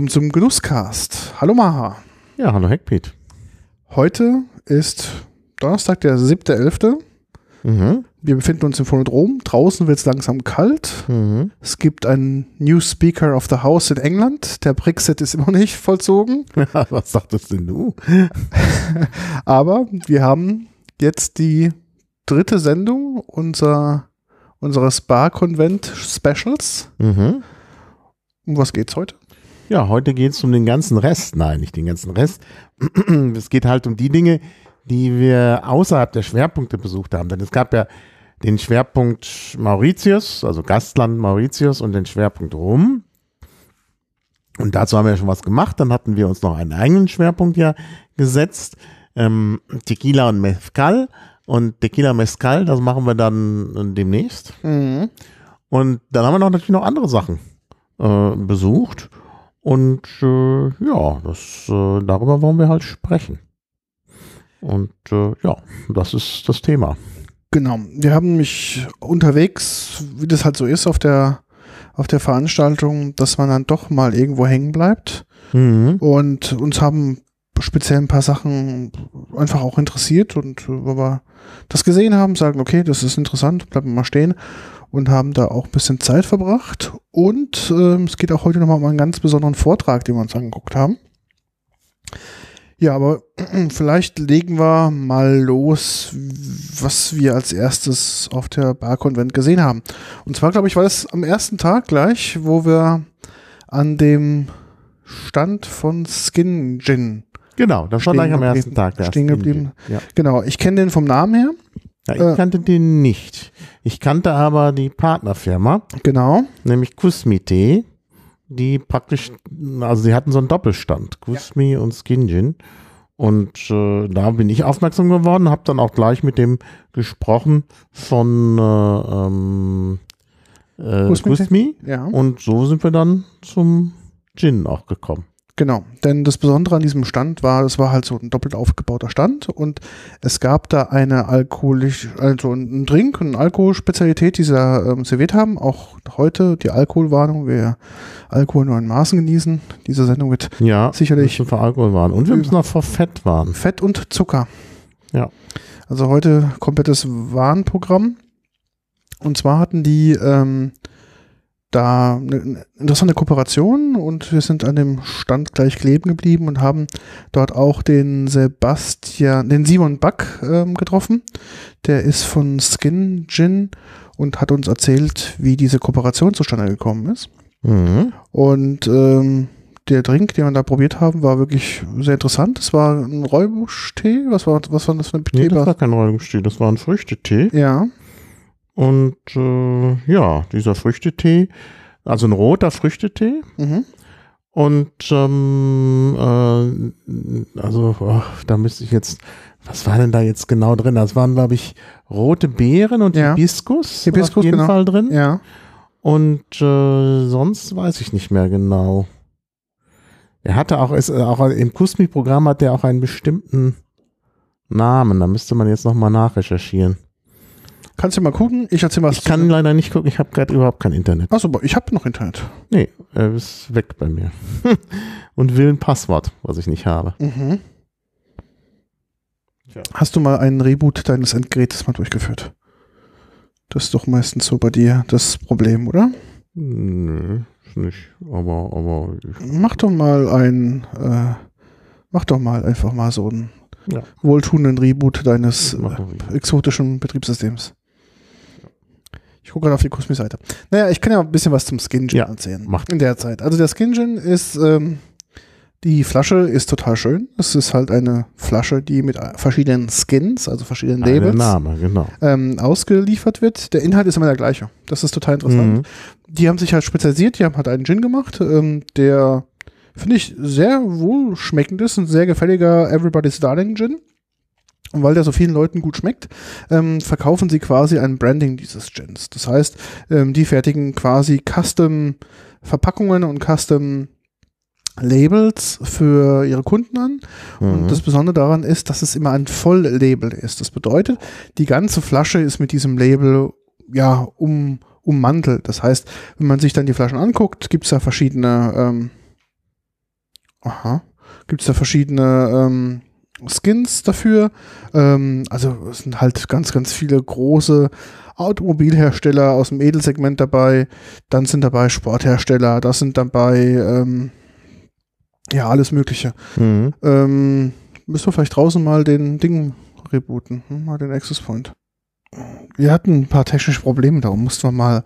Willkommen zum Genusscast. Hallo Maha. Ja, hallo Heckpiet. Heute ist Donnerstag, der 7.11. Mhm. Wir befinden uns im Phonodrom. Draußen wird es langsam kalt. Mhm. Es gibt einen New Speaker of the House in England. Der Brexit ist immer noch nicht vollzogen. Was sagtest denn du? Aber wir haben jetzt die dritte Sendung unserer, unseres Bar-Konvent-Specials. Mhm. Um was geht's heute? Ja, heute geht es um den ganzen Rest. Nein, nicht den ganzen Rest. es geht halt um die Dinge, die wir außerhalb der Schwerpunkte besucht haben. Denn es gab ja den Schwerpunkt Mauritius, also Gastland Mauritius und den Schwerpunkt Rum. Und dazu haben wir ja schon was gemacht. Dann hatten wir uns noch einen eigenen Schwerpunkt ja gesetzt. Ähm, Tequila und Mezcal. Und Tequila Mezcal, das machen wir dann demnächst. Mhm. Und dann haben wir noch natürlich noch andere Sachen äh, besucht. Und äh, ja, das, äh, darüber wollen wir halt sprechen. Und äh, ja, das ist das Thema. Genau. Wir haben mich unterwegs, wie das halt so ist auf der, auf der Veranstaltung, dass man dann doch mal irgendwo hängen bleibt. Mhm. Und uns haben speziell ein paar Sachen einfach auch interessiert und äh, wo wir das gesehen haben, sagen, okay, das ist interessant, bleiben wir mal stehen und haben da auch ein bisschen Zeit verbracht. Und ähm, es geht auch heute nochmal um einen ganz besonderen Vortrag, den wir uns angeguckt haben. Ja, aber vielleicht legen wir mal los, was wir als erstes auf der Barkonvent gesehen haben. Und zwar, glaube ich, war das am ersten Tag gleich, wo wir an dem Stand von Skin Gin Genau, das war Stehen gleich am ersten Tag. der Stehen geblieben. Ja. Genau, ich kenne den vom Namen her. Ja, ich Äh. kannte den nicht. Ich kannte aber die Partnerfirma, Genau. nämlich Kusmi-Tee, die praktisch, also sie hatten so einen Doppelstand, Kusmi und Skinjin. Und äh, da bin ich aufmerksam geworden, habe dann auch gleich mit dem gesprochen von äh, ähm, äh? Kusmi. Ja. Und so sind wir dann zum Gin auch gekommen. Genau, denn das Besondere an diesem Stand war, es war halt so ein doppelt aufgebauter Stand und es gab da eine alkoholisch, also einen Drink, eine Alkoholspezialität, die sie da ähm, serviert haben. Auch heute die Alkoholwarnung, wer Alkohol nur in Maßen genießen. Diese Sendung wird Ja, Sicherlich. müssen für Alkohol waren. Und wir müssen noch vor Fett waren. Fett und Zucker. Ja. Also heute komplettes Warnprogramm. Und zwar hatten die ähm, da eine eine interessante Kooperation und wir sind an dem Stand gleich kleben geblieben und haben dort auch den Sebastian, den Simon Back ähm, getroffen. Der ist von Skin Gin und hat uns erzählt, wie diese Kooperation zustande gekommen ist. Mhm. Und ähm, der Drink, den wir da probiert haben, war wirklich sehr interessant. Es war ein Räubusch-Tee. Was war, was war das für ein Nee, Tee? das war kein Räumungstil, das war ein Früchtetee. ja, Und äh, ja, dieser Früchtetee, also ein roter Früchtetee. mhm. Und ähm, äh, also oh, da müsste ich jetzt, was war denn da jetzt genau drin? Das waren, glaube ich, rote Beeren und Ja. Hibiskus. Hibiskus, auf jeden genau. Fall drin. ja. Und äh, sonst weiß ich nicht mehr genau. Er hatte auch, ist, äh, auch im Kusmi-Programm hat er auch einen bestimmten Namen. Da müsste man jetzt nochmal nachrecherchieren. Kannst du mal gucken? Ich erzähl was. Ich kann leider nicht gucken, ich habe gerade überhaupt kein Internet. Achso, ich habe noch Internet. Nee, er ist weg bei mir. Und will ein Passwort, was ich nicht habe. Mhm. Tja. Hast du mal einen Reboot deines Endgerätes mal durchgeführt? Das ist doch meistens so bei dir das Problem, oder? Nö, ist nicht. Aber, aber ich, Mach doch mal ein, äh, mach doch mal einfach mal so einen Ja. wohltuenden Reboot deines äh, exotischen Betriebssystems. Ich gucke gerade auf die Kusmi-Seite. Naja, ich kann ja ein bisschen was zum Skin Gin Ja, erzählen. mach. In der Zeit. Also der Skin Gin ist ähm, Die Flasche ist total schön. Es ist halt eine Flasche, die mit verschiedenen Skins, also verschiedenen Labels, Name, genau. ähm, ausgeliefert wird. Der Inhalt ist immer der gleiche. Das ist total interessant. Mhm. Die haben sich halt spezialisiert, die haben halt einen Gin gemacht, ähm, der finde ich sehr wohlschmeckend ist, ein sehr gefälliger Everybody's Darling Gin. Und weil der so vielen Leuten gut schmeckt, ähm, verkaufen sie quasi ein Branding dieses Gins. Das heißt, ähm, die fertigen quasi Custom Verpackungen und Custom Labels für ihre Kunden an. Mhm. Und das Besondere daran ist, dass es immer ein Volllabel ist. Das bedeutet, die ganze Flasche ist mit diesem Label ja um, ummantelt. Das heißt, wenn man sich dann die Flaschen anguckt, gibt es da verschiedene, ähm, aha, gibt es da verschiedene ähm, Skins dafür. Ähm, also es sind halt ganz, ganz viele große Automobilhersteller aus dem Edelsegment dabei. Dann sind dabei Sporthersteller, das sind dabei ähm, ja alles Mögliche. Mhm. Ähm, müssen wir vielleicht draußen mal den Ding rebooten, hm? mal den Access Point. Wir hatten ein paar technische Probleme, darum mussten wir mal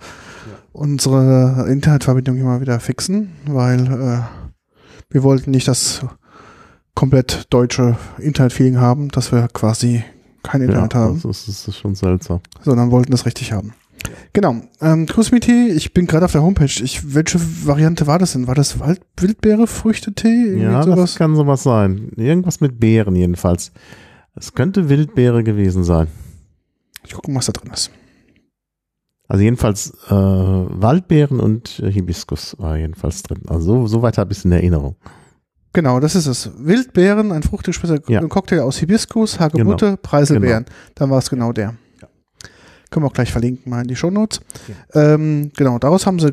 unsere Internetverbindung immer wieder fixen, weil äh, wir wollten nicht das komplett deutsche Internetfeeling haben, dass wir quasi kein Internet ja, haben, das ist, das ist schon seltsam. sondern wollten das richtig haben. Genau. Ähm, Kusmi-Tee, ich bin gerade auf der Homepage. Ich, welche Variante war das denn? War das Wald Wildbeere, Früchtetee? Ja, sowas? das kann sowas sein. Irgendwas mit Beeren jedenfalls. Es könnte Wildbeere gewesen sein. Ich gucke mal, was da drin ist. Also jedenfalls äh, Waldbeeren und äh, Hibiskus war jedenfalls drin. Also so, so weit habe ich es in Erinnerung. Genau, das ist es. Wildbeeren, ein fruchtigspitzer Ja. Genau. Cocktail aus Hibiskus, Hagebutte, Preiselbeeren. Dann war es genau der. Können wir auch gleich verlinken, mal in die Shownotes. Ähm, genau, daraus haben sie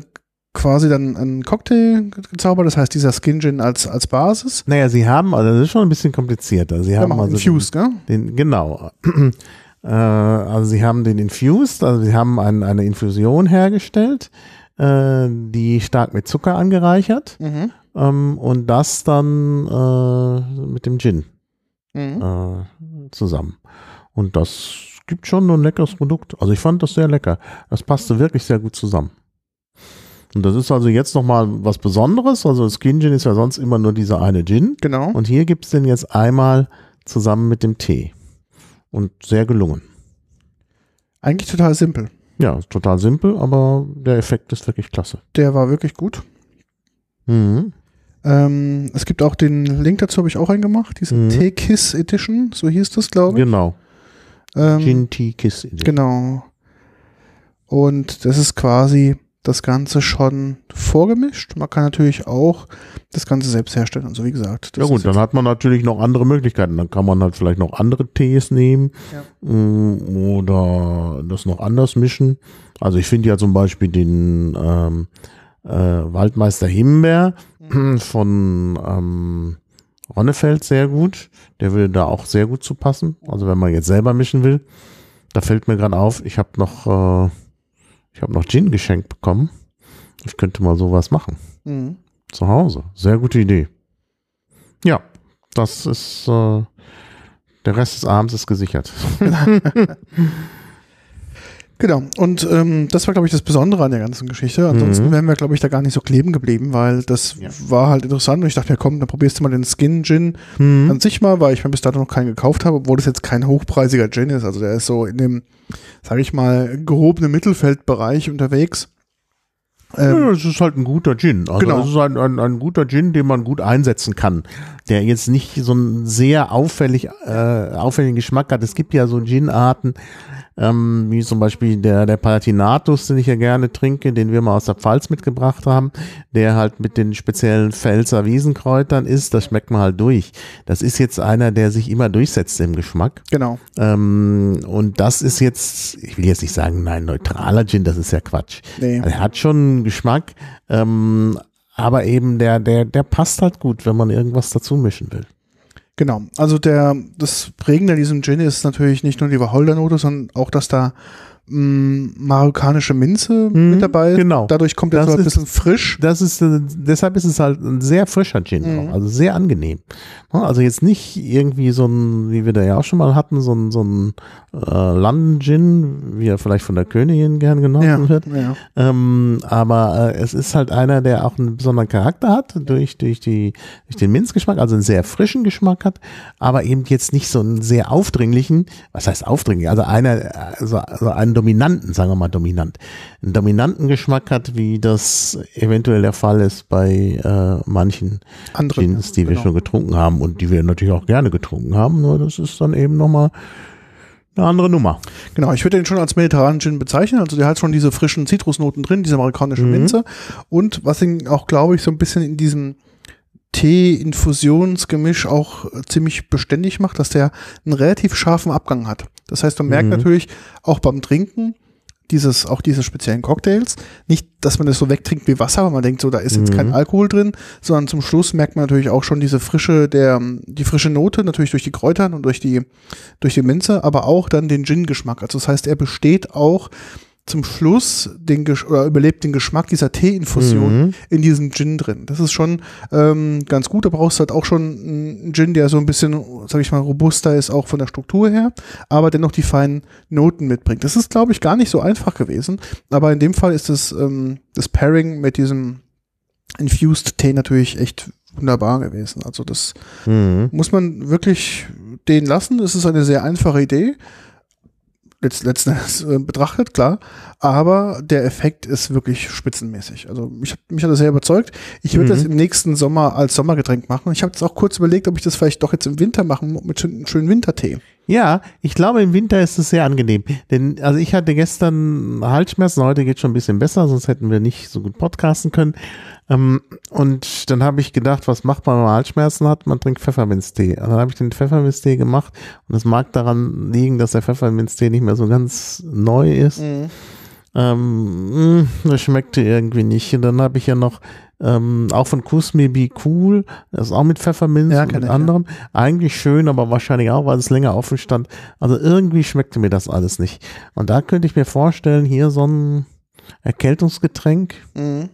quasi dann einen Cocktail ge- gezaubert, das heißt dieser Skin Gin als, als Basis. Naja, sie haben, also das ist schon ein bisschen komplizierter. Sie Ja, haben machen also infused, gell? Den, genau. äh, also sie haben den infused, also sie haben ein, eine Infusion hergestellt, äh, die stark mit Zucker angereichert Mhm. Ähm, und das dann äh, mit dem Gin Mhm. äh, zusammen. Und das gibt schon ein leckeres Produkt. Also ich fand das sehr lecker. Das passte wirklich sehr gut zusammen. Und das ist also jetzt nochmal was Besonderes. Also Skin Gin ist ja sonst immer nur dieser eine Gin. Genau. Und hier gibt es den jetzt einmal zusammen mit dem Tee. Und sehr gelungen. Eigentlich total simpel. Ja, total simpel, aber der Effekt ist wirklich klasse. Der war wirklich gut. Mhm. Ähm, es gibt auch den Link dazu, habe ich auch eingemacht. Diese Mhm. T-Kiss Edition, so hieß das, glaube ich. Genau. Ähm, Gin Tea Kiss. Genau. Und das ist quasi das Ganze schon vorgemischt. Man kann natürlich auch das Ganze selbst herstellen. Also wie gesagt, Ja gut, dann hat man natürlich noch andere Möglichkeiten. Dann kann man halt vielleicht noch andere Tees nehmen mm, oder das noch anders mischen. Also ich finde ja zum Beispiel den ähm, äh, Waldmeister Himbeer von ähm, Ronnefeld sehr gut. Der würde da auch sehr gut zu passen. Also wenn man jetzt selber mischen will. Da fällt mir gerade auf, ich habe noch, äh, ich habe noch Gin geschenkt bekommen. Ich könnte mal sowas machen. Mhm. Zu Hause. Sehr gute Idee. Ja, das ist, äh, der Rest des Abends ist gesichert. Genau. Und ähm, das war, glaube ich, das Besondere an der ganzen Geschichte. Ansonsten Mhm. wären wir, glaube ich, da gar nicht so kleben geblieben, weil das Ja. war halt interessant. Und ich dachte mir, komm, dann probierst du mal den Skin Gin Mhm. an sich mal, weil ich mir bis dato noch keinen gekauft habe, obwohl das jetzt kein hochpreisiger Gin ist. Also der ist so in dem, sage ich mal, gehobenen Mittelfeldbereich unterwegs. Ähm, Ja, es ist halt ein guter Gin. Also Genau. es ist ein, ein, ein guter Gin, den man gut einsetzen kann. Der jetzt nicht so einen sehr auffällig, äh, auffälligen Geschmack hat. Es gibt ja so Gin-Arten, ähm, wie zum Beispiel der, der Palatinatus, den ich ja gerne trinke, den wir mal aus der Pfalz mitgebracht haben, der halt mit den speziellen Pfälzer Wiesenkräutern ist. Das schmeckt man halt durch. Das ist jetzt einer, der sich immer durchsetzt im Geschmack. genau. Ähm, und das ist jetzt, ich will jetzt nicht sagen, nein, neutraler Gin, das ist ja Quatsch. Nee. Er hat schon einen Geschmack, ähm, aber eben der, der, der passt halt gut, wenn man irgendwas dazu mischen will. Genau. Also der, das Prägende an diesem Gin ist natürlich nicht nur die Wacholdernote, sondern auch, dass da mh, marokkanische Minze mit dabei. genau. Dadurch kommt er Das so ein bisschen frisch. Das ist, äh, deshalb ist es halt ein sehr frischer Gin Mhm. auch, also sehr angenehm. Also jetzt nicht irgendwie so ein, wie wir da ja auch schon mal hatten, so ein, so ein äh, London Gin, wie er vielleicht von der Königin gern genossen Ja, wird. ja. Ähm, aber äh, es ist halt einer, der auch einen besonderen Charakter hat, durch, durch, die, durch den Minzgeschmack, also einen sehr frischen Geschmack hat, aber eben jetzt nicht so einen sehr aufdringlichen, was heißt aufdringlich, also einer, also, also einen dominanten, sagen wir mal dominant, einen dominanten Geschmack hat, wie das eventuell der Fall ist bei äh, manchen Andere. Gins, die wir genau. schon getrunken haben und die wir natürlich auch gerne getrunken haben, nur das ist dann eben nochmal eine andere Nummer. Genau, ich würde den schon als mediterranen Gin bezeichnen. Also der hat schon diese frischen Zitrusnoten drin, diese amerikanische Mhm. Minze. Und was ihn auch, glaube ich, so ein bisschen in diesem Tee-Infusionsgemisch auch äh, ziemlich beständig macht, dass der einen relativ scharfen Abgang hat. Das heißt, man merkt Mhm. natürlich auch beim Trinken dieses, auch diese speziellen Cocktails, nicht, dass man das so wegtrinkt wie Wasser, weil man denkt so, da ist jetzt Mhm. kein Alkohol drin, sondern zum Schluss merkt man natürlich auch schon diese frische, der, die frische Note, natürlich durch die Kräutern und durch die, durch die Minze, aber auch dann den Gin-Geschmack. Also das heißt, er besteht auch zum Schluss den Gesch oder überlebt den Geschmack dieser Tee-Infusion Mhm. in diesem Gin drin. Das ist schon ähm, ganz gut. Da brauchst du halt auch schon einen Gin, der so ein bisschen, sag ich mal, robuster ist, auch von der Struktur her, aber dennoch die feinen Noten mitbringt. Das ist, glaube ich, gar nicht so einfach gewesen. Aber in dem Fall ist das, ähm, das Pairing mit diesem Infused Tee natürlich echt wunderbar gewesen. Also das Mhm. muss man wirklich den lassen. Es ist eine sehr einfache Idee. Letzt, letzten Endes äh, betrachtet, klar. Aber der Effekt ist wirklich spitzenmäßig. Also mich, hat- mich hat das sehr überzeugt. Ich würde Mhm. das im nächsten Sommer als Sommergetränk machen. Ich habe jetzt auch kurz überlegt, ob ich das vielleicht doch jetzt im Winter machen mit schön, schönen Wintertee. Ja, ich glaube, im Winter ist es sehr angenehm. Denn, also ich hatte gestern Halsschmerzen, heute geht schon ein bisschen besser, sonst hätten wir nicht so gut podcasten können. Ähm, und dann habe ich gedacht, was macht man, wenn man Halsschmerzen hat? Man trinkt Pfefferminztee. Und dann habe ich den Pfefferminztee gemacht und es mag daran liegen, dass der Pfefferminztee nicht mehr so ganz neu ist. Ähm, mh, das schmeckte irgendwie nicht. Und dann habe ich ja noch ähm, auch von Kusmi Be Cool, das ist auch mit Pfefferminz Ja, und mit ich, ja. anderem. Eigentlich schön, aber wahrscheinlich auch, weil es länger offen stand. Also irgendwie schmeckte mir das alles nicht. Und da könnte ich mir vorstellen, hier so ein Erkältungsgetränk Mhm.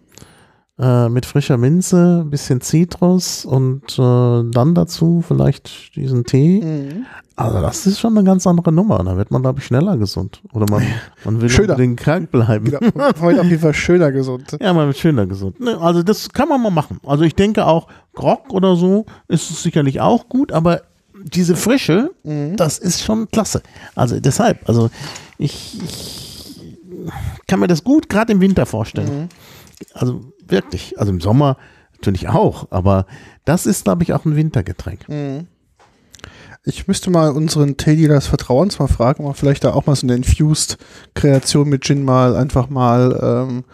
Äh, mit frischer Minze, ein bisschen Zitrus und äh, dann dazu vielleicht diesen Tee. Mhm. Also das ist schon eine ganz andere Nummer. Da wird man, glaube ich, schneller gesund. Oder man, man will Schöner. unbedingt krank bleiben. Genau. Heute auf jeden Fall schöner gesund. Ja, man wird schöner gesund. Ne, Also das kann man mal machen. Also ich denke auch, Grog oder so ist es sicherlich auch gut, aber diese Frische, Mhm. das ist schon klasse. Also deshalb, also ich, ich kann mir das gut gerade im Winter vorstellen. Mhm. Also wirklich, also im Sommer natürlich auch, aber das ist, glaube ich, auch ein Wintergetränk. Mhm. Ich müsste mal unseren Teddy des Vertrauens mal fragen, ob wir vielleicht da auch mal so eine Infused-Kreation mit Gin mal einfach mal ähm,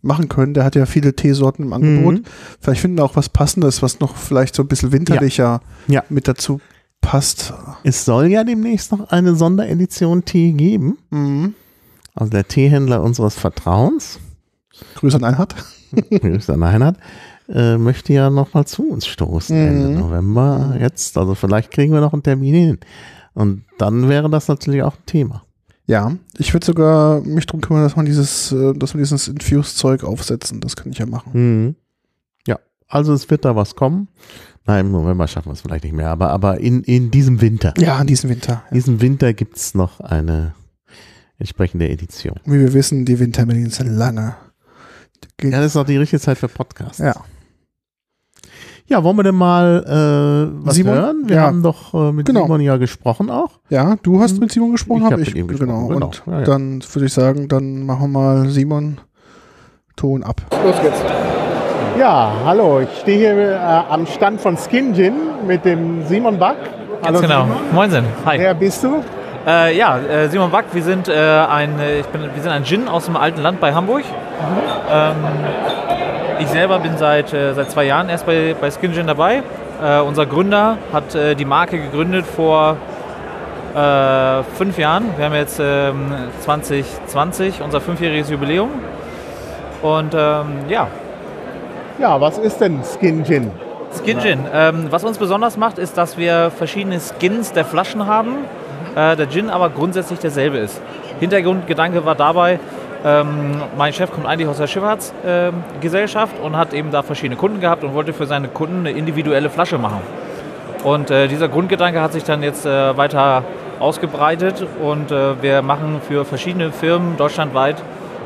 machen können. Der hat ja viele Teesorten im Angebot. Mhm. Vielleicht finden wir auch was Passendes, was noch vielleicht so ein bisschen winterlicher Ja. mit dazu passt. Es soll ja demnächst noch eine Sonderedition Tee geben. Mhm. Also der Teehändler unseres Vertrauens, Grüße an Einhard. An Reinhard, äh, möchte ja nochmal zu uns stoßen Ende Mhm. November jetzt. Also vielleicht kriegen wir noch einen Termin hin. Und dann wäre das natürlich auch ein Thema. Ja, ich würde sogar mich drum kümmern, dass man dieses, äh, dass wir dieses Infused-Zeug aufsetzen. Das kann ich ja machen. Mhm. Ja, also es wird da was kommen. Nein, im November schaffen wir es vielleicht nicht mehr, aber, aber in, in diesem Winter, Ja, an diesem Winter. in diesem Winter gibt es noch eine entsprechende Edition. Wie wir wissen, die Wintermelodien sind lange. Geht- Ja, das ist auch die richtige Zeit für Podcasts. Ja. Ja, wollen wir denn mal äh, was Simon? hören? Wir Ja. haben doch äh, mit Genau. Simon ja gesprochen auch. Ja, du hast mit Simon gesprochen, Ich habe hab ich. mit ihm gesprochen, genau. genau. Und Ja, ja. dann würde ich sagen, dann machen wir mal Simon Ton ab. Los geht's. Ja, hallo, ich stehe hier äh, am Stand von Skin Gin mit dem Simon Back. Ganz genau. Moinsen. Hi. Wer bist du? Äh, ja, äh, Simon Back, wir sind, äh, ein, äh, ich bin, wir sind ein Gin aus dem alten Land bei Hamburg. Ähm, ich selber bin seit, äh, seit zwei Jahren erst bei, bei Skin Gin dabei. Unser Gründer hat die Marke gegründet vor fünf Jahren. Wir haben jetzt ähm, 2020 unser fünfjähriges Jubiläum. Und ähm, ja, Ja, was ist denn Skin Gin? Skin Gin. Ähm, was uns besonders macht, ist, dass wir verschiedene Skins der Flaschen haben. Äh, der Gin aber grundsätzlich derselbe ist. Hintergrundgedanke war dabei, ähm, mein Chef kommt eigentlich aus der Schifffahrtsgesellschaft äh, und hat eben da verschiedene Kunden gehabt und wollte für seine Kunden eine individuelle Flasche machen. Und äh, dieser Grundgedanke hat sich dann jetzt äh, weiter ausgebreitet und äh, wir machen für verschiedene Firmen deutschlandweit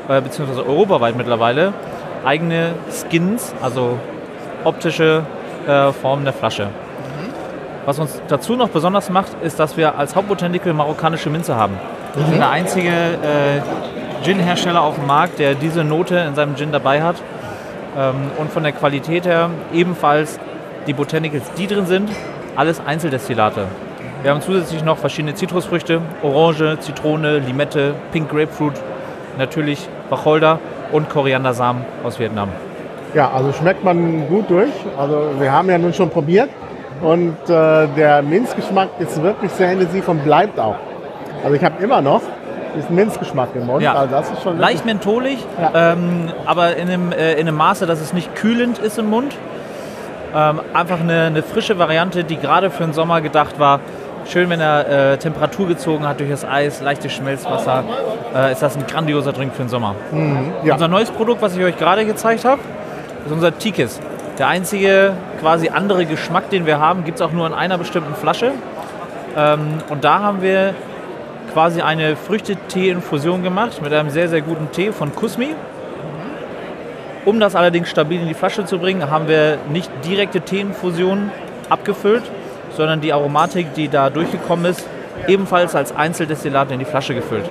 äh, beziehungsweise europaweit mittlerweile eigene Skins, also optische äh, Formen der Flasche. Was uns dazu noch besonders macht, ist, dass wir als Hauptbotanical marokkanische Minze haben. Wir sind der einzige äh, Gin-Hersteller auf dem Markt, der diese Note in seinem Gin dabei hat. Ähm, und von der Qualität her ebenfalls die Botanicals, die drin sind, alles Einzeldestillate. Wir haben zusätzlich noch verschiedene Zitrusfrüchte, Orange, Zitrone, Limette, Pink Grapefruit, natürlich Wacholder und Koriandersamen aus Vietnam. Ja, also schmeckt man gut durch. Also wir haben ja nun schon probiert und äh, der Minzgeschmack ist wirklich sehr intensiv und bleibt auch. Also ich habe immer noch diesen Minzgeschmack im Mund. Ja. Also das ist schon Leicht mentholig, Ja. ähm, aber in einem, äh, in einem Maße, dass es nicht kühlend ist im Mund. Ähm, einfach eine, eine frische Variante, die gerade für den Sommer gedacht war. Schön, wenn er äh, Temperatur gezogen hat durch das Eis, leichtes Schmelzwasser, äh, ist das ein grandioser Drink für den Sommer. ja. Unser neues Produkt, was ich euch gerade gezeigt habe, ist unser Tikis. Der einzige quasi andere Geschmack, den wir haben, gibt es auch nur in einer bestimmten Flasche. Ähm, und da haben wir quasi eine Früchtetee-Infusion gemacht mit einem sehr, sehr guten Tee von Kusmi. Um das allerdings stabil in die Flasche zu bringen, haben wir nicht direkte Teeinfusion abgefüllt, sondern die Aromatik, die da durchgekommen ist, ebenfalls als Einzeldestillat in die Flasche gefüllt.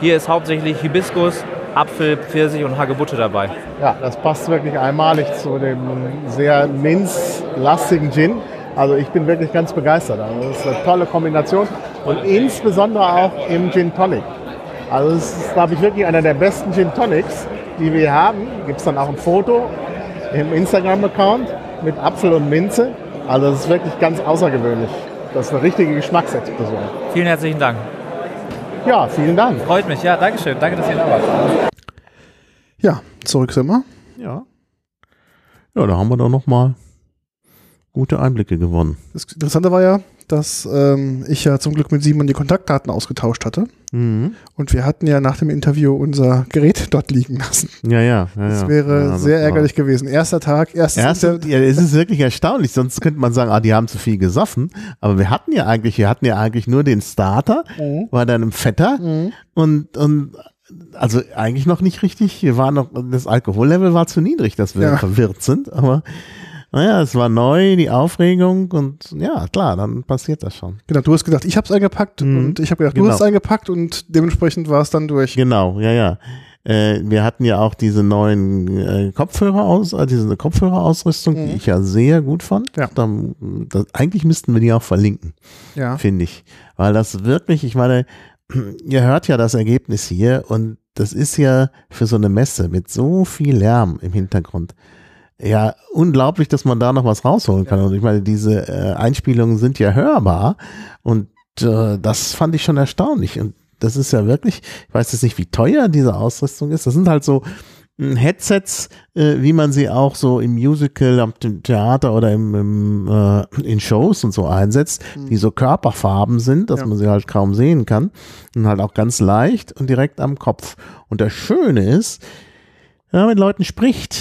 Hier ist hauptsächlich Hibiskus, Apfel, Pfirsich und Hagebutte dabei. Ja, das passt wirklich einmalig zu dem sehr minzlastigen Gin. Also ich bin wirklich ganz begeistert. Also das ist eine tolle Kombination und insbesondere auch im Gin Tonic. Also es ist, glaube ich, wirklich einer der besten Gin Tonics, die wir haben. Gibt es dann auch ein Foto im Instagram-Account mit Apfel und Minze. Also das ist wirklich ganz außergewöhnlich. Das ist eine richtige Geschmacksexplosion. Vielen herzlichen Dank. Ja, vielen Dank. Freut mich. Ja, Dankeschön. Danke, dass ihr da wart. Ja, zurück sind wir. Ja. Ja, da haben wir doch noch mal gute Einblicke gewonnen. Das Interessante war ja, dass ähm, ich ja zum Glück mit Simon die Kontaktdaten ausgetauscht hatte. Mhm. Und wir hatten ja nach dem Interview unser Gerät dort liegen lassen. Ja, ja. ja Das wäre ja, das sehr war- ärgerlich gewesen. Erster Tag, erstes Erst, Inter- ja, es ist wirklich erstaunlich, sonst könnte man sagen, ah, die haben zu viel gesoffen. Aber wir hatten ja eigentlich, wir hatten ja eigentlich nur den Starter, Mhm. war dann im Vetter und, und also eigentlich noch nicht richtig, wir waren noch, das Alkohollevel war zu niedrig, dass wir Ja. verwirrt sind, aber naja, es war neu, die Aufregung und ja, klar, dann passiert das schon. Genau, du hast gedacht, ich habe es eingepackt Mhm. und ich habe gedacht, du Genau. hast es eingepackt und dementsprechend war es dann durch. Genau, ja, ja. Äh, wir hatten ja auch diese neuen äh, Kopfhörer aus, äh, diese Kopfhörerausrüstung, die Mhm. ich ja sehr gut fand. Ja. Dann, das, eigentlich müssten wir die auch verlinken. Ja. finde ich. Weil das wirklich, ich meine, ihr hört ja das Ergebnis hier und das ist ja für so eine Messe mit so viel Lärm im Hintergrund. Ja, unglaublich, dass man da noch was rausholen kann. Und ich meine, diese äh, Einspielungen sind ja hörbar und äh, das fand ich schon erstaunlich. Und das ist ja wirklich, ich weiß jetzt nicht, wie teuer diese Ausrüstung ist. Das sind halt so mh, Headsets, äh, wie man sie auch so im Musical, am Th- Theater oder im, im, äh, in Shows und so einsetzt, die so Körperfarben sind, dass Ja. man sie halt kaum sehen kann. Und halt auch ganz leicht und direkt am Kopf. Und das Schöne ist, wenn man mit Leuten spricht,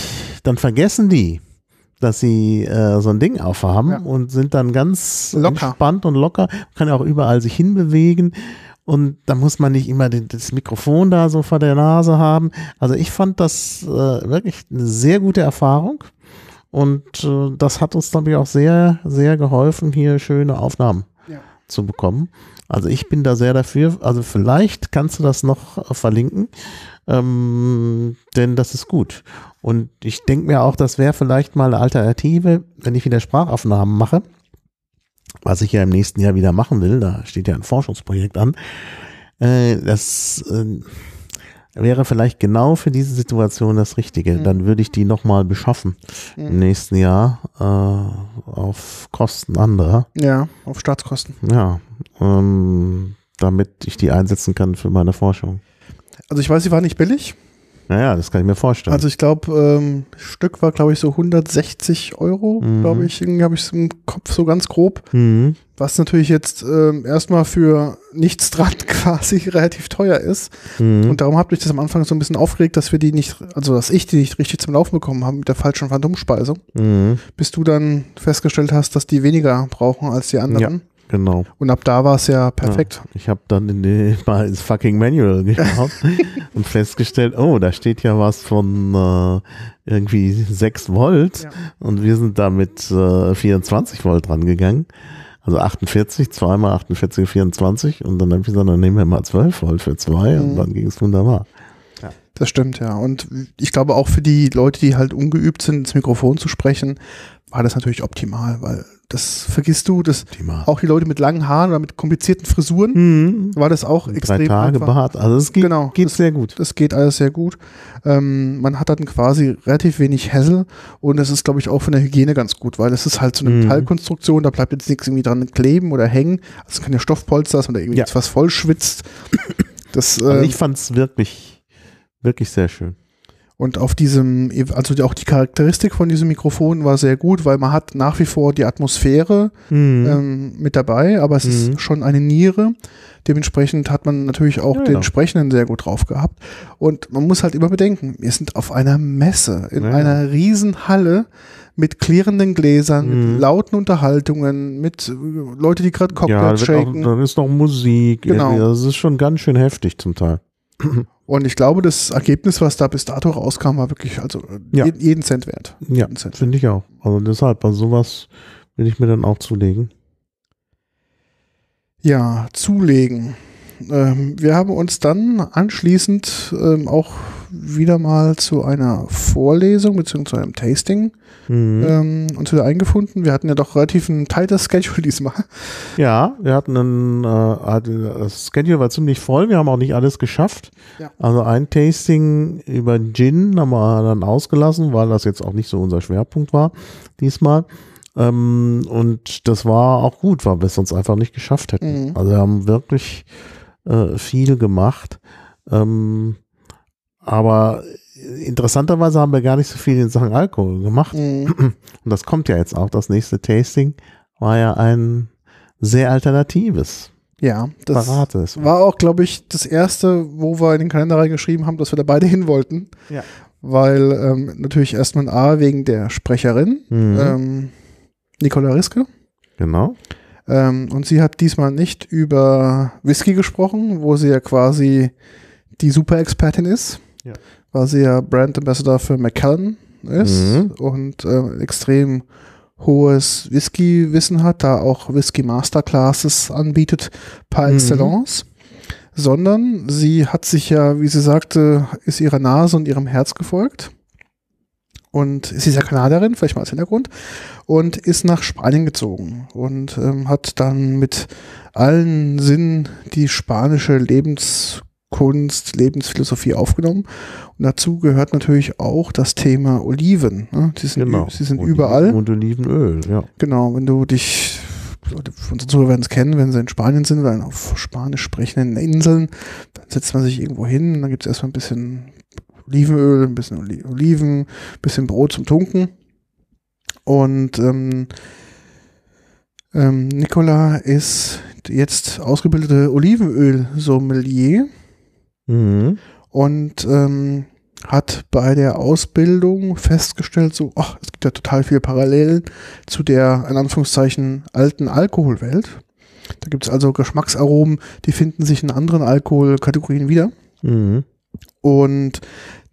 dann vergessen die, dass sie äh, so ein Ding aufhaben Ja. und sind dann ganz Locker. entspannt und locker, kann ja auch überall sich hinbewegen. Und da muss man nicht immer das Mikrofon da so vor der Nase haben. Also ich fand das äh, wirklich eine sehr gute Erfahrung. Und äh, das hat uns, glaube ich, auch sehr, sehr geholfen, hier schöne Aufnahmen Ja. zu bekommen. Also ich bin da sehr dafür. Also vielleicht kannst du das noch äh, verlinken, ähm, denn das ist gut. Und ich denke mir auch, das wäre vielleicht mal eine Alternative, wenn ich wieder Sprachaufnahmen mache, was ich ja im nächsten Jahr wieder machen will. Da steht ja ein Forschungsprojekt an. Äh, das äh, wäre vielleicht genau für diese Situation das Richtige. Dann würde ich die nochmal beschaffen im nächsten Jahr äh, auf Kosten anderer. Ja, auf Staatskosten. Ja, ähm, damit ich die einsetzen kann für meine Forschung. Also ich weiß, sie war nicht billig. Naja, das kann ich mir vorstellen. Also ich glaube, ähm, Stück war, glaube ich, so 160 Euro, Mhm. glaube ich. Irgendwie habe ich es im Kopf so ganz grob. mhm. Was natürlich jetzt ähm, erstmal für nichts dran quasi relativ teuer ist. Mhm. Und darum hat mich das am Anfang so ein bisschen aufgeregt, dass wir die nicht, also dass ich die nicht richtig zum Laufen bekommen habe mit der falschen Phantomspeisung. Mhm. Bis du dann festgestellt hast, dass die weniger brauchen als die anderen. Genau. Und ab da war es ja perfekt. Ich habe dann in die, mal ins fucking Manual geschaut und festgestellt, oh, da steht ja was von äh, irgendwie 6 Volt Ja. und wir sind da mit äh, 24 Volt rangegangen. Also 48, zweimal 48, 24 und dann habe ich gesagt, dann nehmen wir mal 12 Volt für zwei und Mhm. dann ging es wunderbar. Das stimmt, ja. Und ich glaube auch für die Leute, die halt ungeübt sind, ins Mikrofon zu sprechen, war das natürlich optimal, weil das vergisst du, dass Optimal. auch die Leute mit langen Haaren oder mit komplizierten Frisuren, Mhm. war das auch Drei extrem Tage einfach. Bart, also es geht, Genau. geht Das- sehr gut. Das geht alles sehr gut. Ähm, man hat dann quasi relativ wenig Hassel und das ist, glaube ich, auch von der Hygiene ganz gut, weil es ist halt so eine Mhm. Metallkonstruktion, da bleibt jetzt nichts irgendwie dran kleben oder hängen. Also keine Stoffpolster, dass man da irgendwie Ja. jetzt was voll schwitzt. Das, Also ähm, ich fand es wirklich, wirklich sehr schön. Und auf diesem, also auch die Charakteristik von diesem Mikrofon war sehr gut, weil man hat nach wie vor die Atmosphäre Mhm. ähm, mit dabei, aber es Mhm. ist schon eine Niere. Dementsprechend hat man natürlich auch Ja, den ja. Sprechenden sehr gut drauf gehabt. Und man muss halt immer bedenken, wir sind auf einer Messe, in Ja, ja. einer riesen Halle mit klirrenden Gläsern, Mhm. mit lauten Unterhaltungen, mit äh, Leute, die gerade ja, Cocktails da, wird auch, shaken. da ist noch Musik. Genau. Das ist schon ganz schön heftig zum Teil. Und ich glaube, das Ergebnis, was da bis dato rauskam, war wirklich also äh, Ja. jeden, Cent wert. Ja, finde ich auch. Also deshalb, bei sowas will ich mir dann auch zulegen. Ja, zulegen. Ähm, wir haben uns dann anschließend ähm, auch wieder mal zu einer Vorlesung bzw. einem Tasting Mhm. ähm, uns wieder eingefunden. Wir hatten ja doch relativ ein tightes Schedule diesmal. Ja, wir hatten ein, äh, hatten- das Schedule war ziemlich voll, wir haben auch nicht alles geschafft. Ja. Also ein Tasting über Gin haben wir dann ausgelassen, weil das jetzt auch nicht so unser Schwerpunkt war diesmal. Ähm, und das war auch gut, weil wir es sonst einfach nicht geschafft hätten. Mhm. Also wir haben wirklich äh, viel gemacht. Ähm, aber interessanterweise haben wir gar nicht so viel in Sachen Alkohol gemacht. Mhm. Und das kommt ja jetzt auch. Das nächste Tasting war ja ein sehr alternatives, Ja, das Parates. war auch, glaube ich, das erste, wo wir in den Kalender reingeschrieben haben, dass wir da beide hin wollten. Ja. Weil ähm, natürlich erstmal ein A wegen der Sprecherin, Mhm. ähm, Nicola Riske. Genau. Ähm, und sie hat diesmal nicht über Whisky gesprochen, wo sie ja quasi die Super-Expertin ist, Ja. weil sie ja Brand Ambassador für Macallan ist Mhm. und äh, extrem hohes Whisky-Wissen hat, da auch Whisky Masterclasses anbietet par Mhm. excellence. Sondern sie hat sich ja, wie sie sagte, ist ihrer Nase und ihrem Herz gefolgt. Und sie ist ja Kanadierin, vielleicht mal als Hintergrund und ist nach Spanien gezogen und ähm, hat dann mit allen Sinnen die spanische Lebenskunst, Lebensphilosophie aufgenommen. Und dazu gehört natürlich auch das Thema Oliven. Ne? Die sind, genau. sie sind Oliven überall. Und Olivenöl, ja. Genau, wenn du dich, unsere Zuhörer werden es kennen, wenn sie in Spanien sind oder auf Spanisch sprechenden Inseln, dann setzt man sich irgendwo hin, dann gibt es erstmal ein bisschen Olivenöl, ein bisschen Oli Oliven, ein bisschen Brot zum Tunken. Und ähm, ähm, Nicola ist jetzt ausgebildete Olivenöl-Sommelier Mhm. und ähm, hat bei der Ausbildung festgestellt, so, ach, es gibt ja total viele Parallelen zu der, in Anführungszeichen, alten Alkoholwelt. Da gibt es also Geschmacksaromen, die finden sich in anderen Alkoholkategorien wieder. Mhm. Und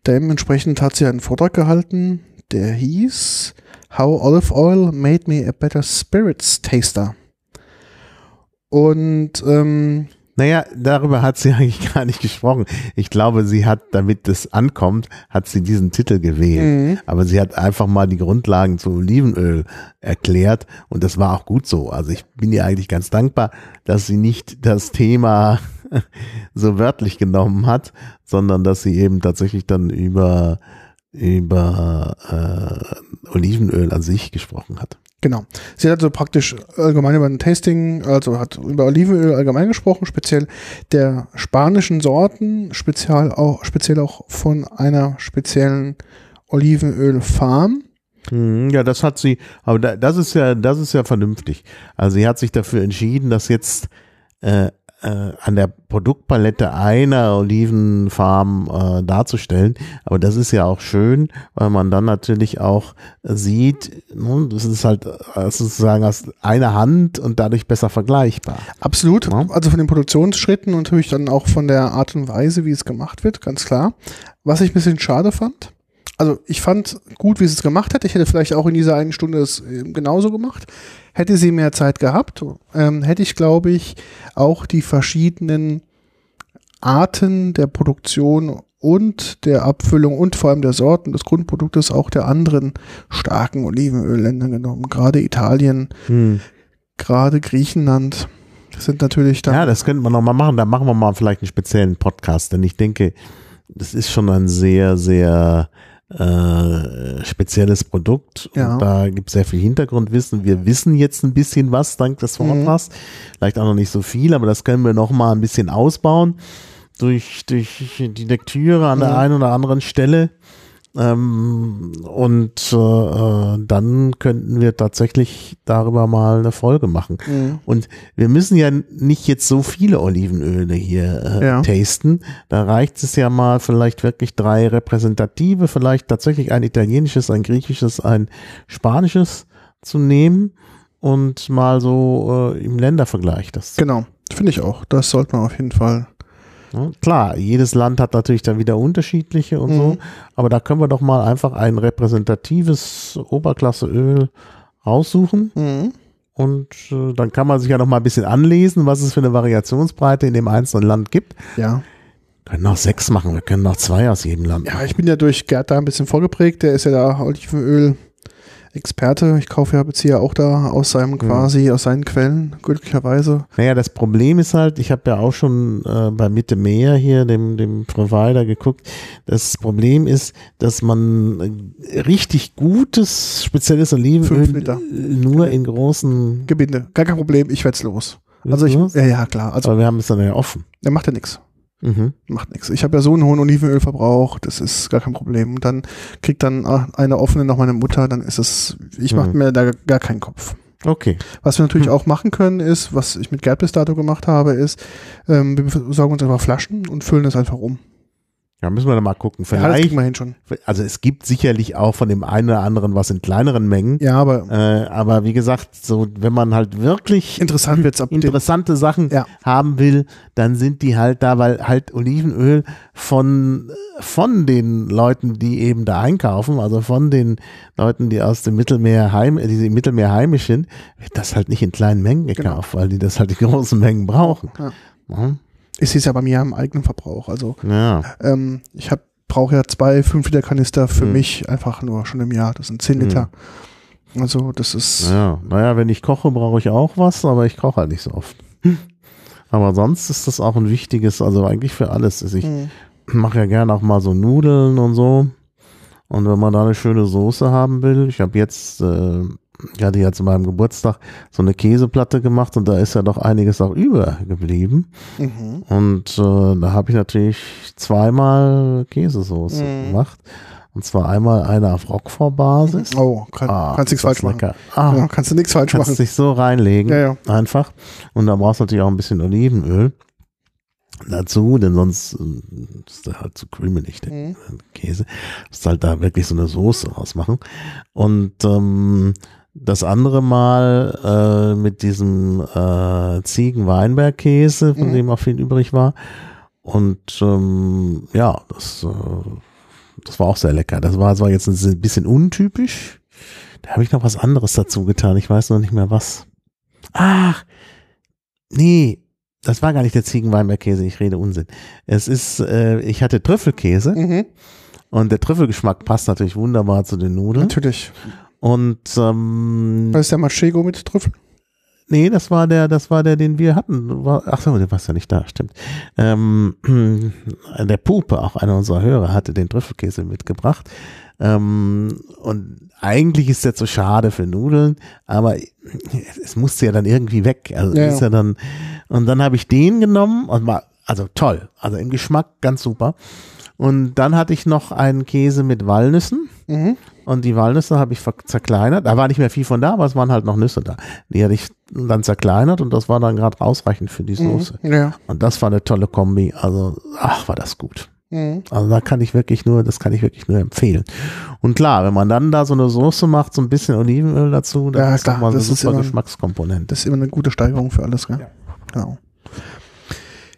dementsprechend hat sie einen Vortrag gehalten, der hieß How Olive Oil Made Me a Better Spirits Taster. Und ähm, Naja, darüber hat sie eigentlich gar nicht gesprochen. Ich glaube, sie hat, damit es ankommt, hat sie diesen Titel gewählt. Mhm. Aber sie hat einfach mal die Grundlagen zu Olivenöl erklärt und das war auch gut so. Also ich bin ihr eigentlich ganz dankbar, dass sie nicht das Thema so wörtlich genommen hat, sondern dass sie eben tatsächlich dann über über äh, Olivenöl an sich gesprochen hat. Genau. Sie hat also praktisch allgemein über ein Tasting, also hat über Olivenöl allgemein gesprochen, speziell der spanischen Sorten, speziell auch, speziell auch von einer speziellen Olivenölfarm. Mhm, Ja, das hat sie, aber da, das ist ja, das ist ja vernünftig. Also sie hat sich dafür entschieden, dass jetzt äh, äh, an der Produktpalette einer Olivenfarm äh, darzustellen. Aber das ist ja auch schön, weil man dann natürlich auch sieht, ne, das ist halt äh, sozusagen aus einer Hand und dadurch besser vergleichbar. Absolut. Ja. Also von den Produktionsschritten und natürlich dann auch von der Art und Weise, wie es gemacht wird, ganz klar. Was ich ein bisschen schade fand, also ich fand gut, wie sie es gemacht hat. Ich hätte vielleicht auch in dieser einen Stunde es äh, genauso gemacht. Hätte sie mehr Zeit gehabt, ähm, hätte ich, glaube ich, auch die verschiedenen Arten der Produktion und der Abfüllung und vor allem der Sorten des Grundproduktes auch der anderen starken Olivenölländer genommen. Gerade Italien, gerade Griechenland sind natürlich da. Ja, das könnte man noch mal machen. Da machen wir mal vielleicht einen speziellen Podcast, denn ich denke, das ist schon ein sehr, sehr äh, spezielles Produkt. Ja. Und da gibt es sehr viel Hintergrundwissen. Wir wissen jetzt ein bisschen was dank des Vortrags. Vielleicht auch noch nicht so viel, aber das können wir noch mal ein bisschen ausbauen durch, durch die Lektüre an der Mhm. einen oder anderen Stelle. Ähm, und äh, dann könnten wir tatsächlich darüber mal eine Folge machen. Mhm. Und wir müssen ja nicht jetzt so viele Olivenöle hier äh, Ja. tasten. Da reicht es ja mal vielleicht wirklich drei repräsentative, vielleicht tatsächlich ein italienisches, ein griechisches, ein spanisches zu nehmen und mal so äh, im Ländervergleich das. Genau, finde ich auch. Das sollte man auf jeden Fall. Ja, klar, jedes Land hat natürlich dann wieder unterschiedliche und Mhm. so, aber da können wir doch mal einfach ein repräsentatives Oberklasseöl raussuchen. Mhm. Und äh, dann kann man sich ja noch mal ein bisschen anlesen, was es für eine Variationsbreite in dem einzelnen Land gibt. Ja. Wir können auch sechs machen, wir können auch zwei aus jedem Land Ja, machen. ich bin ja durch Gerd da ein bisschen vorgeprägt. Der ist ja da Olivenöl-Experte. Ich kaufe ja, beziehe ja auch da aus seinem quasi, aus seinen Quellen, glücklicherweise. Naja, das Problem ist halt, ich habe ja auch schon äh, bei Mitte Meer hier, dem, dem Provider, geguckt. Das Problem ist, dass man äh, richtig gutes, spezielles Olivenöl nur in großen. Gebinde. Gar kein Problem, ich werde es los. Also ich, ja, ja, klar. Also Aber wir haben es dann ja offen. der macht ja nichts. Mhm. Macht nichts. Ich habe ja so einen hohen Olivenölverbrauch, das ist gar kein Problem. Und dann kriegt dann ah, eine offene noch meine Mutter, dann ist es, ich mache Hm. mir da gar keinen Kopf. Okay. Was wir natürlich Hm. auch machen können, ist, was ich mit Gerd bis dato gemacht habe, ist, ähm, wir besorgen uns einfach Flaschen und füllen das einfach um. Ja, müssen wir dann mal gucken. Ja, das Vielleicht, wir hin schon. also es gibt sicherlich auch von dem einen oder anderen was in kleineren Mengen. Ja, aber Äh, aber wie gesagt, so wenn man halt wirklich interessant wird's ab interessante Sachen Ja. haben will, dann sind die halt da, weil halt Olivenöl von, von den Leuten, die eben da einkaufen, also von den Leuten, die aus dem Mittelmeer heim, äh, die im Mittelmeer heimisch sind, wird das halt nicht in kleinen Mengen gekauft, weil die das halt in großen Mengen brauchen. Ja. Ja. ist es ja bei mir im eigenen Verbrauch. Also ja. ähm, ich hab brauche ja zwei 5 Liter Kanister für Hm. mich einfach nur schon im Jahr. Das sind 10 Liter. Also das ist Ja, naja, wenn ich koche, brauche ich auch was, aber ich koche halt nicht so oft. Aber sonst ist das auch ein wichtiges, also eigentlich für alles. Also ich Hm. mache ja gerne auch mal so Nudeln und so. Und wenn man da eine schöne Soße haben will, ich habe jetzt, äh, ich hatte ja zu meinem Geburtstag so eine Käseplatte gemacht und da ist ja doch einiges auch übergeblieben. Mhm. Und äh, da habe ich natürlich zweimal Käsesoße Mhm. gemacht. Und zwar einmal eine auf Roquefort-Basis. Oh, kann, Ah, kannst nichts falsch machen. lecker. Ah, Ja, kannst du nichts falsch kannst machen. dich so reinlegen, Ja, ja. einfach. Und da brauchst du natürlich auch ein bisschen Olivenöl dazu, denn sonst äh, ist der halt zu krümelig, der Mhm. Käse. Musst halt da wirklich so eine Soße rausmachen. Und ähm, das andere Mal äh, mit diesem äh, Ziegen-Weinberg-Käse, von Mhm. dem auch viel übrig war. Und ähm, ja, das, äh, das war auch sehr lecker. Das war zwar jetzt ein bisschen untypisch. Da habe ich noch was anderes dazu getan. Ich weiß noch nicht mehr was. Ach, nee, das war gar nicht der Ziegenweinbergkäse. Ich rede Unsinn. Es ist, äh, ich hatte Trüffelkäse Mhm. und der Trüffelgeschmack passt natürlich wunderbar zu den Nudeln. Natürlich. Und ähm, Was ist der Manchego mit Trüffel? nee, das war der, das war der, den wir hatten. War, ach so, der war ja nicht da, stimmt. Ähm, der Pupe, auch einer unserer Hörer, hatte den Trüffelkäse mitgebracht. Ähm, und eigentlich ist das so schade für Nudeln, aber es musste ja dann irgendwie weg. Also Ja, ist ja dann, und dann habe ich den genommen und war, also toll, also im Geschmack ganz super. Und dann hatte ich noch einen Käse mit Walnüssen. Mhm. Und die Walnüsse habe ich zerkleinert. Da war nicht mehr viel von da, aber es waren halt noch Nüsse da. Die hatte ich dann zerkleinert und das war dann gerade ausreichend für die Soße. Ja. Und das war eine tolle Kombi. Also, ach, war das gut. Mhm. Also da kann ich wirklich nur, das kann ich wirklich nur empfehlen. Und klar, wenn man dann da so eine Soße macht, so ein bisschen Olivenöl dazu, dann Ja, ist klar, das mal eine super immer- Geschmackskomponente. Das ist immer eine gute Steigerung für alles, gell? Genau.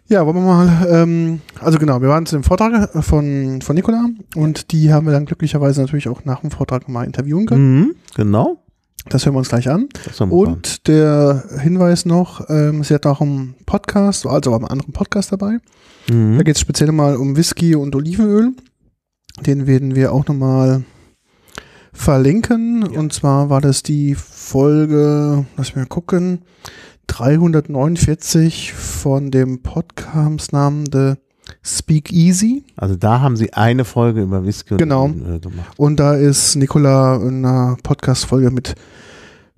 Ja, wollen wir mal, ähm, also genau, wir waren zu dem Vortrag äh, von, von Nicola und die haben wir dann glücklicherweise natürlich auch nach dem Vortrag mal interviewen können. Mhm, genau. Das hören wir uns gleich an. Und der Hinweis noch, ähm, sie hat auch einen Podcast, also auch einen anderen Podcast dabei. Mhm. Da geht es speziell mal um Whisky und Olivenöl. Den werden wir auch nochmal verlinken. Und zwar war das die Folge, lass mich mal gucken, 349 von dem Podcast-Namen The Speak Easy. Also da haben sie eine Folge über Whisky und Genau. Olivenöl gemacht. Und da ist Nicola in einer Podcast-Folge mit,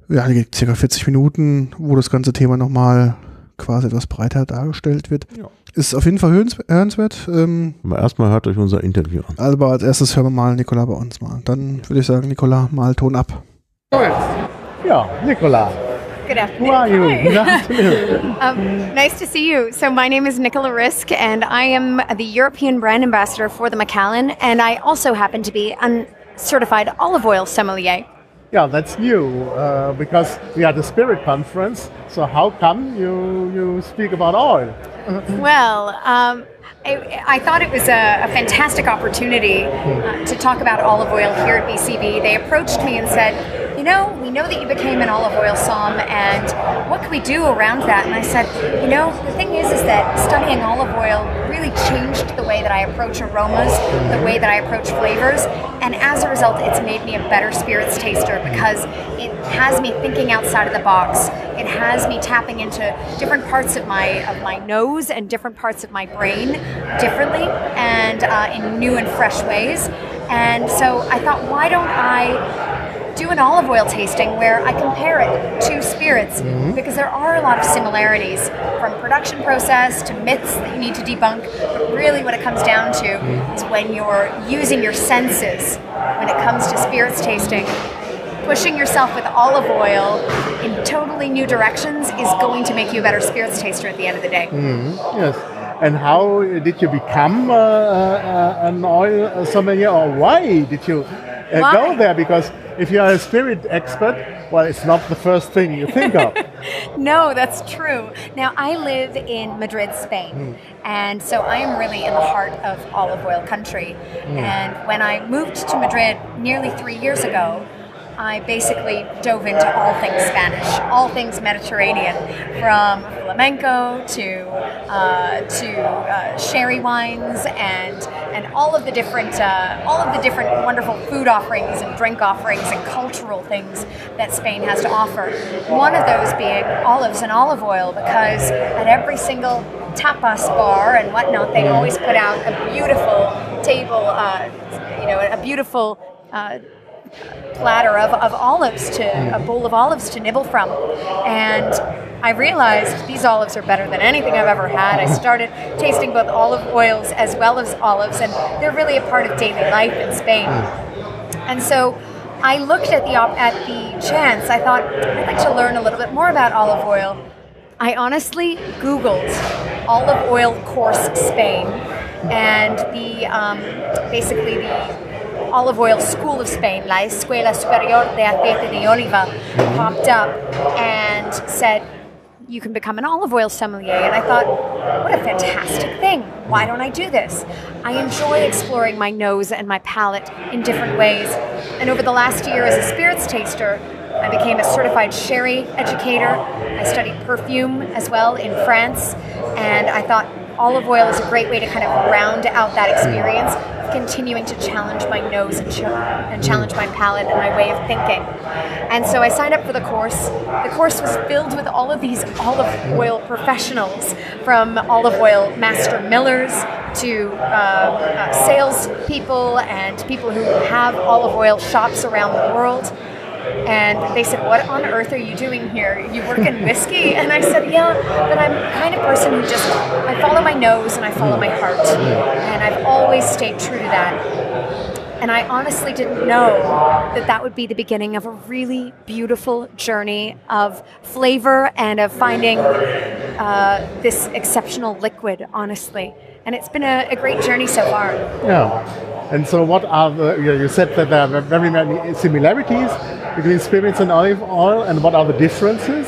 ja, circa 40 Minuten, wo das ganze Thema nochmal quasi etwas breiter dargestellt wird. Ja. Ist auf jeden Fall hörens- hörenswert. Ähm, Aber erstmal hört euch unser Interview an. aber als erstes hören wir mal Nicola bei uns mal. Dann würde ich sagen, Nicola, mal Ton ab. Ja, Nicola. Good afternoon. Who are you? Good afternoon. Um, nice to see you. So, my name is Nicola Risk, and I am the European brand ambassador for the Macallan, and I also happen to be a certified olive oil sommelier. Yeah, that's new uh, because we are the Spirit Conference. So how come you you speak about oil? Well, um, I, thought it was a, a fantastic opportunity uh, to talk about olive oil here at BCB. They approached me and said, You know, we know that you became an olive oil som, and what can we do around that? And I said, You know, the thing is, is that studying olive oil really changed the way that I approach aromas, the way that I approach flavors, and as a result, it's made me a better spirits taster because it has me thinking outside of the box. It has me tapping into different parts of my of my nose and different parts of my brain differently and uh, in new and fresh ways. And so I thought, why don't I do an olive oil tasting where I compare it to spirits mm-hmm. because there are a lot of similarities from production process to myths that you need to debunk. But really, what it comes down to mm-hmm. is when you're using your senses when it comes to spirits tasting pushing yourself with olive oil in totally new directions is going to make you a better spirits taster at the end of the day. Mm-hmm. Yes. And how did you become uh, uh, an oil sommelier, or why did you uh, Why? go there? Because if you are a spirit expert, well, it's not the first thing you think of. No, that's true. Now, I live in Madrid, Spain, and so I am really in the heart of olive oil country. And when I moved to Madrid nearly three years ago, I basically dove into all things Spanish, all things Mediterranean, from flamenco to uh, to uh, sherry wines and and all of the different uh, all of the different wonderful food offerings and drink offerings and cultural things that Spain has to offer. One of those being olives and olive oil, because at every single tapas bar and whatnot, they always put out a beautiful table, uh, you know, a beautiful. Uh, platter of, of olives to a bowl of olives to nibble from. And i realized these olives are better than anything i've ever had. I started tasting both olive oils as well as olives and they're really a part of daily life in spain. And so i looked at the op- at the chance. I thought i'd like to learn a little bit more about olive oil. I honestly googled olive oil course spain and the um, basically the olive oil school of Spain, La Escuela Superior de Aceite de Oliva, popped up and said, you can become an olive oil sommelier. And I thought, what a fantastic thing. Why don't I do this? I enjoy exploring my nose and my palate in different ways. And over the last year as a spirits taster, I became a certified sherry educator. I studied perfume as well in France. And I thought olive oil is a great way to kind of round out that experience continuing to challenge my nose and, ch- and challenge my palate and my way of thinking. And so I signed up for the course. The course was filled with all of these olive oil professionals from olive oil master millers to uh, uh, salespeople and people who have olive oil shops around the world. And they said, What on earth are you doing here? You work in whiskey? And I said, Yeah, but I'm the kind of person who just, I follow my nose and I follow my heart. And I've always stayed true to that. And I honestly didn't know that that would be the beginning of a really beautiful journey of flavor and of finding uh, this exceptional liquid, honestly. And it's been a, a great journey so far. Yeah. And so, what are the? You you said that there are very many similarities between spirits and olive oil, and what are the differences?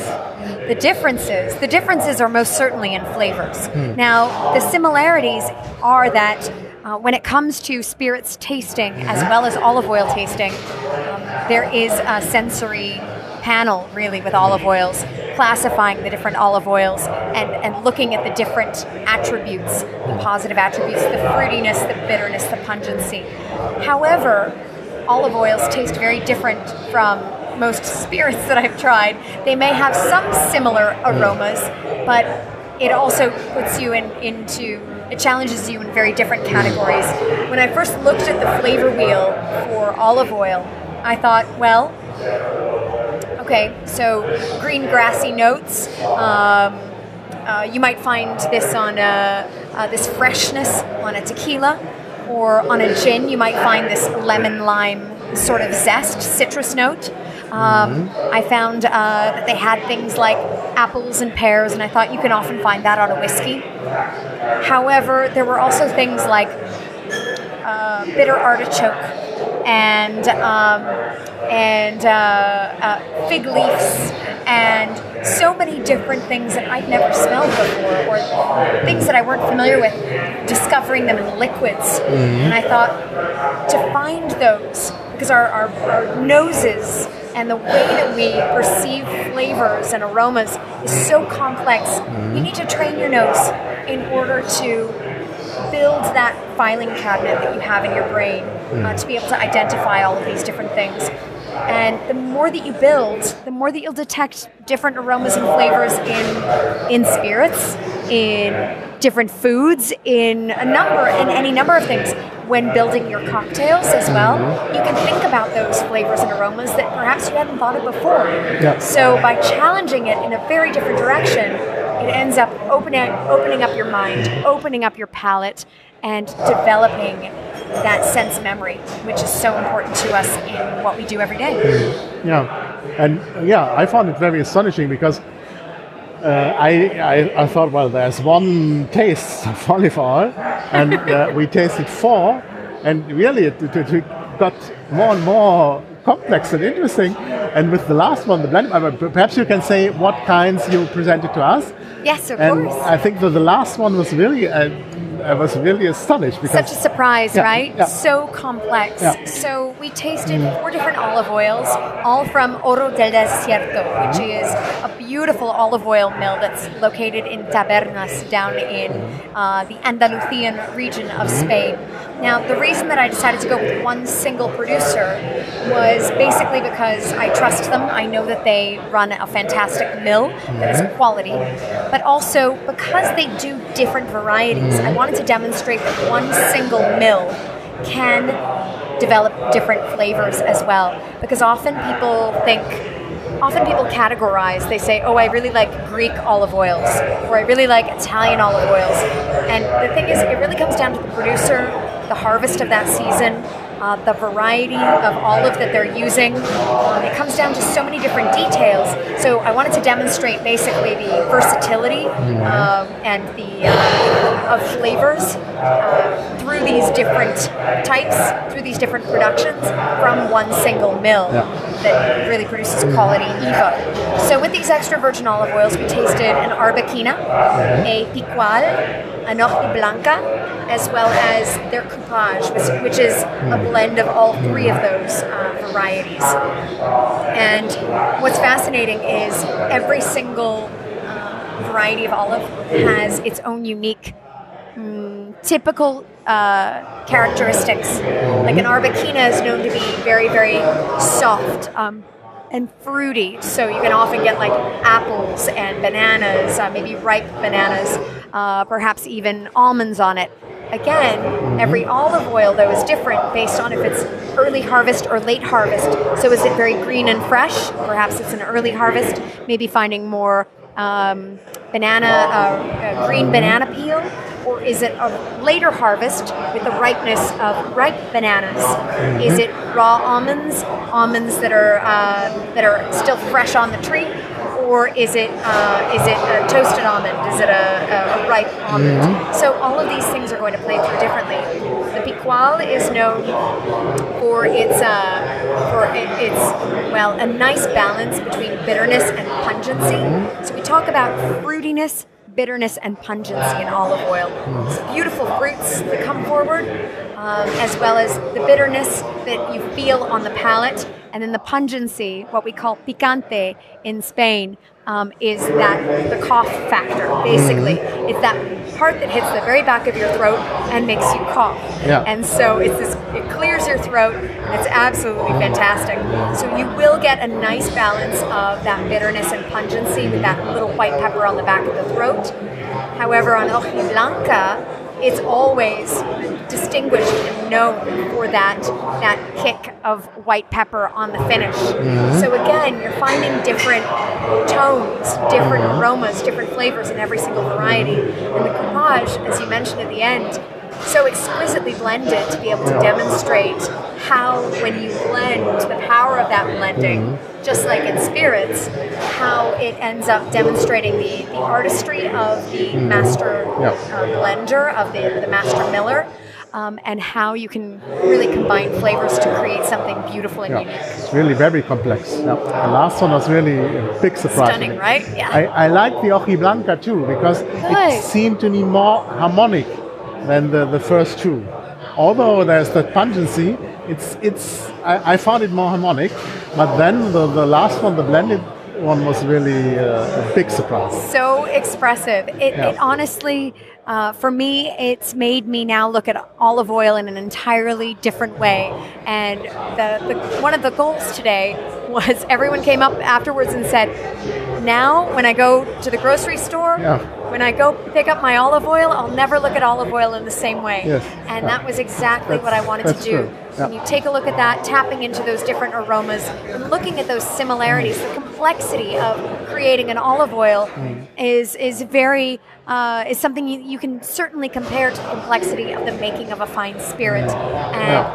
The differences, the differences are most certainly in flavors. Now, the similarities are that uh, when it comes to spirits tasting as well as olive oil tasting, um, there is a sensory panel really with olive oils, classifying the different olive oils and, and looking at the different attributes, the positive attributes, the fruitiness, the bitterness, the pungency. However, olive oils taste very different from most spirits that I've tried. They may have some similar aromas, but it also puts you in, into it challenges you in very different categories. When I first looked at the flavor wheel for olive oil, I thought, well, okay, so green grassy notes. Um, uh, you might find this on a, uh, this freshness on a tequila, or on a gin. You might find this lemon lime sort of zest, citrus note. Um, I found uh, that they had things like apples and pears, and I thought you can often find that on a whiskey. However, there were also things like uh, bitter artichoke and um, and uh, uh, fig leaves and so many different things that I'd never smelled before or things that I weren't familiar with. Discovering them in liquids, and I thought to find those because our, our, our noses and the way that we perceive flavors and aromas is so complex. You need to train your nose in order to build that filing cabinet that you have in your brain uh, to be able to identify all of these different things. And the more that you build, the more that you'll detect different aromas and flavors in in spirits, in different foods, in a number, in any number of things. When building your cocktails as well, you can think about those flavors and aromas that perhaps you hadn't thought of before. Yeah. So by challenging it in a very different direction, it ends up opening opening up your mind, opening up your palate, and developing that sense memory, which is so important to us in what we do every day. Yeah, and yeah, I found it very astonishing because uh, I, I I thought, well, there's one taste of olive oil, and uh, we tasted four, and really it, it, it got more and more complex and interesting. And with the last one, the blend, uh, perhaps you can say what kinds you presented to us. Yes, of And course. I think that the last one was really, uh, I was really astonished because Such a surprise, Yeah, right? yeah. So complex. Yeah. So we tasted four different olive oils, all from Oro del Desierto, which mm-hmm. is a beautiful olive oil mill that's located in Tabernas down in mm-hmm. uh, the Andalusian region of mm-hmm. Spain. Now, the reason that I decided to go with one single producer was basically because I trust them. I know that they run a fantastic mill that is quality, but also because they do different varieties, I wanted to demonstrate that one single mill can develop different flavors as well. Because often people think, often people categorize. They say, "Oh, I really like Greek olive oils," or "I really like Italian olive oils." And the thing is, it really comes down to the producer, the harvest of that season, uh, the variety of olive that they're using. It comes down to so many different details. So I wanted to demonstrate basically the versatility um, and the uh, of flavors uh, through these different types, through these different productions from one single mill that really produces quality Evo. So with these extra virgin olive oils, we tasted an Arbequina, a Picual, a Noche Blanca, as well as their coupage, which, which is a blend of all three of those uh, varieties. And what's fascinating is every single uh, variety of olive has its own unique mm, typical uh, characteristics. Like an Arbequina is known to be very, very soft um, and fruity. So you can often get like apples and bananas, uh, maybe ripe bananas. uh, perhaps even almonds on it. Again, every olive oil though is different based on if it's early harvest or late harvest. So is it very green and fresh? Perhaps it's an early harvest, maybe finding more um, banana, uh, uh, green banana peel, or is it a later harvest with the ripeness of ripe bananas? Is it raw almonds, almonds that are uh, that are still fresh on the tree, or is it uh, is it a toasted almond? Is it a, a, a ripe almond? So all of these things are going to play through differently. The picual is known for its uh, for it, its well a nice balance between bitterness and pungency. So we talk about fruitiness, bitterness, and pungency in olive oil. Beautiful fruits that come forward, um, as well as the bitterness that you feel on the palate, and then the pungency, what we call picante in Spain, um, is that the cough factor. Basically, it's that part that hits the very back of your throat and makes you cough. Yeah. And so it's this, it clears your throat, and it's absolutely fantastic. So you will get a nice balance of that bitterness and pungency with that little white pepper on the back of the throat. However, on Hojiblanca, it's always distinguished and known for that that kick of white pepper on the finish. Mm-hmm. So again, you're finding different tones, different mm-hmm. aromas, different flavors in every single variety. And the coupage, as you mentioned at the end, so exquisitely blended to be able to demonstrate how when you blend the power of that blending just like in spirits how it ends up demonstrating the, the artistry of the master Yeah. uh, blender of the, the master miller um, and how you can really combine flavors to create something beautiful and Yeah, unique it's really very complex. Yeah. The last one was really a big surprise. stunning right yeah I, I like the Oji Blanca too because Good. it seemed to me more harmonic than the, the first two. Although there's that pungency, it's it's I, I found it more harmonic, but then the, the last one, the blended one, was really uh, a big surprise. so expressive. It, Yeah. it honestly, uh, for me, it's made me now look at olive oil in an entirely different way. And the, the one of the goals today was everyone came up afterwards and said, "Now, when I go to the grocery store." Yeah. When I go pick up my olive oil, I'll never look at olive oil in the same way. Yes. And that was exactly what I wanted to do. true. Yeah. When you take a look at that, tapping into those different aromas, and looking at those similarities, the complexity of creating an olive oil Mm. is is very uh, is something you, you can certainly compare to the complexity of the making of a fine spirit. And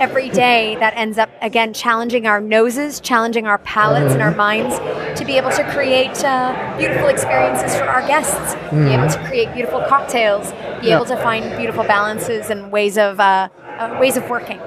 every day that ends up again challenging our noses, challenging our palates and our minds to be able to create uh, beautiful experiences for our guests, be able to create beautiful cocktails, be Yeah. able to find beautiful balances and ways of uh, uh, ways of working.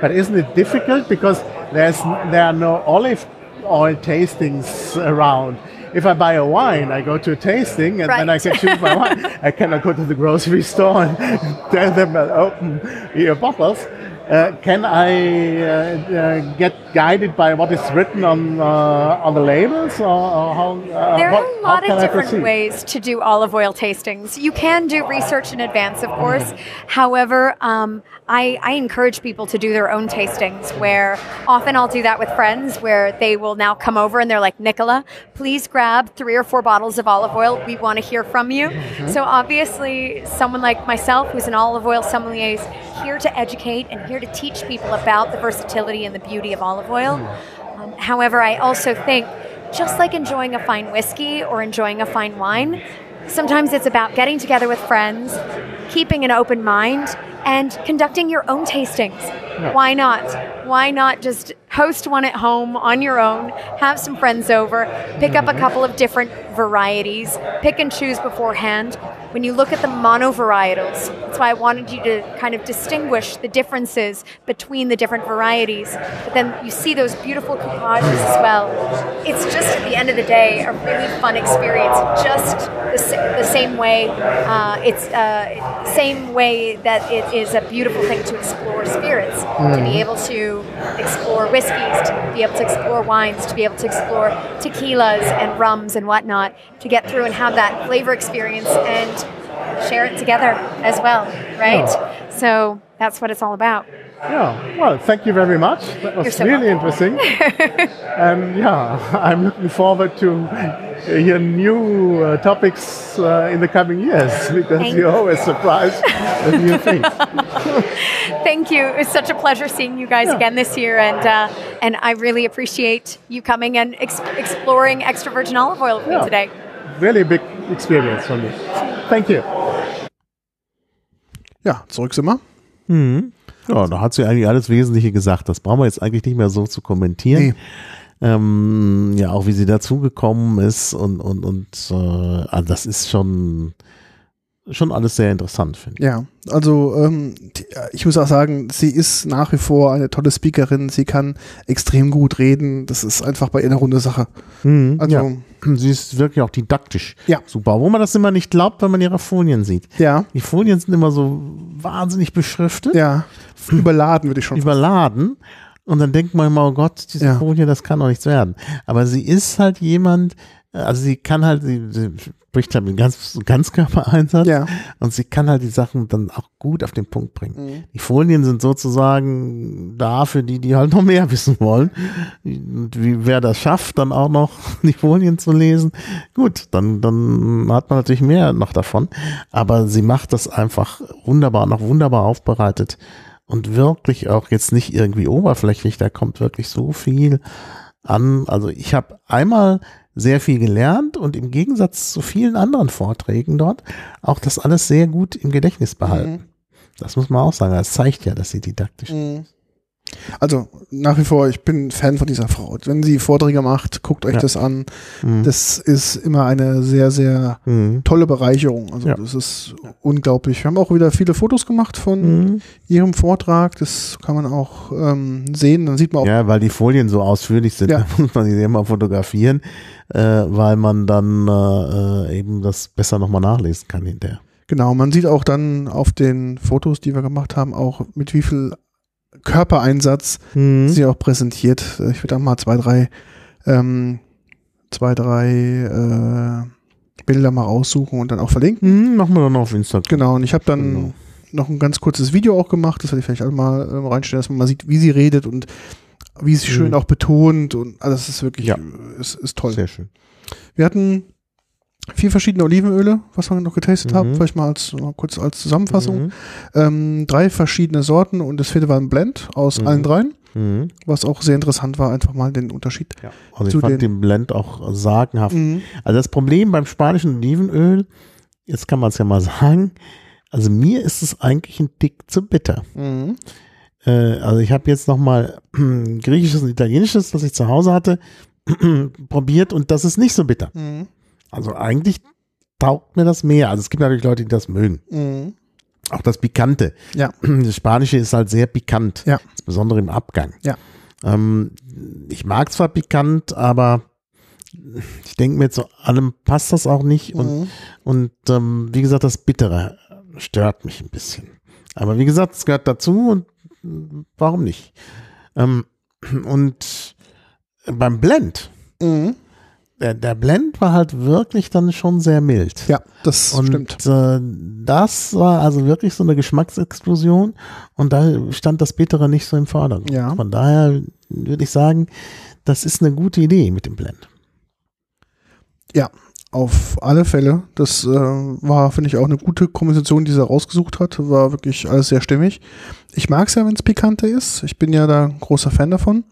But isn't it difficult because there's there are no olive oil tastings around? If I buy a wine, I go to a tasting and then I Right. can choose my wine. I cannot go to the grocery store and tell them uh, open your bottles. Uh, can I uh, uh, get guided by what is written on uh, on the labels, or, or how? Uh, There are a lot of different ways to do olive oil tastings. You can do research in advance, of course. However, um, I, I encourage people to do their own tastings where often I'll do that with friends where they will now come over and they're like, Nicola, please grab three or four bottles of olive oil. We want to hear from you. Mm-hmm. So obviously, someone like myself who's an olive oil sommelier is here to educate and here to teach people about the versatility and the beauty of olive oil. Mm. Um, however, I also think just like enjoying a fine whiskey or enjoying a fine wine, sometimes it's about getting together with friends, keeping an open mind, and conducting your own tastings. Why not? Why not just host one at home on your own, have some friends over, pick up a couple of different varieties, pick and choose beforehand. When you look at the monovarietals, that's why I wanted you to kind of distinguish the differences between the different varieties. But then you see those beautiful coupages as well. It's just at the end of the day a really fun experience. Just the, the same way, uh, it's uh, same way that it is a beautiful thing to explore spirits, to be able to explore whiskeys, to be able to explore wines, to be able to explore tequilas and rums and whatnot, to get through and have that flavor experience and share it together as well, right? So that's what it's all about. Yeah, well, thank you very much. That was You're so really interesting. and yeah, I'm looking forward to hear new uh, topics uh, in the coming years because Thank you you. always surprise with new things. Thank you. It was such a pleasure seeing you guys Yeah. again this year, and uh, and I really appreciate you coming and ex- exploring extra virgin olive oil with Yeah. me today. Really big experience for me. Thank you. Ja, zurück sind wir. Mhm. Ja, da hat sie eigentlich alles Wesentliche gesagt. Das brauchen wir jetzt eigentlich nicht mehr so zu kommentieren. Nee. Ähm, ja, auch wie sie dazugekommen ist und, und, und äh, also das ist schon, schon alles sehr interessant, finde ich. Ja, also ähm, die, ich muss auch sagen, sie ist nach wie vor eine tolle Speakerin. Sie kann extrem gut reden. Das ist einfach bei ihr eine runde Sache. Also, ja. Sie ist wirklich auch didaktisch. Ja. Super. Wo man das immer nicht glaubt, wenn man ihre Folien sieht. ja, Die Folien sind immer so wahnsinnig beschriftet, ja, überladen würde ich schon. überladen. Und dann denkt man immer, oh Gott, diese Ja. Folie, das kann doch nichts werden. Aber sie ist halt jemand, äh, also sie kann halt, sie, sie spricht halt mit ganz, Ganzkörpereinsatz. Ja. Und sie kann halt die Sachen dann auch gut auf den Punkt bringen. Mhm. Die Folien sind sozusagen da für die, die halt noch mehr wissen wollen. Und wie, wer das schafft, dann auch noch die Folien zu lesen, gut, dann, dann hat man natürlich mehr noch davon. Aber sie macht das einfach wunderbar, noch wunderbar aufbereitet. Und wirklich auch jetzt nicht irgendwie oberflächlich, da kommt wirklich so viel an. Also ich habe einmal sehr viel gelernt und im Gegensatz zu vielen anderen Vorträgen dort auch das alles sehr gut im Gedächtnis behalten. Das muss man auch sagen. Das zeigt ja, dass sie didaktisch Mhm. Also nach wie vor, ich bin Fan von dieser Frau. Wenn sie Vorträge macht, guckt euch Ja. das an. Mhm. Das ist immer eine sehr, sehr Mhm. tolle Bereicherung. Also Ja. das ist unglaublich. Wir haben auch wieder viele Fotos gemacht von Mhm. ihrem Vortrag. Das kann man auch ähm, sehen. Dann sieht man auch, Ja, weil die Folien so ausführlich sind, Ja. da muss man sie immer fotografieren, äh, weil man dann äh, eben das besser nochmal nachlesen kann hinterher. genau, man sieht auch dann auf den Fotos, die wir gemacht haben, auch mit wie viel Körpereinsatz Mhm. sie auch präsentiert. Ich würde da mal zwei, drei, ähm, zwei, drei äh, Bilder mal raussuchen und dann auch verlinken. Mhm, machen wir dann auf Instagram. Genau, und ich habe dann Genau. noch ein ganz kurzes Video auch gemacht, das werde ich vielleicht auch mal ähm, reinstellen, dass man mal sieht, wie sie redet und wie sie schön Mhm. auch betont und also das ist wirklich, Ja. äh, ist, ist toll. Sehr schön. Wir hatten vier verschiedene Olivenöle, was wir noch getestet Mhm. haben, vielleicht mal als mal kurz als Zusammenfassung. Mhm. Ähm, drei verschiedene Sorten und das vierte war ein Blend aus Mhm. allen dreien, Mhm. was auch sehr interessant war, einfach mal den Unterschied. Ja. Also ich fand den- den Blend auch sagenhaft. Mhm. Also das Problem beim spanischen Olivenöl, jetzt kann man es ja mal sagen, also mir ist es eigentlich ein Tick zu bitter. Mhm. Äh, also ich habe jetzt nochmal griechisches und italienisches, das ich zu Hause hatte, probiert und das ist nicht so bitter. Mhm. Also eigentlich taugt mir das mehr. Also es gibt natürlich Leute, die das mögen. Mhm. Auch das Pikante. Ja. Das Spanische ist halt sehr pikant, Ja. insbesondere im Abgang. Ja. Ähm, ich mag zwar pikant, aber ich denke mir zu allem passt das auch nicht. Und, Mhm. und ähm, wie gesagt, das Bittere stört mich ein bisschen. Aber wie gesagt, es gehört dazu und warum nicht? Ähm, und beim Blend, Mhm. Der, der Blend war halt wirklich dann schon sehr mild. Ja, das Und stimmt. äh, das war also wirklich so eine Geschmacksexplosion und da stand das Bittere nicht so im Vordergrund. Ja. Von daher würde ich sagen, das ist eine gute Idee mit dem Blend. Auf alle Fälle. Das äh, war, finde ich, auch eine gute Kombination, die sie rausgesucht hat. War wirklich alles sehr stimmig. Ich mag es ja, wenn es pikanter ist. Ich bin ja da ein großer Fan davon.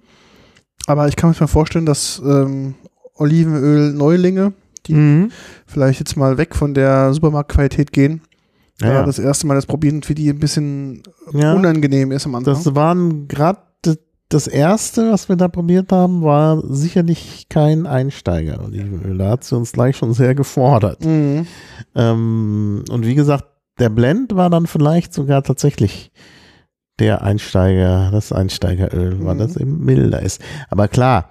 Aber ich kann mir vorstellen, dass ähm, Olivenöl-Neulinge, die vielleicht jetzt mal weg von der Supermarktqualität gehen, Ja, ja. das erste Mal das probieren, für die ein bisschen Ja. unangenehm ist am Anfang. Das waren gerade das erste, was wir da probiert haben, war sicherlich kein Einsteiger. Olivenöl. Da hat sie uns gleich schon sehr gefordert. mhm. Ähm, und wie gesagt, der Blend war dann vielleicht sogar tatsächlich der Einsteiger, das Einsteigeröl, weil Mhm. das eben milder ist. Aber klar,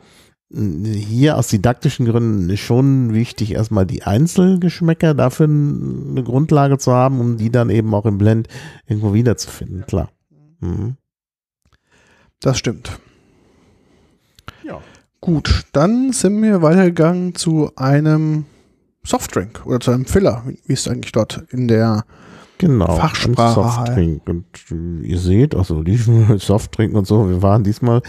hier aus didaktischen Gründen ist schon wichtig, erstmal die Einzelgeschmäcker dafür eine Grundlage zu haben, um die dann eben auch im Blend irgendwo wiederzufinden, klar. Mhm. Das stimmt. Ja. Gut, dann sind wir weitergegangen zu einem Softdrink oder zu einem Filler, wie es eigentlich dort in der Genau. Fachsprache Und Softdrink. Und äh, ihr seht, also die Softdrink und so, wir waren diesmal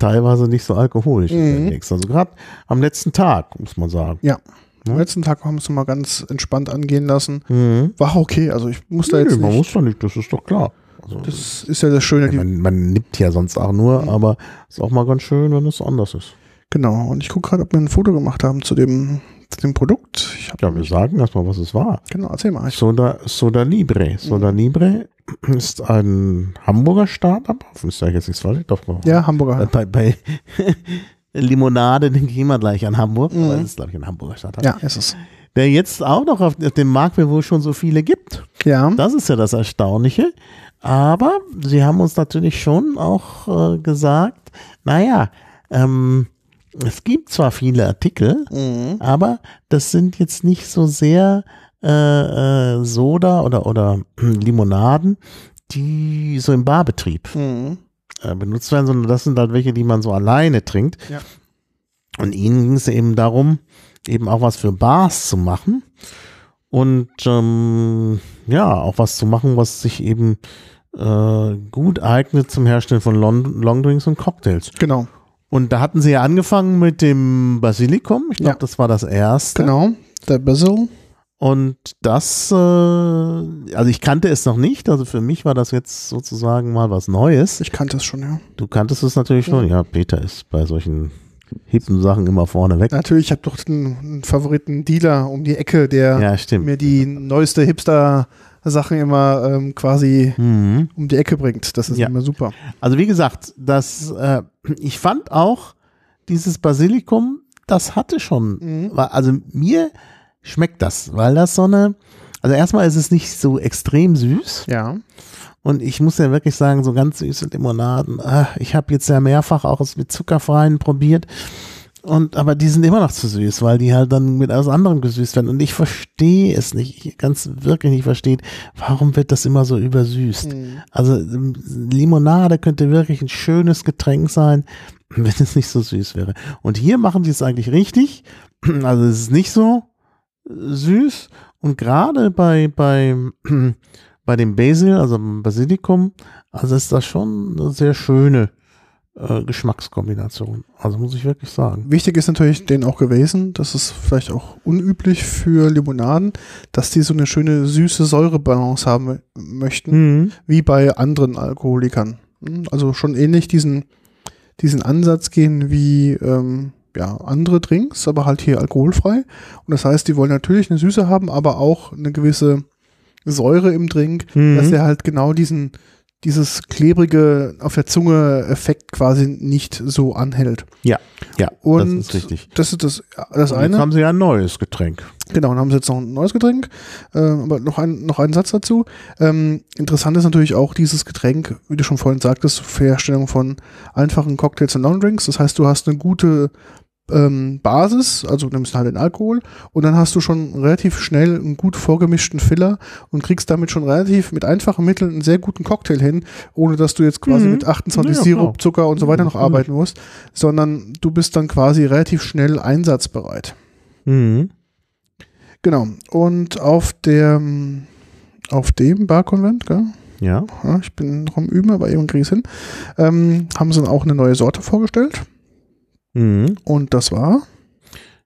teilweise nicht so alkoholisch Mhm. unterwegs. Also gerade am letzten Tag, muss man sagen. Ja. Ja. Am letzten Tag haben wir es mal ganz entspannt angehen lassen. Mhm. War okay, also ich muss da Nee, jetzt man nicht. muss doch nicht, das ist doch klar. Also, Das ist ja das Schöne. ja, man, man nippt ja sonst auch nur, aber ist auch mal ganz schön, wenn es anders ist. genau. Und ich gucke gerade, ob wir ein Foto gemacht haben zu dem, zu dem Produkt. Ja, wir sagen erstmal, was es war. genau, erzähl mal. Soda, Soda Libre. Soda Libre ist ein Hamburger Startup. Hoffentlich sage ich jetzt nichts falsch. Doch, ja, Hamburger. Bei, bei Limonade denke ich immer gleich an Hamburg, Mhm. aber es ist, glaube ich, ein Hamburger Startup. Ja, ist es. Der jetzt auch noch auf dem Markt wo es schon so viele gibt. Ja. Das ist ja das Erstaunliche. Aber sie haben uns natürlich schon auch äh, gesagt, naja, ähm, es gibt zwar viele Artikel, Mhm. aber das sind jetzt nicht so sehr äh, äh, Soda oder, oder Limonaden, die so im Barbetrieb Mhm. äh, benutzt werden, sondern das sind halt welche, die man so alleine trinkt. Ja. Und ihnen ging es eben darum, eben auch was für Bars zu machen und ähm, ja, auch was zu machen, was sich eben äh, gut eignet zum Herstellen von Long Longdrinks und Cocktails. Genau, Und da hatten sie ja angefangen mit dem Basilikum. Ich glaube, Ja. das war das erste. genau. Der Basil. Und das, äh, also ich kannte es noch nicht. Also für mich war das jetzt sozusagen mal was Neues. Ich kannte es schon, ja. Du kanntest es natürlich schon. Ja, Peter ist bei solchen hippen Sachen immer vorne weg. Natürlich, ich habe doch einen, Favoriten Dealer um die Ecke, der Ja, mir die neueste Hipster-Sachen immer ähm, quasi Mhm. um die Ecke bringt. Das ist Ja. immer super. Also wie gesagt, das, äh, ich fand auch dieses Basilikum, das hatte schon, Mhm. war- also mir schmeckt das, weil das so eine, also erstmal ist es nicht so extrem süß Ja. und ich muss ja wirklich sagen, so ganz süße Limonaden, ah, ich habe jetzt ja mehrfach auch es mit zuckerfreien probiert und aber die sind immer noch zu süß, weil die halt dann mit etwas anderem gesüßt werden und ich verstehe es nicht, ich ganz wirklich nicht versteht, warum wird das immer so übersüßt? Mhm. Also ähm, Limonade könnte wirklich ein schönes Getränk sein, wenn es nicht so süß wäre. Und hier machen sie es eigentlich richtig. Also es ist nicht so süß. Und gerade bei, bei, bei dem Basil, also Basilikum, also ist das schon eine sehr schöne äh, Geschmackskombination. Also muss ich wirklich sagen. Wichtig ist natürlich denen auch gewesen, das ist vielleicht auch unüblich für Limonaden, dass die so eine schöne süße Säurebalance haben möchten, Mhm. wie bei anderen Alkoholikern. Hm, Also schon ähnlich diesen, diesen Ansatz gehen wie ähm, ja, andere Drinks, aber halt hier alkoholfrei. Und das heißt, die wollen natürlich eine Süße haben, aber auch eine gewisse Säure im Drink, Mhm. dass der halt genau diesen, dieses klebrige auf der Zunge Effekt quasi nicht so anhält. Ja, Und das ist richtig. Das ist das, das Und jetzt eine. haben sie ja ein neues Getränk. Genau, dann haben sie jetzt noch ein neues Getränk. Äh, aber noch, ein, noch einen Satz dazu. Ähm, interessant ist natürlich auch dieses Getränk, wie du schon vorhin sagtest, für Herstellung von einfachen Cocktails und Longdrinks. Das heißt, du hast eine gute ähm, Basis, also du nimmst halt den Alkohol und dann hast du schon relativ schnell einen gut vorgemischten Filler und kriegst damit schon relativ mit einfachen Mitteln einen sehr guten Cocktail hin, ohne dass du jetzt quasi Mhm. mit 28 Ja, Sirup, klar. Zucker und so weiter noch Natürlich. arbeiten musst, sondern du bist dann quasi relativ schnell einsatzbereit. Mhm. Genau. Und auf der auf dem Barkonvent, gell? Ja. Ja, ich bin noch am Üben, aber eben kriege ich hin. Ähm, haben sie dann auch eine neue Sorte vorgestellt. Mhm. Und das war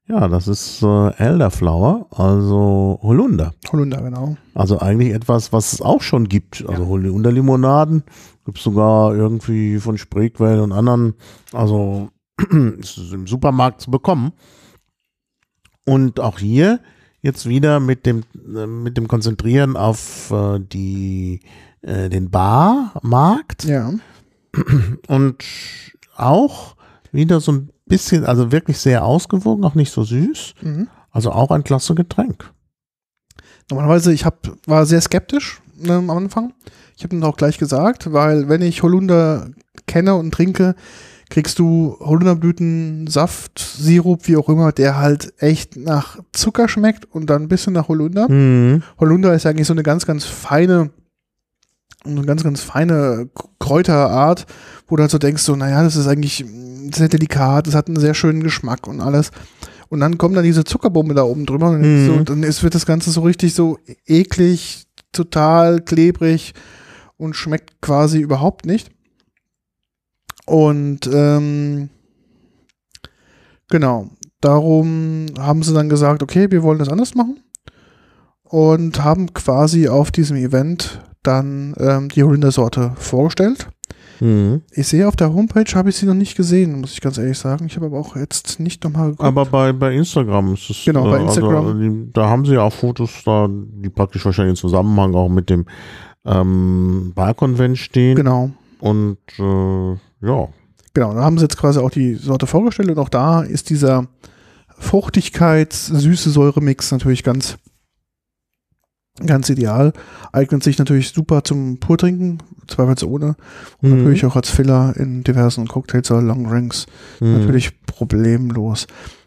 Ja, das ist äh, Elderflower, also Holunder. Holunder, genau. Also eigentlich etwas, was es auch schon gibt. Also Holunder-Limonaden gibt es sogar irgendwie von Spreequell und anderen. Also ist es im Supermarkt zu bekommen. Und auch hier jetzt wieder mit dem, äh, mit dem Konzentrieren auf äh, die, äh, den Barmarkt Ja. und auch wieder so ein bisschen, also wirklich sehr ausgewogen, auch nicht so süß. Mhm. Also auch ein klasse Getränk. Normalerweise, ich hab, war sehr skeptisch ähm, am Anfang. Ich habe dann auch gleich gesagt, weil wenn ich Holunder kenne und trinke, kriegst du Holunderblüten, Saft, Sirup, wie auch immer, der halt echt nach Zucker schmeckt und dann ein bisschen nach Holunder. Mhm. Holunder ist ja eigentlich so eine ganz, ganz feine, eine ganz, ganz feine Kräuterart, wo du halt so denkst, so, naja, das ist eigentlich sehr delikat, das hat einen sehr schönen Geschmack und alles. Und dann kommt dann diese Zuckerbombe da oben drüber und dann, Mhm. so, dann ist, wird das Ganze so richtig so eklig, total klebrig und schmeckt quasi überhaupt nicht. Und ähm, genau, darum haben sie dann gesagt, okay, wir wollen das anders machen. Und haben quasi auf diesem Event dann ähm, die Horinder-Sorte vorgestellt. Mhm. Ich sehe auf der Homepage, habe ich sie noch nicht gesehen, muss ich ganz ehrlich sagen. Ich habe aber auch jetzt nicht nochmal geguckt. Aber bei, bei Instagram ist es. Genau, bei äh, Instagram. Also, die, da haben sie ja auch Fotos da, die praktisch wahrscheinlich im Zusammenhang auch mit dem ähm, Bar-Convent stehen. genau. Und äh, ja. Genau, da haben sie jetzt quasi auch die Sorte vorgestellt und auch da ist dieser Fruchtigkeits-Süße-Säure-Mix natürlich ganz, ganz ideal. Eignet sich natürlich super zum Purtrinken, zweifelsohne. Und Mhm. natürlich auch als Filler in diversen Cocktails oder Long Drinks Mhm. natürlich problemlos.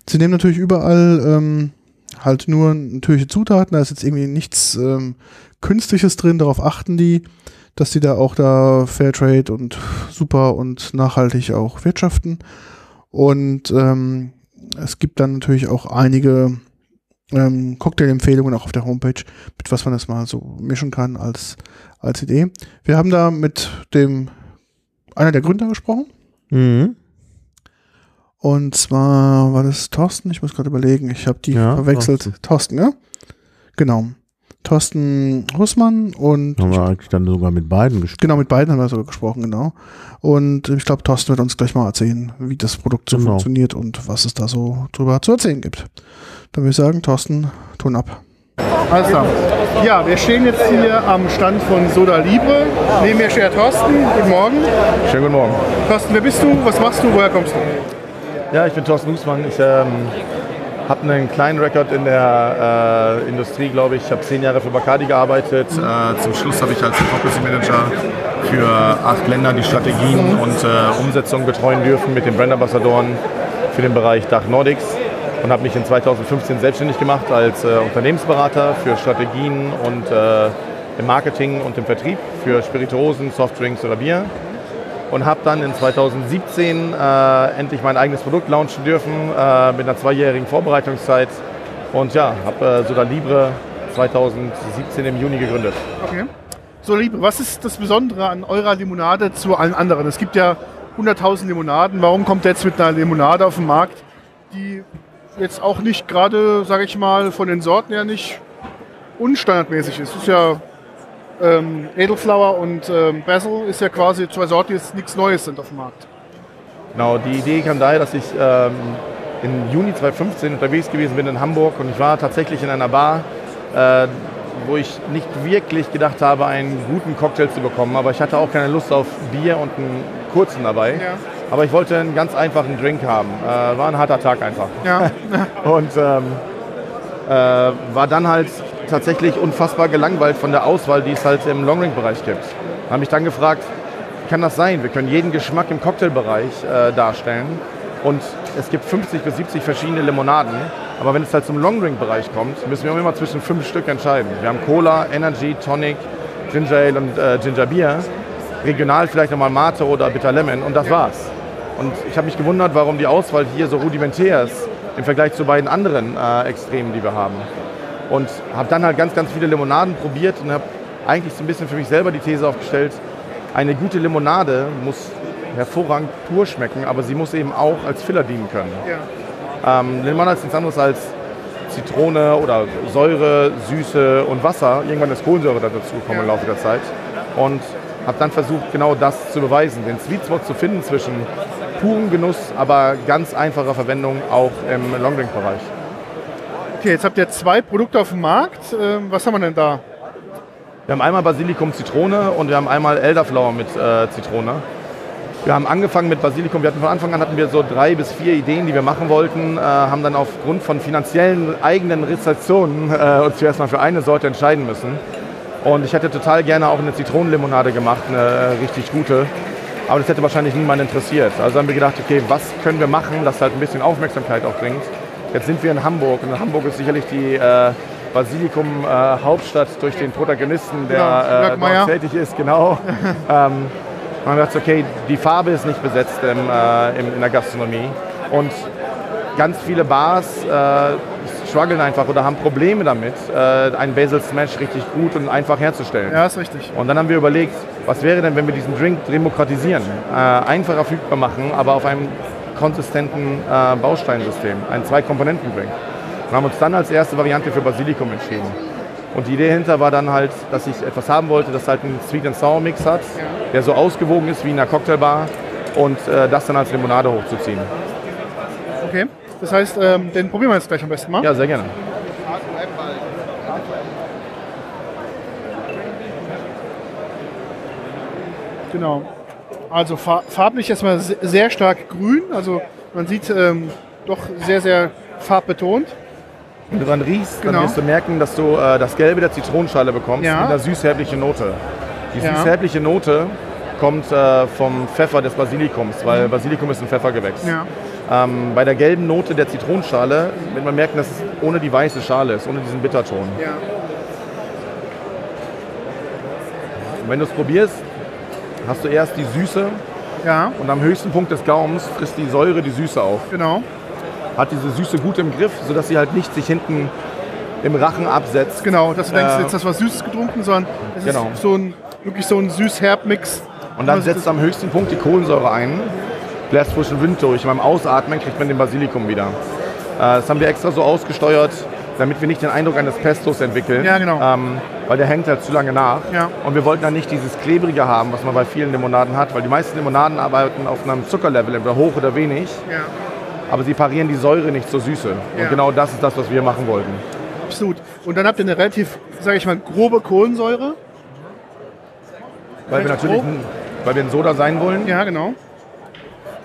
Sie nehmen natürlich überall ähm, halt nur natürliche Zutaten, da ist jetzt irgendwie nichts ähm, Künstliches drin, darauf achten die, dass die da auch da Fairtrade und super und nachhaltig auch wirtschaften. Und ähm, es gibt dann natürlich auch einige ähm, Cocktail-Empfehlungen auch auf der Homepage, mit was man das mal so mischen kann als, als Idee. Wir haben da mit dem einer der Gründer gesprochen. Mhm. Und zwar war das Thorsten, ich muss gerade überlegen, ich habe die Ja, verwechselt. Thorsten. ja? Genau. Thorsten Hussmann und Haben wir eigentlich dann sogar mit beiden gesprochen. genau mit beiden haben wir sogar gesprochen, genau. Und ich glaube, Thorsten wird uns gleich mal erzählen, wie das Produkt so Genau. funktioniert und was es da so drüber zu erzählen gibt. Dann würde ich sagen, Thorsten, Ton ab. Alles klar. Ja, wir stehen jetzt hier am Stand von Soda Libre. Neben mir steht Thorsten. Guten Morgen. Schönen guten Morgen. Thorsten, wer bist du? Was machst du? Woher kommst du? Ja, ich bin Thorsten Husmann. Ich ähm, habe einen kleinen Rekord in der äh, Industrie, glaube ich. Ich habe zehn Jahre für Bacardi gearbeitet. Äh, zum Schluss habe ich als Focus Manager für acht Länder die Strategien und äh, Umsetzung betreuen dürfen mit den Brandambassadoren für den Bereich Dach Nordics und habe mich in 2015 selbstständig gemacht als äh, Unternehmensberater für Strategien und äh, im Marketing und im Vertrieb für Spirituosen, Softdrinks oder Bier und habe dann in 2017 äh, endlich mein eigenes Produkt launchen dürfen äh, mit einer zweijährigen Vorbereitungszeit und ja, habe äh, Soda Libre 2017 im Juni gegründet. Okay. So, Liebe, was ist das Besondere an eurer Limonade zu allen anderen? Es gibt ja 100.000 Limonaden. Warum kommt ihr jetzt mit einer Limonade auf den Markt, die jetzt auch nicht gerade, sage ich mal, von den Sorten her nicht unstandardmäßig ist? Es ist ja ähm, Edelflower und ähm, Basil ist ja quasi zwei Sorten, die jetzt nichts Neues sind auf dem Markt. Genau, die Idee kam daher, dass ich ähm, im Juni 2015 unterwegs gewesen bin in Hamburg und ich war tatsächlich in einer Bar, äh, wo ich nicht wirklich gedacht habe, einen guten Cocktail zu bekommen, aber ich hatte auch keine Lust auf Bier und einen kurzen dabei. Ja. Aber ich wollte einen ganz einfachen Drink haben. Äh, war ein harter Tag einfach. Ja, Und ähm, äh, war dann halt tatsächlich unfassbar gelangweilt von der Auswahl, die es halt im Longdrink-Bereich gibt. Habe mich dann gefragt, kann das sein? Wir können jeden Geschmack im Cocktailbereich äh, darstellen und es gibt 50 bis 70 verschiedene Limonaden. Aber wenn es halt zum Longdrink-Bereich kommt, müssen wir immer zwischen fünf Stück entscheiden. Wir haben Cola, Energy, Tonic, Ginger Ale und äh, Ginger Beer. Regional vielleicht nochmal Mate oder Bitter Lemon und das war's. Und ich habe mich gewundert, warum die Auswahl hier so rudimentär ist im Vergleich zu beiden anderen äh, Extremen, die wir haben. Und habe dann halt ganz, ganz viele Limonaden probiert und habe eigentlich so ein bisschen für mich selber die These aufgestellt, eine gute Limonade muss hervorragend pur schmecken, aber sie muss eben auch als Filler dienen können. Ähm, Limonade ist nichts anderes als Zitrone oder Säure, Süße und Wasser. Irgendwann ist Kohlensäure dazu gekommen im Laufe der Zeit. Und habe dann versucht, genau das zu beweisen, den Sweet Spot zu finden zwischen purem Genuss, aber ganz einfacher Verwendung auch im Longdrink-Bereich. okay, jetzt habt ihr zwei Produkte auf dem Markt. Ähm, was haben wir denn da? Wir haben einmal Basilikum Zitrone und wir haben einmal Elderflower mit äh, Zitrone. Wir haben angefangen mit Basilikum. Wir hatten von Anfang an hatten wir so drei bis vier Ideen, die wir machen wollten, äh, haben dann aufgrund von finanziellen eigenen Restriktionen äh, uns zuerst mal für eine Sorte entscheiden müssen. Und ich hätte total gerne auch eine Zitronenlimonade gemacht, eine äh, richtig gute. Aber das hätte wahrscheinlich niemand interessiert. Also haben wir gedacht, okay, was können wir machen, das halt ein bisschen Aufmerksamkeit auch bringt. Jetzt sind wir in Hamburg und Hamburg ist sicherlich die äh, Basilikum-Hauptstadt durch den Protagonisten, der Genau, äh, tätig ist, genau. ähm, man hat gesagt, okay, die Farbe ist nicht besetzt im, äh, im, in der Gastronomie. Und ganz viele Bars äh, strugglen einfach oder haben Probleme damit, äh, einen Basil Smash richtig gut und einfach herzustellen. Ja, ist richtig. Und dann haben wir überlegt, was wäre denn, wenn wir diesen Drink demokratisieren, äh, einfacher verfügbar machen, aber auf einem konsistenten äh, Bausteinsystem, ein Zwei-Komponenten-Drink. Und haben uns dann als erste Variante für Basilikum entschieden. Und die Idee hinter war dann halt, dass ich etwas haben wollte, das halt einen Sweet and Sour Mix hat, der so ausgewogen ist wie in einer Cocktailbar und äh, das dann als Limonade hochzuziehen. Okay. Das heißt, ähm, den probieren wir jetzt gleich am besten mal. Ja, sehr gerne. Genau. Also fa- farblich erstmal se- sehr stark grün. Also man sieht ähm, doch sehr, sehr farbbetont. Wenn du dran riechst, dann Genau. wirst du merken, dass du äh, das Gelbe der Zitronenschale bekommst Ja. mit einer süß-herbliche Note. Die Ja. süß-herbliche Note kommt äh, vom Pfeffer des Basilikums, weil Basilikum ist ein Pfeffergewächs. Ja. Ähm, bei der gelben Note der Zitronenschale wird man merken, dass es ohne die weiße Schale ist, ohne diesen Bitterton. Ja. Und wenn du es probierst, hast du erst die Süße Ja, und am höchsten Punkt des Gaumens frisst die Säure die Süße auf. genau. Hat diese Süße gut im Griff, sodass sie halt nicht sich hinten im Rachen absetzt. Genau, dass du denkst, Äh, jetzt hast du was Süßes getrunken, sondern es Genau. ist so ein, wirklich so ein süß-herb-Mix. Und dann Also setzt am höchsten Punkt die Kohlensäure ein, bläst frischen Wind durch. Und beim Ausatmen kriegt man den Basilikum wieder. Äh, das haben wir extra so ausgesteuert, damit wir nicht den Eindruck eines Pestos entwickeln. Ja, genau. Ähm, weil der hängt halt zu lange nach. Ja. Und wir wollten dann nicht dieses Klebrige haben, was man bei vielen Limonaden hat, weil die meisten Limonaden arbeiten auf einem Zuckerlevel, entweder hoch oder wenig. Ja, Aber sie parieren die Säure nicht zur Süße. Ja. Und genau das ist das, was wir machen wollten. absolut. Und dann habt ihr eine relativ, sage ich mal, grobe Kohlensäure. Weil wir natürlich, grob. weil wir ein Soda sein wollen. Ja, genau.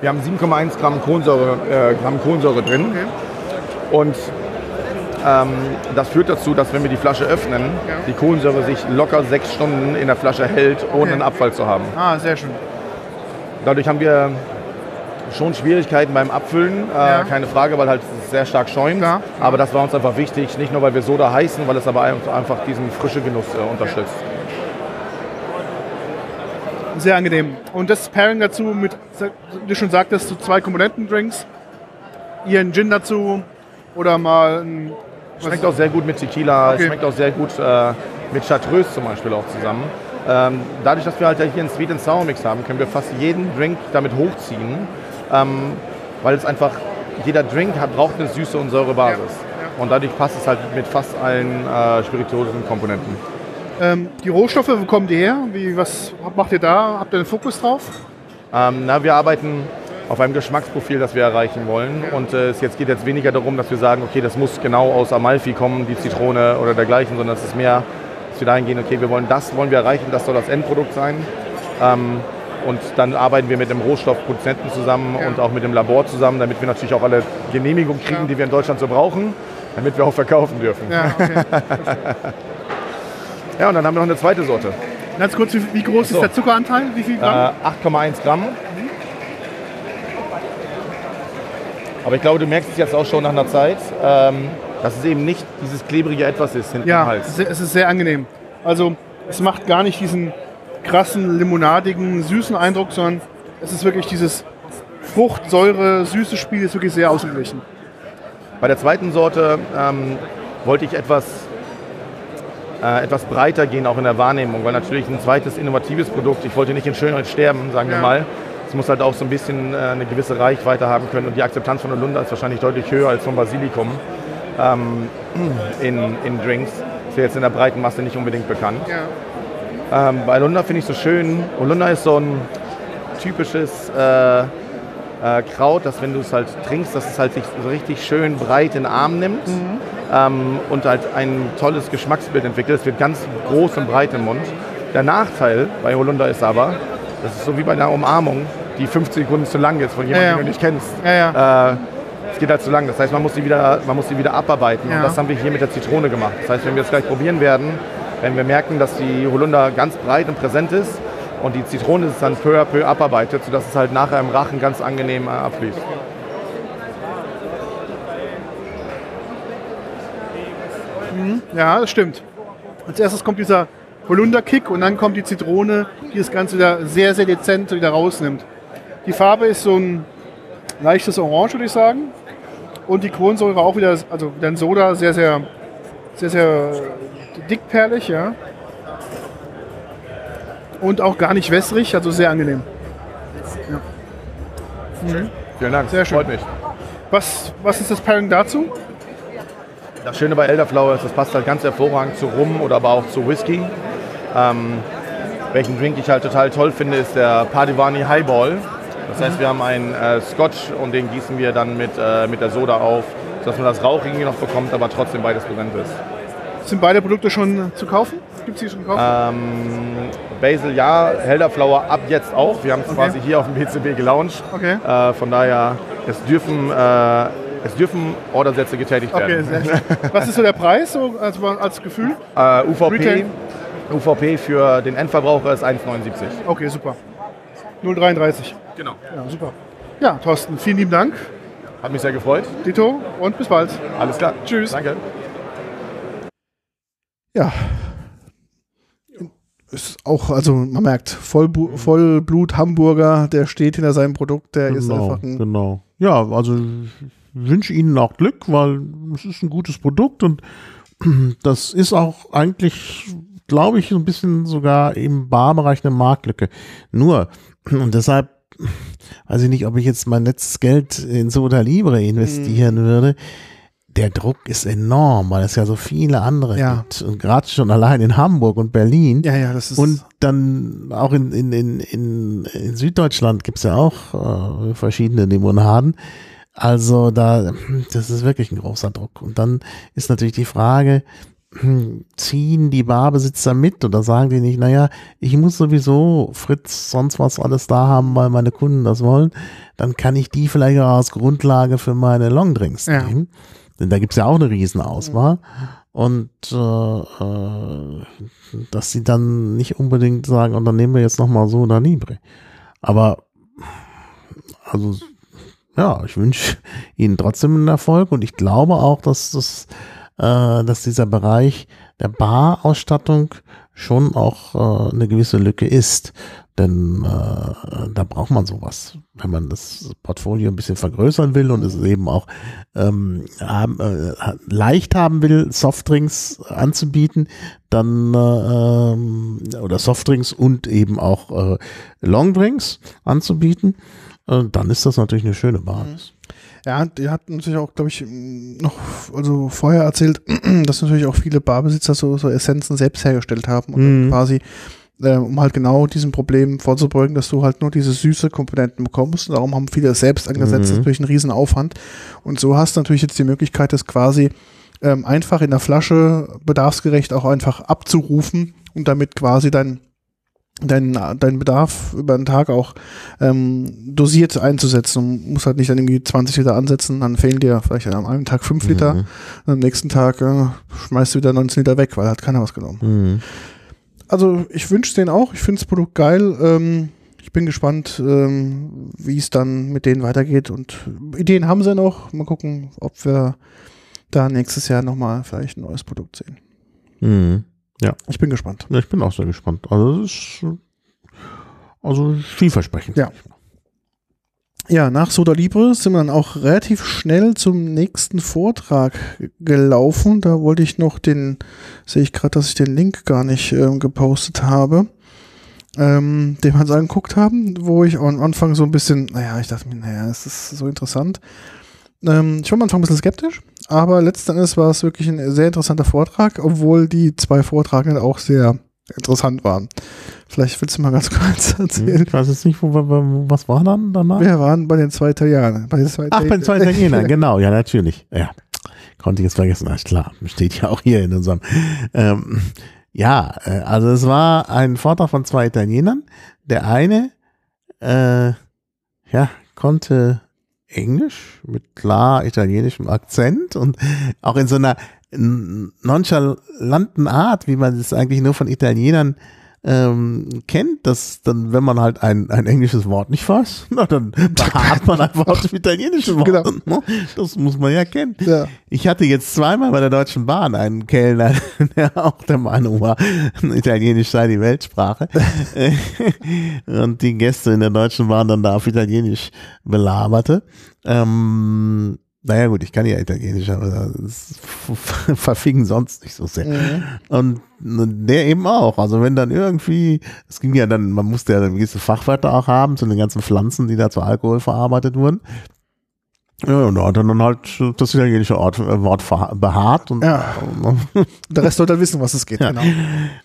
Wir haben 7,1 Gramm Kohlensäure, äh, Gramm Kohlensäure drin. Okay. Und das führt dazu, dass wenn wir die Flasche öffnen, Ja. die Kohlensäure sich locker sechs Stunden in der Flasche hält, ohne Okay. einen Abfall zu haben. Ah, sehr schön. Dadurch haben wir schon Schwierigkeiten beim Abfüllen, äh, Ja. keine Frage, weil halt es sehr stark schäumt. Klar. Aber das war uns einfach wichtig, nicht nur weil wir Soda heißen, weil es aber einfach diesen frische Genuss äh, unterstützt. Sehr angenehm. Und das Pairing dazu mit, wie du schon sagtest, so zwei Komponenten-Drinks. Ihren Gin dazu oder mal ein. Schmeckt auch sehr gut mit Tequila, Okay. schmeckt auch sehr gut äh, mit Chartreuse zum Beispiel auch zusammen. Ähm, dadurch, dass wir halt ja hier einen Sweet and Sour Mix haben, können wir fast jeden Drink damit hochziehen, ähm, weil es einfach, jeder Drink hat, braucht eine Süße und saure Basis. Und dadurch passt es halt mit fast allen äh, spirituosen Komponenten. Ähm, die Rohstoffe, wo kommen die her? Wie, was macht ihr da? Habt ihr einen Fokus drauf? Ähm, na, wir arbeiten auf einem Geschmacksprofil, das wir erreichen wollen. Und äh, es jetzt geht jetzt weniger darum, dass wir sagen, okay, das muss genau aus Amalfi kommen, die Zitrone oder dergleichen, sondern es ist mehr, dass wir dahin gehen, okay, wir wollen das wollen wir erreichen, das soll das Endprodukt sein. Ähm, und dann arbeiten wir mit dem Rohstoffproduzenten zusammen und auch mit dem Labor zusammen, damit wir natürlich auch alle Genehmigungen kriegen, Ja. die wir in Deutschland so brauchen, damit wir auch verkaufen dürfen. Ja, Ja, okay. und dann haben wir noch eine zweite Sorte. Ganz kurz, wie, groß So. ist der Zuckeranteil? Wie viel Äh, Gramm? 8,1 Gramm. Aber ich glaube, du merkst es jetzt auch schon nach einer Zeit, ähm, dass es eben nicht dieses klebrige Etwas ist hinten im ja, Hals. se- es ist sehr angenehm. Also es macht gar nicht diesen krassen, limonadigen, süßen Eindruck, sondern es ist wirklich dieses Frucht, Säure, süße Spiel ist wirklich sehr ausgeglichen. Bei der zweiten Sorte ähm, wollte ich etwas, äh, etwas breiter gehen, auch in der Wahrnehmung, weil natürlich ein zweites innovatives Produkt, ich wollte nicht in Schönheit sterben, sagen wir Ja. mal. Es muss halt auch so ein bisschen äh, eine gewisse Reichweite haben können und die Akzeptanz von Holunder ist wahrscheinlich deutlich höher als vom Basilikum ähm, in, in Drinks. Ist ja jetzt in der breiten Masse nicht unbedingt bekannt. Ja. Ähm, bei Holunder finde ich so schön, Holunder ist so ein typisches äh, äh, Kraut, dass wenn du es halt trinkst, dass es halt sich so richtig schön breit in den Arm nimmt ähm, und halt ein tolles Geschmacksbild entwickelt. Es wird ganz groß und breit im Mund. Der Nachteil bei Holunder ist aber, das ist so wie bei einer Umarmung, die 50 Sekunden zu lang ist von jemandem, Ja, den du nicht kennst. Ja, ja. Äh, es geht halt zu lang. Das heißt, man muss sie wieder, man muss sie wieder abarbeiten. Und das haben wir hier mit der Zitrone gemacht. Das heißt, wenn wir es gleich probieren werden, wenn wir merken, dass die Holunder ganz breit und präsent ist und die Zitrone ist dann peu à peu abarbeitet, sodass es halt nachher im Rachen ganz angenehm äh, abfließt. Ja, das stimmt. Als erstes kommt dieser Holunder-Kick und dann kommt die Zitrone, die das Ganze wieder sehr, sehr dezent wieder rausnimmt. Die Farbe ist so ein leichtes Orange, würde ich sagen. Und die Kohlensäure auch wieder, also dann Soda, sehr, sehr, sehr, sehr dickperlig, ja. Und auch gar nicht wässrig, also sehr angenehm. Vielen Dank. Sehr schön. Freut mich. Was, was ist das Pairing dazu? Das Schöne bei Elderflower ist, das passt halt ganz hervorragend zu Rum oder aber auch zu Whisky. Ähm, welchen Drink ich halt total toll finde, ist der Padivani Highball. Das heißt, wir haben einen äh, Scotch und den gießen wir dann mit, äh, mit der Soda auf, sodass man das Rauchige noch bekommt, aber trotzdem beides präsent ist. Sind beide Produkte schon zu kaufen? Gibt es die schon zu kaufen? Ähm, Basil ja, Elderflower ab jetzt auch. Wir haben es quasi hier auf dem BCB gelauncht. Okay. Äh, von daher, es dürfen, äh, es dürfen Ordersätze getätigt Okay, werden. sehr schön. Was ist so der Preis so als, als Gefühl? Äh, UVP, Retail? UVP für den Endverbraucher ist 1,79. Okay, super. 0,33. Genau. Ja, super. Ja, Thorsten, vielen lieben Dank. Hat mich sehr gefreut. Dito und bis bald. Alles klar. Tschüss. Danke. Ja. Ist auch, also man merkt, Vollbu Vollblut-Hamburger, der steht hinter seinem Produkt, der ist Genau, einfach ein. genau. Ja, also ich wünsche Ihnen auch Glück, weil es ist ein gutes Produkt und das ist auch eigentlich, glaube ich, so ein bisschen sogar im Barbereich eine Marktlücke. Nur, und deshalb weiß ich nicht, ob ich jetzt mein letztes Geld in Soda Libre investieren würde. Der Druck ist enorm, weil es ja so viele andere Ja. gibt. Und gerade schon allein in Hamburg und Berlin. Ja, ja, das ist. Und dann auch in, in, in, in, in Süddeutschland gibt's ja auch äh, verschiedene Limonaden. Also da, das ist wirklich ein großer Druck. Und dann ist natürlich die Frage, ziehen die Barbesitzer mit oder sagen die nicht, naja, ich muss sowieso Fritz sonst was alles da haben, weil meine Kunden das wollen, dann kann ich die vielleicht auch als Grundlage für meine Longdrinks Ja. nehmen. Denn da gibt's ja auch eine Riesenauswahl. Und äh, äh, dass sie dann nicht unbedingt sagen, und dann nehmen wir jetzt nochmal so oder Libre. Aber also ja, ich wünsche Ihnen trotzdem einen Erfolg und ich glaube auch, dass das, äh, dass dieser Bereich der Barausstattung schon auch äh, eine gewisse Lücke ist. Denn äh, da braucht man sowas, wenn man das Portfolio ein bisschen vergrößern will und es eben auch ähm, haben, äh, leicht haben will, Softdrinks anzubieten, dann äh, ähm, oder Softdrinks und eben auch äh, Longdrinks anzubieten, äh, dann ist das natürlich eine schöne Basis. Ja, die hat natürlich auch, glaube ich, noch, also vorher erzählt, dass natürlich auch viele Barbesitzer so, so Essenzen selbst hergestellt haben und Mhm. quasi, äh, um halt genau diesem Problem vorzubeugen, dass du halt nur diese süße Komponenten bekommst. Und darum haben viele es selbst angesetzt, das ist Mhm. natürlich ein Riesenaufwand. Und so hast du natürlich jetzt die Möglichkeit, das quasi ähm, einfach in der Flasche bedarfsgerecht auch einfach abzurufen und damit quasi dein deinen dein Bedarf über den Tag auch ähm, dosiert einzusetzen. Du musst halt nicht dann irgendwie 20 Liter ansetzen, dann fehlen dir vielleicht an einem Tag 5 Liter, Mhm. am nächsten Tag äh, schmeißt du wieder 19 Liter weg, weil hat keiner was genommen. Mhm. Also ich wünsche denen auch, ich finde das Produkt geil. Ähm, ich bin gespannt, ähm, wie es dann mit denen weitergeht und Ideen haben sie noch. Mal gucken, ob wir da nächstes Jahr nochmal vielleicht ein neues Produkt sehen. Mhm. Ich bin gespannt. Ja, ich bin auch sehr gespannt. Also das ist äh, also vielversprechend. Ja. Ja, nach Soda Libre sind wir dann auch relativ schnell zum nächsten Vortrag gelaufen. Da wollte ich noch den, sehe ich gerade, dass ich den Link gar nicht ähm, gepostet habe, ähm, den wir uns angeguckt haben, wo ich am Anfang so ein bisschen, naja, ich dachte mir, naja, es ist so interessant. Ähm, ich war am Anfang ein bisschen skeptisch, aber letzten Endes war es wirklich ein sehr interessanter Vortrag, obwohl die zwei Vortragenden auch sehr interessant waren. Vielleicht willst du mal ganz kurz erzählen. Ich weiß jetzt nicht, wo, wo, was war dann danach? Wir waren bei den zwei Italienern. Bei den zwei Ach, bei den zwei Italienern, genau, ja, natürlich. Ja, konnte ich jetzt vergessen. Ach, klar, steht ja auch hier in unserem. Ähm, ja, äh, also es war ein Vortrag von zwei Italienern. Der eine, äh, ja, konnte Englisch mit klar italienischem Akzent und auch in so einer nonchalanten Art, wie man es eigentlich nur von Italienern ähm, kennt, dass dann, wenn man halt ein, ein englisches Wort nicht weiß, na, dann hat man ein Wort im italienischen Wort. Genau. Ne? Das muss man ja kennen. Ja. Ich hatte jetzt zweimal bei der Deutschen Bahn einen Kellner, der auch der Meinung war, Italienisch sei die Weltsprache. Und die Gäste in der Deutschen Bahn dann da auf Italienisch belaberte. Ähm, Naja gut, ich kann ja Italienisch, aber das verfing sonst nicht so sehr. Mhm. Und der eben auch. Also wenn dann irgendwie, es ging ja dann, man musste ja dann gewisse Fachwörter auch haben zu den ganzen Pflanzen, die da zu Alkohol verarbeitet wurden. Ja, und da hat er dann halt das italienische Ort, äh, Wort beharrt und Ja. Der Rest sollte wissen, was es geht. Ja. Genau.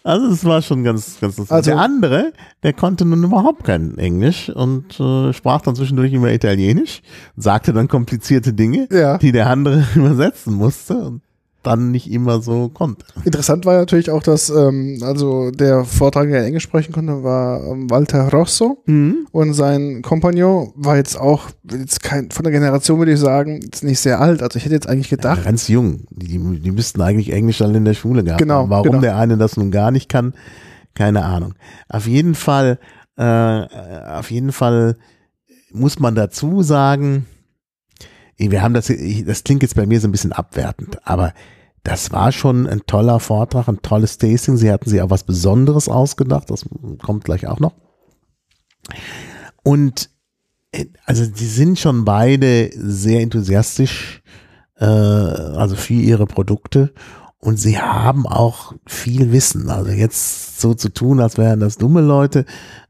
also es war schon ganz, ganz lustig. Also- der andere, der konnte nun überhaupt kein Englisch und äh, sprach dann zwischendurch immer Italienisch, sagte dann komplizierte Dinge, Ja. die der andere übersetzen musste und dann nicht immer so konnte. Interessant war natürlich auch, dass ähm, also der Vortragende, der Englisch sprechen konnte, war ähm, Walter Rosso und sein Kompagnon war jetzt auch jetzt kein von der Generation würde ich sagen jetzt nicht sehr alt. Also ich hätte jetzt eigentlich gedacht, Ganz jung. Die, die, müssten eigentlich Englisch alle in der Schule gehabt Genau, haben. Warum genau. der eine das nun gar nicht kann, keine Ahnung. Auf jeden Fall, äh, auf jeden Fall muss man dazu sagen, wir haben das, das klingt jetzt bei mir so ein bisschen abwertend, aber das war schon ein toller Vortrag, ein tolles Tasting. Sie hatten sich auch was Besonderes ausgedacht, das kommt gleich auch noch. Und äh, also die sind schon beide sehr enthusiastisch, äh, also für ihre Produkte. Und sie haben auch viel Wissen. Also jetzt so zu tun, als wären das dumme Leute,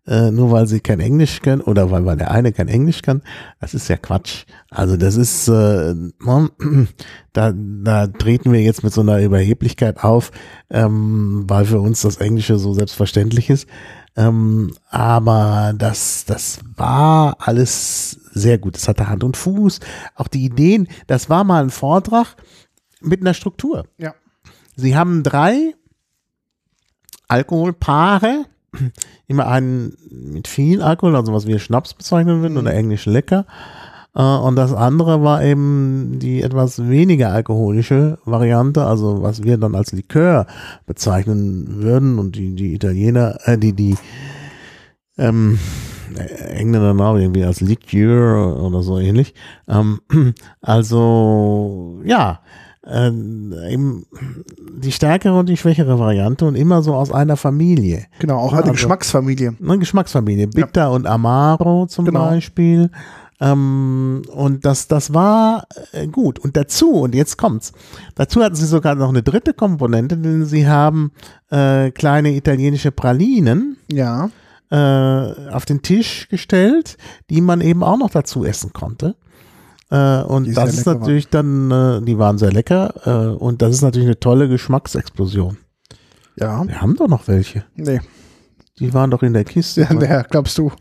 äh, nur weil sie kein Englisch können oder weil, weil der eine kein Englisch kann, das ist ja Quatsch. Also das ist, äh, da, da treten wir jetzt mit so einer Überheblichkeit auf, ähm, weil für uns das Englische so selbstverständlich ist. Ähm, aber das, das war alles sehr gut. Das hatte Hand und Fuß. Auch die Ideen, das war mal ein Vortrag mit einer Struktur. Ja. Sie haben drei Alkoholpaare, immer einen mit viel Alkohol, also was wir Schnaps bezeichnen würden oder englisch lecker. Äh, Und das andere war eben die etwas weniger alkoholische Variante, also was wir dann als Likör bezeichnen würden und die, die Italiener, äh, die, die ähm, äh, Engländer auch irgendwie als Liqueur oder so ähnlich. Ähm, also ja, äh, eben die stärkere und die schwächere Variante und immer so aus einer Familie. genau, auch Ja, eine also- Geschmacksfamilie. Eine Geschmacksfamilie. Bitter und Amaro zum Genau. Beispiel. Ähm, und das, das war äh, gut. Und dazu, und jetzt kommt's, dazu hatten sie sogar noch eine dritte Komponente, denn sie haben äh, kleine italienische Pralinen Ja. äh, auf den Tisch gestellt, die man eben auch noch dazu essen konnte. Äh, und das ist natürlich dann, äh, die waren sehr lecker äh, und das ist natürlich eine tolle Geschmacksexplosion. Ja. Wir haben doch noch welche. Nee. Die waren doch in der Kiste. Ja, der, glaubst du?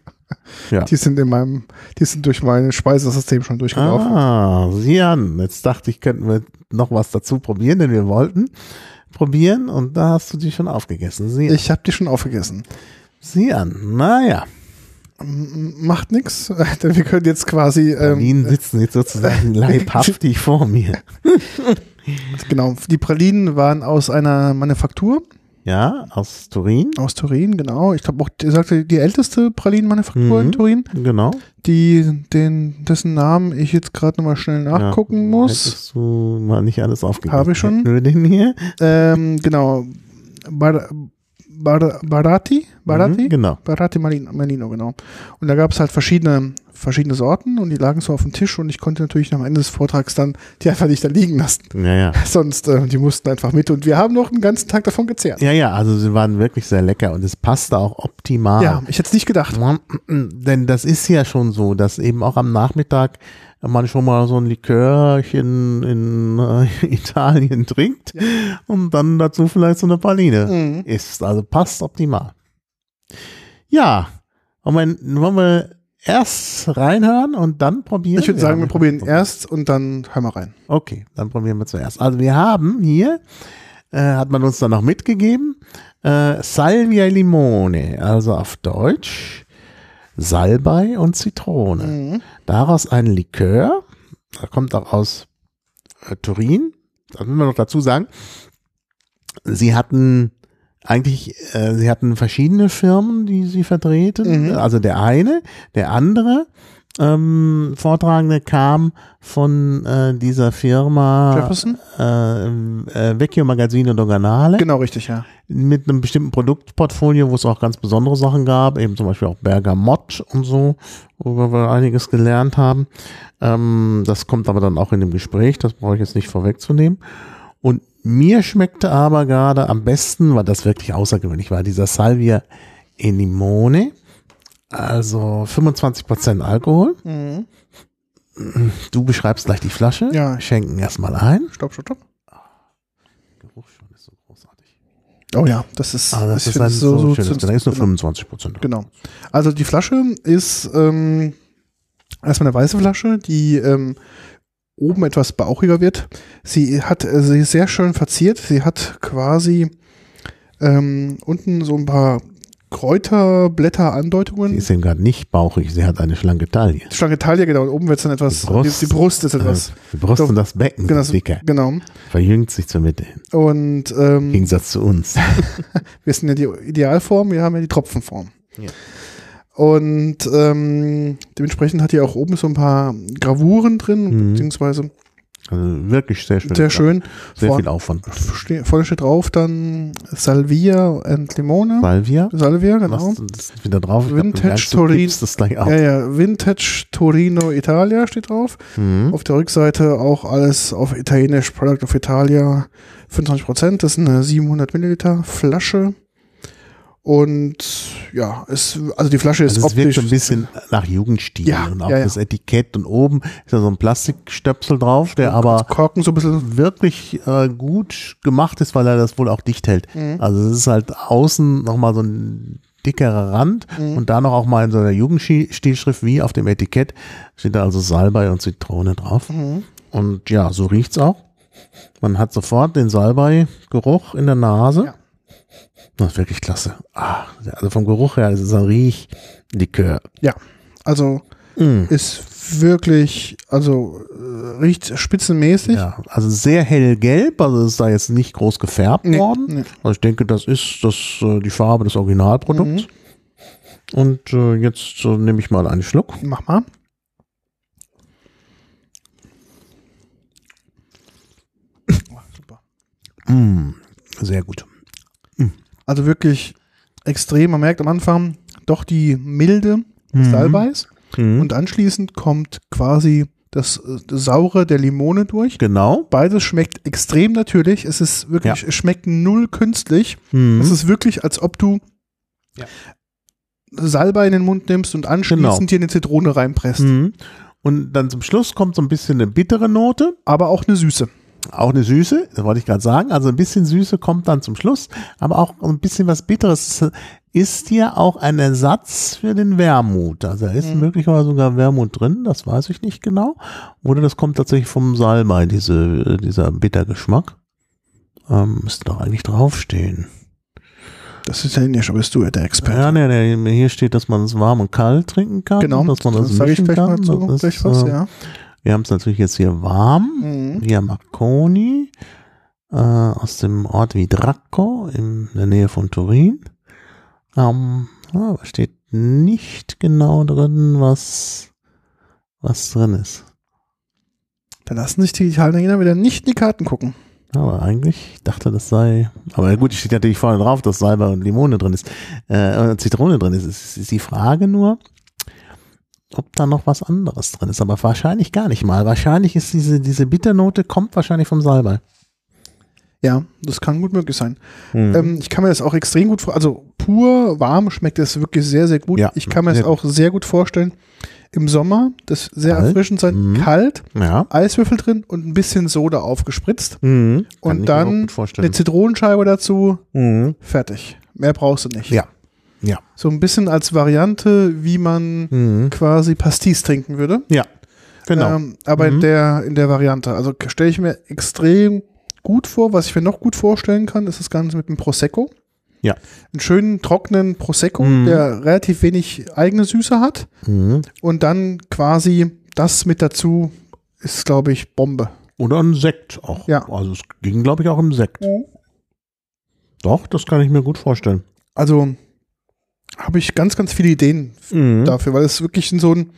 Ja. Die sind in meinem, die sind durch mein Speisesystem schon durchgelaufen. Ah, sieh an. Jetzt dachte ich, könnten wir noch was dazu probieren, denn wir wollten probieren und da hast du die schon aufgegessen. Sieh, Ich habe die schon aufgegessen. sieh an. Naja, Macht nix, denn wir können jetzt quasi, Pralinen ähm, sitzen jetzt sozusagen leibhaftig vor mir. genau, die Pralinen waren aus einer Manufaktur Ja, aus Turin. aus Turin, genau. Ich glaube auch, die sagte die älteste Pralinenmanufaktur in Mhm. Turin, Genau. die den dessen Namen ich jetzt gerade nochmal schnell nachgucken ja, muss. Hättest du mal nicht alles aufgegessen. Habe ich schon. Den hier? Ähm, genau, Bar, Bar, Barati, Barati, Mhm, genau. Barati Malino, Malino, genau. Und da gab es halt verschiedene, verschiedene Sorten und die lagen so auf dem Tisch und ich konnte natürlich am Ende des Vortrags dann die einfach nicht da liegen lassen. Ja, ja. Sonst, äh, die mussten einfach mit und wir haben noch einen ganzen Tag davon gezehrt. Ja, ja, also sie waren wirklich sehr lecker und es passte auch optimal. Ja, ich hätte es nicht gedacht. Denn das ist ja schon so, dass eben auch am Nachmittag man schon mal so ein Likörchen in äh, Italien trinkt und dann dazu vielleicht so eine Praline Mhm. isst. Also passt optimal. Ja, und wenn, wollen wir erst reinhören und dann probieren? Ich würde sagen, wir probieren erst und dann hören wir rein. Okay, dann probieren wir zuerst. Also wir haben hier, äh, hat man uns dann noch mitgegeben, äh, Salvia Limone, also auf Deutsch Salbei und Zitrone. Mhm. Daraus ein Likör, da kommt auch aus äh, Turin. Da müssen wir noch dazu sagen, sie hatten eigentlich, äh, sie hatten verschiedene Firmen, die sie vertreten. Mhm. Also der eine, der andere ähm, Vortragende kam von äh, dieser Firma Jefferson? äh, äh, Vecchio Magazine Doganale Genau, richtig, ja. mit einem bestimmten Produktportfolio, wo es auch ganz besondere Sachen gab, eben zum Beispiel auch Bergamott und so, worüber wir einiges gelernt haben. Ähm, das kommt aber dann auch in dem Gespräch, das brauche ich jetzt nicht vorwegzunehmen. Und mir schmeckte aber gerade am besten, weil das wirklich außergewöhnlich war, dieser Salvia e Limone, also 25% Alkohol. Du beschreibst gleich die Flasche, Ja. schenken erstmal ein. Stopp, stopp, stopp. Geruch schon ist so großartig. Oh ja, das ist, Ah, das ist ein es so, schönes Getränk. ist nur genau. 25 Prozent. Genau. Also die Flasche ist ähm, erstmal eine weiße Flasche, die ähm, oben etwas bauchiger wird. Sie hat, äh, sie ist sehr schön verziert. Sie hat quasi ähm, unten so ein paar Kräuterblätter Sie ist eben gerade nicht bauchig, sie hat eine schlanke Taille. Schlanke Taille, genau. Und oben wird es dann etwas, Die Brust. die, die Brust ist etwas. Äh, Die Brust Doch. und das Becken Genau, dicker. genau. Verjüngt sich zur Mitte hin. Und Im ähm, Gegensatz zu uns. wir sind ja die Idealform, wir haben ja die Tropfenform. Ja. Und ähm, dementsprechend hat die auch oben so ein paar Gravuren drin, Mhm. beziehungsweise Also wirklich sehr schön. sehr schön. Sehr Vor- viel Aufwand. Vorne steht drauf dann Salvia und Limone. Salvia. Salvia, genau. Was ist wieder drauf? Vintage merkst, du Torin- gibst das gleich auf. Ja, ja, Vintage Torino Italia steht drauf. Mhm. Auf der Rückseite auch alles auf Italienisch, Product of Italia, 25%, das ist eine 700 Milliliter Flasche. Und ja, es, also die Flasche ist Also es wirkt optisch. so ein bisschen nach Jugendstil Ja, und auch ja, ja. das Etikett und oben ist da so ein Plastikstöpsel drauf, der aber Korken so ein bisschen. wirklich äh, gut gemacht ist, weil er das wohl auch dicht hält. Mhm. Also es ist halt außen nochmal so ein dickerer Rand Mhm. und da noch auch mal in so einer Jugendstilschrift wie auf dem Etikett steht da also Salbei und Zitrone drauf. Mhm. Und ja, so riecht's auch. Man hat sofort den Salbei-Geruch in der Nase. Ja. Das ist wirklich klasse. Ah, also vom Geruch her, es ist ein Riechlikör. Ja, also Mm. ist wirklich, also äh, riecht spitzenmäßig. Ja, also sehr hellgelb, also ist da jetzt nicht groß gefärbt Nee, worden. nee. Also ich denke, das ist das, äh, die Farbe des Originalprodukts. Mhm. Und äh, jetzt äh, nehme ich mal einen Schluck. Mach mal. Oh, super. Mm, sehr gut. Also wirklich extrem. Man merkt am Anfang doch die Milde des Mhm. Salbeis Mhm. und anschließend kommt quasi das, das Saure der Limone durch. genau. Beides schmeckt extrem natürlich. Es ist wirklich, Ja. es schmeckt null künstlich. Mhm. Es ist wirklich, als ob du Ja. Salbei in den Mund nimmst und anschließend Genau. dir eine Zitrone reinpresst. Mhm. Und dann zum Schluss kommt so ein bisschen eine bittere Note, Aber auch eine Süße. Auch eine Süße, das wollte ich gerade sagen. Also ein bisschen Süße kommt dann zum Schluss, aber auch ein bisschen was Bitteres. Es Ist hier auch ein Ersatz für den Wermut. Also da ist Mhm. möglicherweise sogar Wermut drin, das weiß ich nicht genau. Oder das kommt tatsächlich vom Salbei, diese, dieser Bittergeschmack. Ähm, müsste doch eigentlich draufstehen. Das ist ja nicht, aber bist du ja der Experte. Ja, nee, nee, hier steht, dass man es warm und kalt trinken kann. genau, Dass man das, das sage ich gleich kann. mal zu, Das gleich ist, was, äh, ja. Wir haben es natürlich jetzt hier warm. Mhm. Via Marconi äh, aus dem Ort Vidracco in der Nähe von Turin. Ähm, aber steht nicht genau drin, was, was drin ist. Da lassen sich die Italiener wieder nicht in die Karten gucken. Aber eigentlich, ich dachte, das sei. Aber gut, steht natürlich vorne drauf, dass Salbei und Limone drin ist. Äh, Zitrone drin ist. Es ist die Frage nur, ob da noch was anderes drin ist. Aber wahrscheinlich gar nicht mal. Wahrscheinlich ist diese, diese Bitternote kommt wahrscheinlich vom Salbei. Ja, das kann gut möglich sein. Mhm. Ähm, ich kann mir das auch extrem gut vor, also pur warm schmeckt es wirklich sehr, sehr gut. Ja, ich kann mir das auch sehr gut vorstellen. Im Sommer, das sehr Kalt. erfrischend sein, Mhm. kalt, ja. Eiswürfel drin und ein bisschen Soda aufgespritzt. Mhm. Und dann vorstellen. eine Zitronenscheibe dazu, Mhm. fertig. Mehr brauchst du nicht. Ja. Ja. So ein bisschen als Variante, wie man Mhm. quasi Pastis trinken würde. Ja. Genau. Ähm, aber in, Mhm. der, in der Variante. Also stelle ich mir extrem gut vor. Was ich mir noch gut vorstellen kann, ist das Ganze mit einem Prosecco. Ja. Einen schönen, trockenen Prosecco, Mhm. der relativ wenig eigene Süße hat. mhm. Und dann quasi das mit dazu ist, glaube ich, Bombe. Oder ein Sekt auch. Ja. Also es ging, glaube ich, auch im Sekt. Doch, das kann ich mir gut vorstellen. Also habe ich ganz, ganz viele Ideen Mhm. dafür, weil es wirklich so ein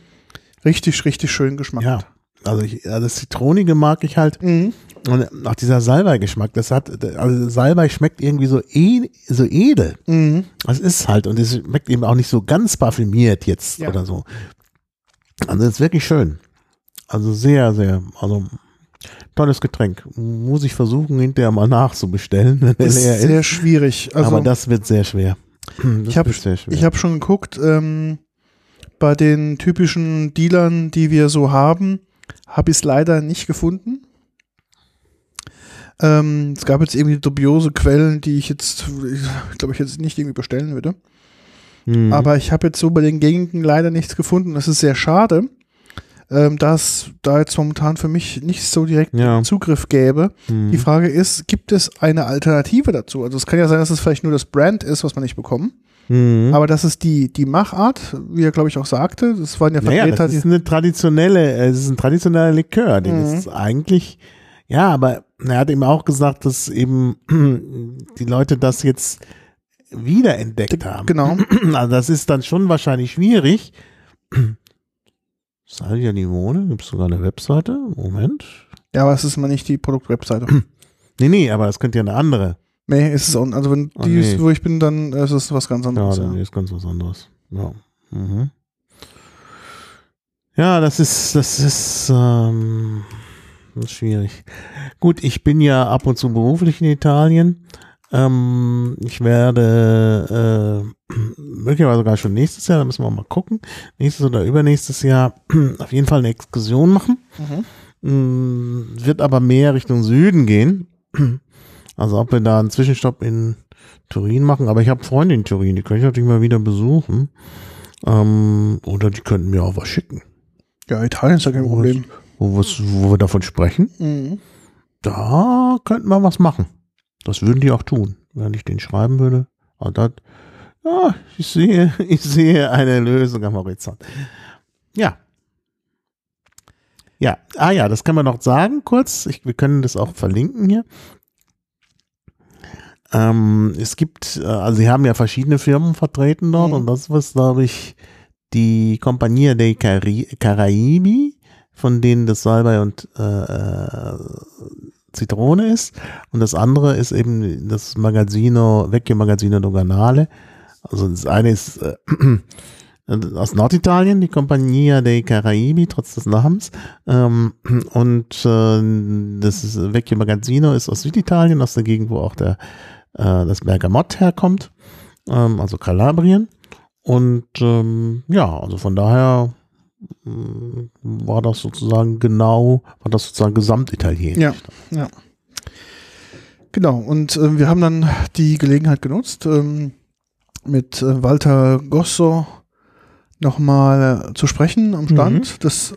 richtig, richtig schön Geschmack Ja. hat. Also, ich, also das Zitronige mag ich halt. Mhm. Und auch dieser Salbei-Geschmack, das hat, also Salbei schmeckt irgendwie so, e, so edel. Mhm. Das ist halt, und es schmeckt eben auch nicht so ganz parfümiert jetzt Ja. oder so. Also ist wirklich schön. Also sehr, sehr, also tolles Getränk. Muss ich versuchen, hinterher mal nachzubestellen, wenn Ist leer sehr ist. schwierig. Also, Aber das wird sehr schwer. Das ich habe hab schon geguckt, ähm, bei den typischen Dealern, die wir so haben, habe ich es leider nicht gefunden. Ähm, es gab jetzt irgendwie dubiose Quellen, die ich jetzt, glaube, ich jetzt nicht irgendwie bestellen würde. Mhm. Aber ich habe jetzt so bei den Gegenden leider nichts gefunden. Das ist sehr schade, ähm, dass da jetzt momentan für mich nicht so direkt Ja. Zugriff gäbe. Mhm. Die Frage ist, gibt es eine Alternative dazu? Also es kann ja sein, dass es vielleicht nur das Brand ist, was man nicht bekommt. Mhm. Aber das ist die, die Machart, wie er, glaube ich, auch sagte. Das waren ja Naja, Vertreter, das ist eine traditionelle, äh, es ist ein traditioneller Likör, den Mhm. ist eigentlich, ja, aber er hat eben auch gesagt, dass eben die Leute das jetzt wiederentdeckt haben. Genau. Also das ist dann schon wahrscheinlich schwierig. Salvia Limone, gibt es sogar eine Webseite? Moment. Ja, aber es ist mal nicht die Produktwebseite. Nee, nee, aber es könnte ja eine andere. nee, ist es auch. Also wenn Ah, die nee. ist, wo ich bin, dann ist es was ganz Ja, anderes. dann Ja, ist ganz was anderes. Ja. Mhm. Ja, das ist, das ist, ähm, das ist schwierig. Gut, ich bin ja ab und zu beruflich in Italien. Ähm, ich werde äh, möglicherweise sogar schon nächstes Jahr, da müssen wir mal gucken, nächstes oder übernächstes Jahr auf jeden Fall eine Exkursion machen. Mm, Wird aber mehr Richtung Süden gehen. Also ob wir da einen Zwischenstopp in Turin machen, aber ich habe Freunde in Turin, die könnte ich natürlich mal wieder besuchen. Ähm, oder die könnten mir auch was schicken, ja Italien ist ja kein? Problem. wo, wir's- wo wir davon sprechen. Mhm. Da könnten wir was machen. Das würden die auch tun, wenn ich den schreiben würde. Aber das, ja, ich sehe, ich sehe eine Lösung am Horizont. Ja. Ja, ah ja, das kann man noch sagen kurz. Ich, wir können das auch verlinken hier. Ähm, es gibt, äh, also sie haben ja verschiedene Firmen vertreten dort Mhm. und das was, glaube ich, die Compagnia dei Cari Caraibi, von denen das Salbei und äh, äh, Zitrone ist. Und das andere ist eben das Magazzino, Vecchio Magazzino Doganale. Also das eine ist äh, aus Norditalien, die Compagnia dei Caraibi, trotz des Namens. Ähm, und äh, das ist, Vecchio Magazzino ist aus Süditalien, aus der Gegend, wo auch der, äh, das Bergamott herkommt, ähm, also Kalabrien. Und ähm, ja, also von daher war das sozusagen genau, war das sozusagen gesamtitalienisch. Ja, ja. Genau, und äh, wir haben dann die Gelegenheit genutzt, ähm, mit äh, Walter Gosso nochmal äh, zu sprechen am Stand. Das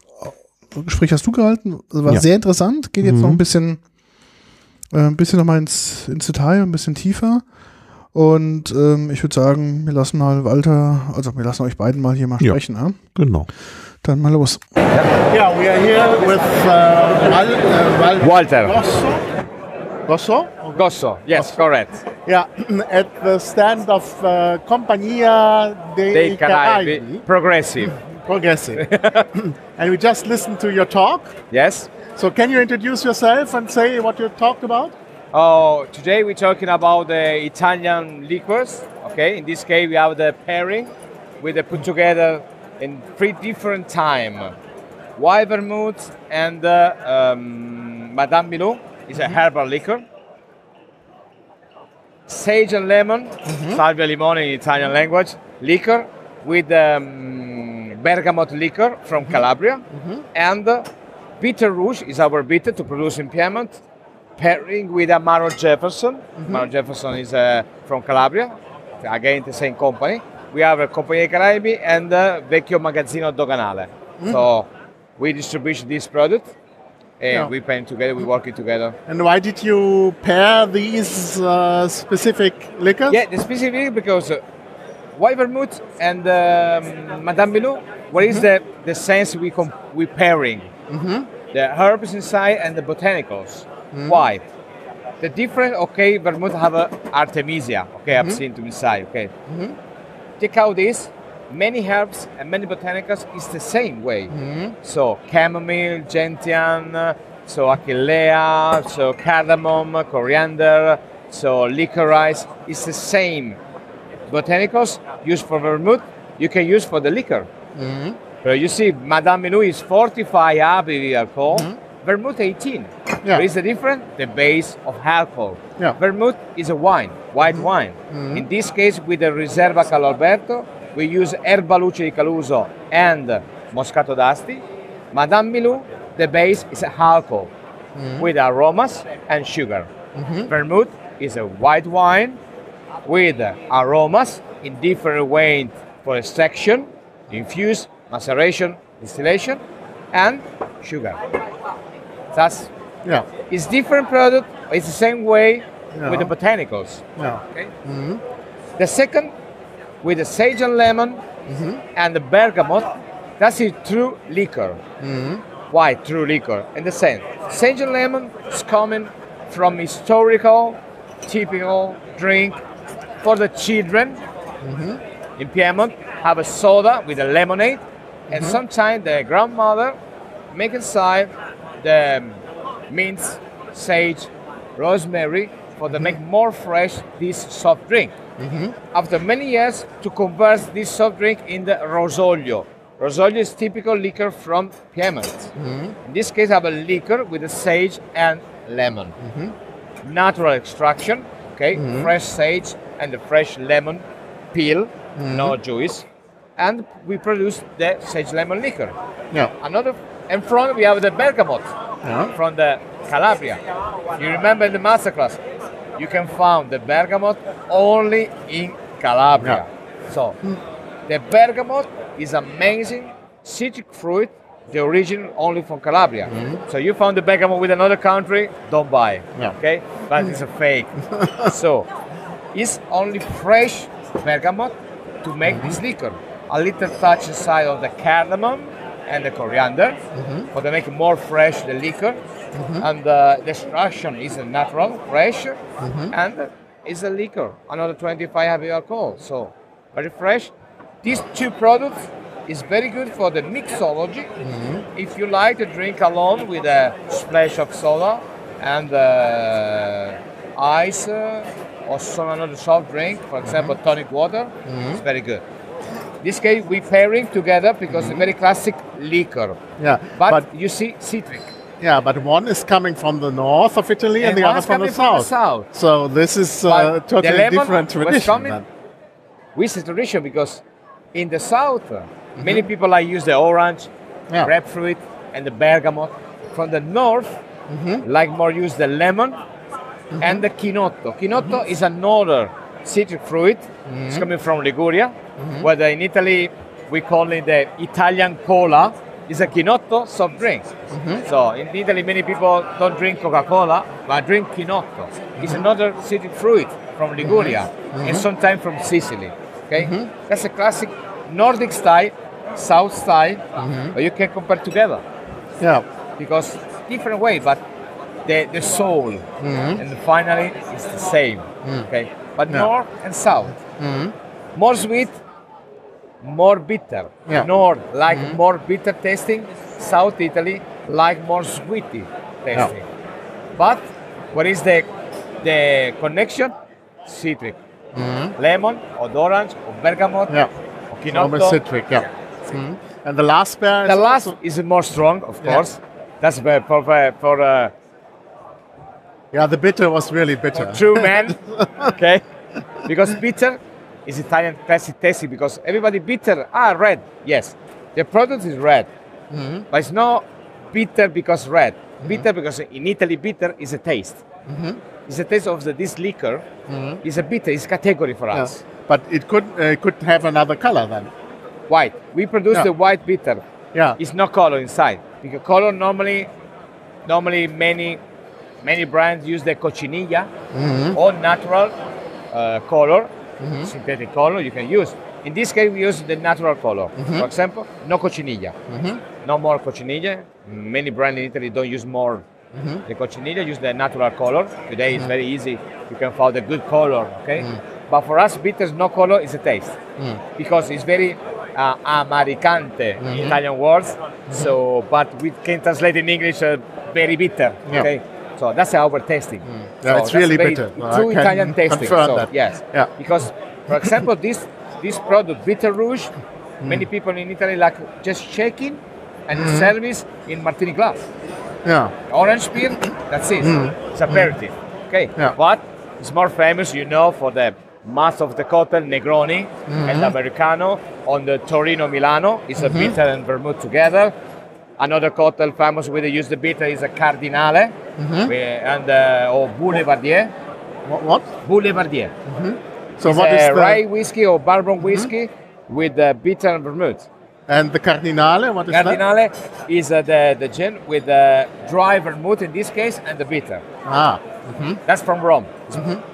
äh, Gespräch hast du gehalten, war Ja. sehr interessant, geht jetzt Mhm. noch ein bisschen, äh, ein bisschen nochmal ins, ins Detail, ein bisschen tiefer. Und ähm, ich würde sagen, wir lassen mal Walter, also wir lassen euch beiden mal hier mal Ja. sprechen. Ja? Genau. Dann mal los. Yeah, we are here with uh, Wal, uh, Wal Walter. Rosso. Rosso? Gosso, yes, correct. Yeah, at the stand of uh, Compagnia dei, Dei Caraibi, Caraibi. progressive. Progressive. and we just listened to your talk. Yes. So can you introduce yourself and say what you talked about? Oh, today we're talking about the Italian liquors. Okay, in this case we have the pairing with the put together in three different time. White vermouth and uh, um, Madame Milou is a herbal liquor. Sage and lemon, salvia limone in Italian language, liquor with um, bergamot liquor from Calabria, and uh, bitter rouge is our bitter to produce in Piedmont, pairing with Amaro Jefferson. Amaro Jefferson is uh, from Calabria, again the same company. We have a Compagnia Caraibi and Vecchio Magazzino Doganale. So we distribute this product and Yeah. we paint together, we work it together. And why did you pair these uh, specific liquors? Yeah, the specific because uh, white vermouth and um, Madame Milou, what is the, the sense we we pairing? The herbs inside and the botanicals. Why? The different, okay, vermouth have a Artemisia, okay, I've seen to inside, okay. Take out this, many herbs and many botanicals is the same way. Mm-hmm. So chamomile, gentian, so achillea, so cardamom, coriander, so licorice. It's the same botanicals used for vermouth. You can use for the liquor. Mm-hmm. But you see, Madame Milou is 45 ABV alcohol, vermouth 18. Yeah. What is the difference? The base of alcohol. Yeah. Vermouth is a wine, white mm-hmm. wine. Mm-hmm. In this case, with the Riserva Calalberto, we use Erba Luce di Caluso and Moscato d'Asti. Madame Milou, the base is alcohol mm-hmm. with aromas and sugar. Vermouth is a white wine with aromas in different ways for extraction, infuse, maceration, distillation, and sugar. That's Yeah. it's different product. It's the same way with the botanicals. Yeah. Okay. Mm-hmm. The second, with the sage and lemon mm-hmm. and the bergamot, that's a true liquor. Mm-hmm. Why true liquor? In the sense, sage and lemon is coming from historical, typical drink for the children in Piedmont. Have a soda with a lemonade, and sometimes the grandmother make inside the um, mint, sage, rosemary for to make more fresh this soft drink. Mm-hmm. After many years, to convert this soft drink in the rosolio. Rosolio is typical liquor from Piedmont. Mm-hmm. In this case, I have a liquor with the sage and lemon. Mm-hmm. Natural extraction, okay, fresh sage and the fresh lemon peel, no juice, and we produce the sage lemon liquor. Yeah. Another, in front we have the bergamot Yeah. from the Calabria. You remember in the masterclass, you can find the bergamot only in Calabria. So, the bergamot is amazing citric fruit, the origin only from Calabria. Mm-hmm. So you found the bergamot with another country, don't buy. Yeah. Okay, but it's a fake. so, it's only fresh bergamot to make mm-hmm. this liquor. A little touch inside of the cardamom and the coriander for to make more fresh the liquor. And uh, the extraction is a natural, fresh, and it's a liquor, another 25 heavy alcohol. So very fresh. These two products is very good for the mixology. If you like to drink alone with a splash of soda and uh, ice uh, or some another soft drink, for example, tonic water, it's very good. This case we pairing together because it's a very classic liquor. Yeah. But, But, you see citric. yeah, but one is coming from the north of Italy and, And the other from the, from the south. So this is uh, totally different tradition. with the tradition because in the south, uh, many mm-hmm. people like use the orange, Yeah. grapefruit, and the bergamot. From the north, mm-hmm. like more use the lemon and mm-hmm. the chinotto. Chinotto is another citric fruit. It's coming from Liguria, Mm-hmm. whether in Italy we call it the Italian cola. It's a chinotto soft drink. Mm-hmm. So in Italy, many people don't drink Coca-Cola, but drink chinotto. Mm-hmm. It's another citric fruit from Liguria and sometimes from Sicily. Okay, that's a classic Nordic style, South style, but you can compare together Yeah. because different way, but the, the soul and finally it's the same. Mm. Okay, but Yeah. north and south, more sweet, more bitter. Yeah. North like more bitter tasting, South Italy like more sweety tasting. But what is the the connection? Citric, lemon or orange or bergamot Yeah. or citric. Yeah. Mhm. And the last pair. The is last also- is more strong, of Yeah. course. That's for for, for uh, yeah, the bitter was really bitter. true man. okay, because bitter is Italian classic tasting because everybody bitter. Ah, red. Yes, the product is red, but it's not bitter because red. Bitter because in Italy bitter is a taste. It's a taste of the, this liquor. It's a bitter. It's category for Yeah. us. But it could uh, could have another color then. White. We produce Yeah. the white bitter. Yeah. It's no color inside because color normally, normally many, many brands use the cochinilla or natural uh, color, Mm-hmm. synthetic color you can use. In this case, we use the natural color. Mm-hmm. For example, no cochinilla, mm-hmm. no more cochinilla. Many brands in Italy don't use more the cochinilla. Use the natural color. Today it's very easy. You can find a good color. Okay, but for us, bitters no color is a taste because it's very uh, Americante Mm-hmm. Italian words. So, but we can translate in English uh, very bitter. Yeah. Okay, so that's our tasting. Yeah, So it's that's really bitter. True Italian tasting. So, that. Yes. Yeah. Because, for example, this this product, Bitter Rouge, Mm. many people in Italy like just shaking and service in martini glass. Yeah. Orange beer, that's it. It's a aperitif. Okay. Mm. Yeah. But it's more famous, you know, for the mass of the cocktail Negroni Mm-hmm. and Americano on the Torino Milano. It's a bitter and vermouth together. Another cocktail famous where they use the bitter is a Cardinale Mm-hmm. and uh, or Boulevardier. What? what? Boulevardier. So it's what a is the Mm-hmm. rye whiskey or bourbon whiskey with the bitter and vermouth. and the cardinale? What is that? Cardinale is uh, the, the gin with the dry vermouth in this case and the bitter. Ah, That's from Rome.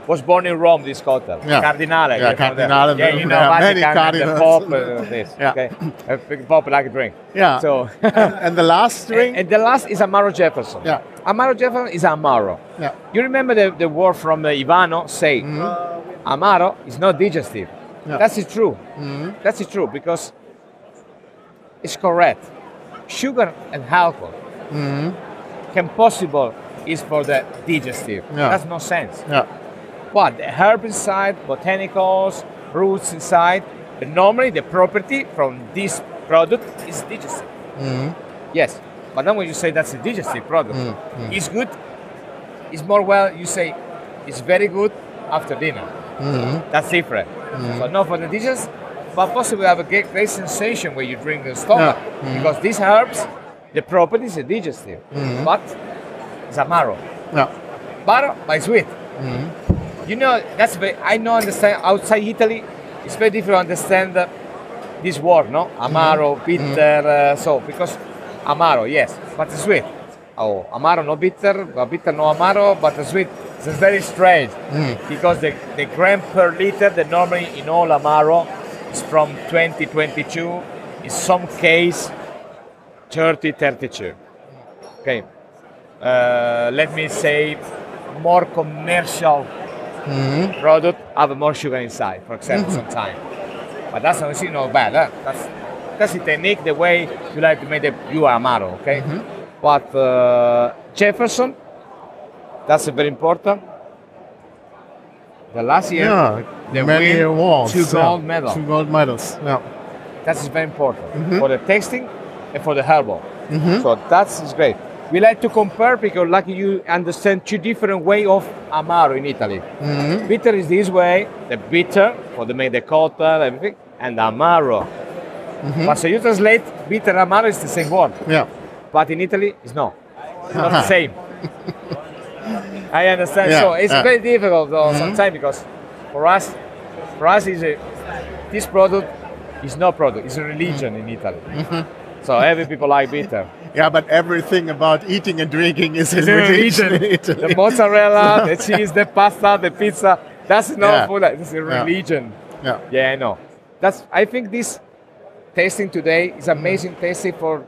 Was born in Rome, this. Mm-hmm. Yeah. Cardinale. Yeah. Cardinale, Yeah, you know, are many Vatican and the cardinals. Pope uh, this. Yeah. Okay. A Pope like a drink. yeah. So, and, and the last drink? and the last is Amaro Jefferson. Yeah. Amaro Jefferson is Amaro. yeah. You remember the, the word from uh, Ivano say, Amaro is not digestive. Mm-hmm. Yeah. Mm-hmm. That's true. That's true because it's correct. Sugar and alcohol can possible is for the digestive. Yeah. That's no sense. Yeah. But the herb inside, botanicals, roots inside, but normally the property from this product is digestive. Mm-hmm. Yes, but then when you say that's a digestive product, mm, mm. it's good. It's more well. You say it's very good after dinner. Mm-hmm. That's different. Mm-hmm. So not for the dishes, but possibly have a great, great sensation when you drink the stomach because these herbs, the properties are digestive, but it's amaro. Yeah. But by sweet. You know, that's very, I know understand outside Italy, it's very difficult to understand uh, this word, no? Amaro, bitter, uh, so because amaro, yes, but sweet. Oh, amaro no bitter, but bitter no amaro, but sweet. It's very strange because the, the gram per liter, the normally in all amaro is from 2022, in some case 30, 32. Okay. Uh, let me say more commercial mm-hmm. product have more sugar inside, for example, mm-hmm. sometimes. But that's not you bad. Huh? That's that's the technique, the way you like to make the you are amaro, okay? Mm-hmm. But uh, Jefferson, that's very important. The last year, Yeah. they Many awards. two yeah. gold medals. Two gold medals. Yeah. That is very important for the tasting and for the herbal. So that is great. We like to compare because like you understand two different way of amaro in Italy. Mm-hmm. Bitter is this way, the bitter for the make the cocktail, everything, and amaro. Mm-hmm. But so you translate bitter amaro is the same word, Yeah. but in Italy it's no, it's not the same. I understand. Yeah, So it's yeah. very difficult though mm-hmm. sometimes because for us, for us is a, this product is no product. It's a religion mm. in Italy. So every people like bitter. Yeah, but everything about eating and drinking is in It's religion religion. Italy. The mozzarella, the cheese, the pasta, the pizza. That's not Yeah. food. It's a religion. Yeah. Yeah, I know. That's. I think this tasting today is amazing tasting for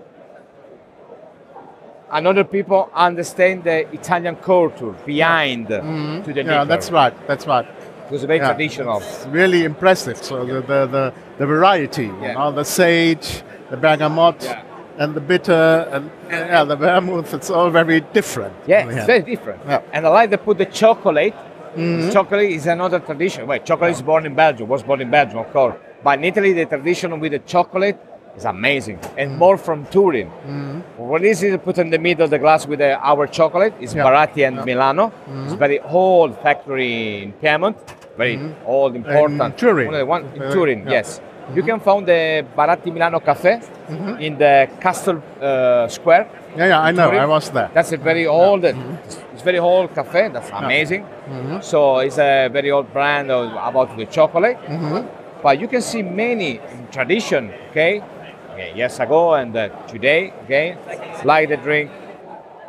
another people understand the Italian culture behind to the Mm-hmm. Yeah, liquor. that's right. That's right. It was very Yeah. traditional. It's really impressive. So the the, the, the variety, you Yeah. know, the sage, the bergamot, Yeah. And the bitter, and yeah, the vermouth. It's all very different. Yeah, it's very different. Yeah. Mm-hmm. And I like to put the chocolate. Chocolate is another tradition. Well, chocolate is born in Belgium, was born in Belgium, of course. But in Italy, the tradition with the chocolate is amazing. Mm-hmm. And more from Turin. What is it put in the middle of the glass with the, our chocolate? It's Yeah. Baratti and Milano. It's very old factory in Piedmont. Very old, important. Turin. One of the one in Turin, yeah. yes. You can find the Baratti Milano Cafe mm-hmm. in the Castle uh, Square. Yeah, yeah, I know. Turin. I was there. That's a very old, uh, mm-hmm. it's very old cafe. That's amazing. Mm-hmm. So it's a very old brand of, about the chocolate. But you can see many tradition, okay? okay years ago and uh, today, okay? Like the drink,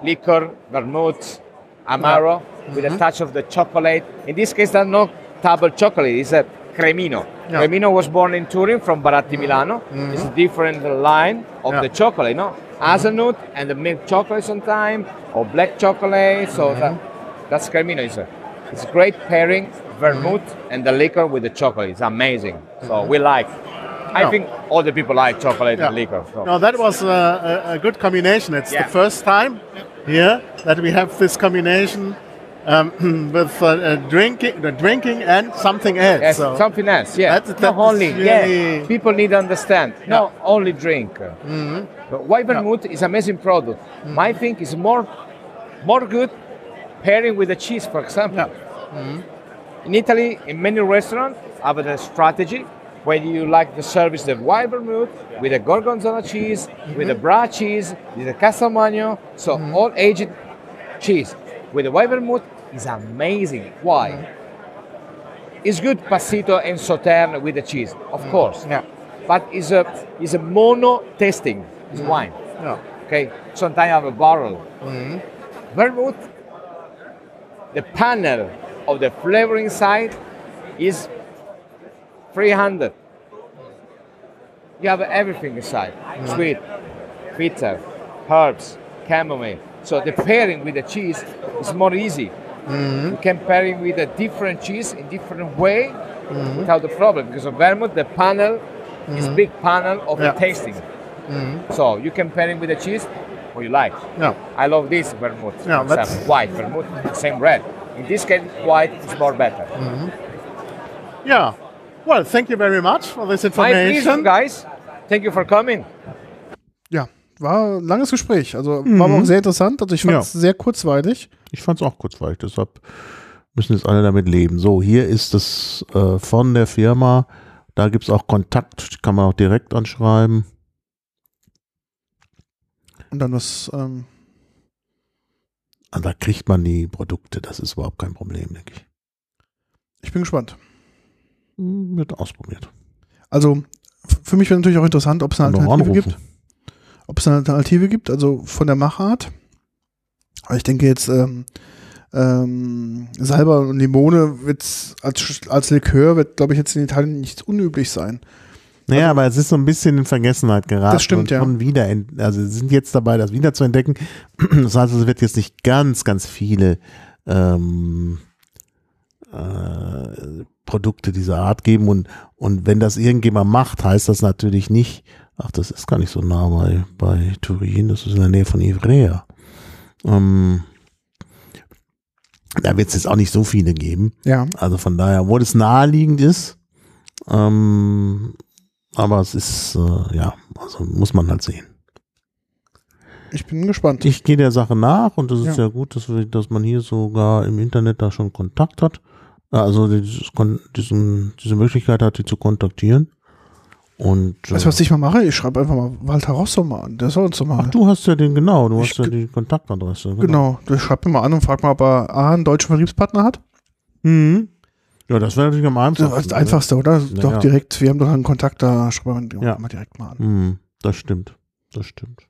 liquor, vermouth, amaro, with a touch of the chocolate. In this case, that's not double chocolate. It's a cremino. Yeah. Cremino was born in Turin from Baratti Milano. Mm-hmm. It's a different line of Yeah. the chocolate, no? Hazelnut and the milk chocolate sometimes, or black chocolate. So mm-hmm. that, that's Cremino. It's a, it's a great pairing, vermouth mm-hmm. and the liquor with the chocolate. It's amazing. So we like. I Yeah. think all the people like chocolate Yeah. and liquor. so. No, that was uh, a, a good combination. It's Yeah. the first time here that we have this combination um, with uh, uh, drinking, the drinking and something else. Yes, so something else. Yeah, That- that not only. is yeah, people need to understand. Not only drink. Mm-hmm. But white vermouth is amazing product. My thing is more, more good pairing with the cheese, for example. Mm-hmm. In Italy, in many restaurants, have a strategy where you like the service the white vermouth with the gorgonzola cheese, with the bra cheese, with the castelmagno, so all aged cheese. With the white vermouth is amazing. Why? It's good passito and sauterne with the cheese, of mm. course. Yeah. But it's a it's a mono tasting. It's mm. wine. Yeah. Okay. Sometimes I have a barrel. Mm. Vermouth. The panel of the flavoring side is 300. You have everything inside. Sweet, bitter, herbs, chamomile. So the pairing with the cheese is more easy. Mm-hmm. You can pair it with a different cheese in different way without the problem because of vermouth the panel is mm-hmm. big panel of Yeah. the tasting. Mm-hmm. So you can pair it with the cheese what you like. Yeah. I love this vermouth. Yeah, for that's- example. white vermouth, same red. In this case, white is more better. Yeah. Well, thank you very much for this My pleasure, information. guys. Thank you for coming. Ja, war ein langes Gespräch. Also war aber auch sehr interessant. Also ich fand Ja. es sehr kurzweilig. Ich fand es auch kurzweilig, deshalb müssen jetzt alle damit leben. So, hier ist es äh, von der Firma. Da gibt es auch Kontakt, kann man auch direkt anschreiben. Und dann das, ähm, Und da kriegt man die Produkte, das ist überhaupt kein Problem, denke ich. ich bin gespannt. Wird ausprobiert. Also für mich wäre natürlich auch interessant, ob es eine Alternative gibt. Ob es eine Alternative gibt, also von der Machart. Aber ich denke jetzt, ähm, ähm, Salber und Limone wird's als, als Likör wird, glaube ich, jetzt in Italien nicht unüblich sein. Naja, aber es ist so ein bisschen in Vergessenheit geraten. Das stimmt, und ja. wieder, also sie sind jetzt dabei, das wieder zu entdecken. Das heißt, es wird jetzt nicht ganz, ganz viele ähm, äh, Produkte dieser Art geben und, und wenn das irgendjemand macht, heißt das natürlich nicht, ach, das ist gar nicht so nah bei, bei Turin, das ist in der Nähe von Ivrea. Ähm, da wird es jetzt auch nicht so viele geben. Ja. Also von daher, obwohl es naheliegend ist, ähm, aber es ist, äh, ja, also muss man halt sehen. Ich bin gespannt. Ich gehe der Sache nach und es ist Ja. ja gut, dass, wir, dass man hier sogar im Internet da schon Kontakt hat. Also dieses, diese Möglichkeit hat, die zu kontaktieren. Und Weißt du, was ich mal mache? Ich schreibe einfach mal Walter Rosso mal an. Der soll uns doch mal. ach, du hast ja den, genau, du Ich hast ja die Kontaktadresse. Genau, du schreib mir mal an und frag mal, ob er A, einen deutschen Vertriebspartner hat. Mhm. Ja, das wäre natürlich am Das einfachsten. ist das Einfachste, oder? Ja, doch ja. direkt, wir haben doch einen Kontakt, da schreiben wir Ja. mal direkt mal an. Mhm, das stimmt, das stimmt.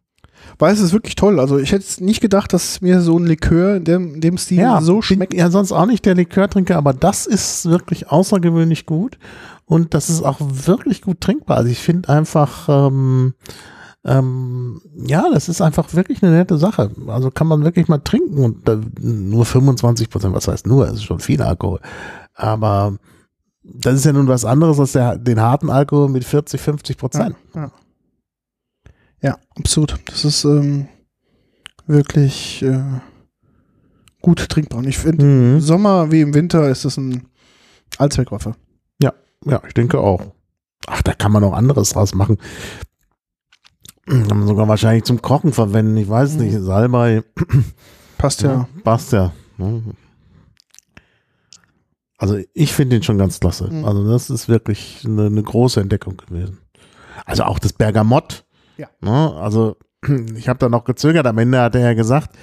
Weil es ist wirklich toll. Also ich hätte nicht gedacht, dass mir so ein Likör in dem, dem Stil so bin schmeckt. ja sonst auch nicht der Likörtrinker, aber das ist wirklich außergewöhnlich gut und das ist auch wirklich gut trinkbar. Also ich finde einfach, ähm, ähm, ja, das ist einfach wirklich eine nette Sache. Also kann man wirklich mal trinken und da, nur 25 Prozent, was heißt nur, es ist schon viel Alkohol. Aber das ist ja nun was anderes als der, den harten Alkohol mit 40, 50 Prozent. Ja, ja. ja, absolut. Das ist ähm, wirklich äh, gut trinkbar. Und ich finde, Mhm. im Sommer wie im Winter ist das ein Allzweckwaffe. Ja, ich denke auch. Ach, da kann man auch anderes draus machen. Kann man sogar wahrscheinlich zum Kochen verwenden. Ich weiß nicht. Salbei. Passt ja. Passt ja. Also ich finde den schon ganz klasse. Mhm. Also das ist wirklich eine, eine große Entdeckung gewesen. Also auch das Bergamott. Ja. Ne? Also ich habe da noch gezögert. Am Ende hat er ja gesagt,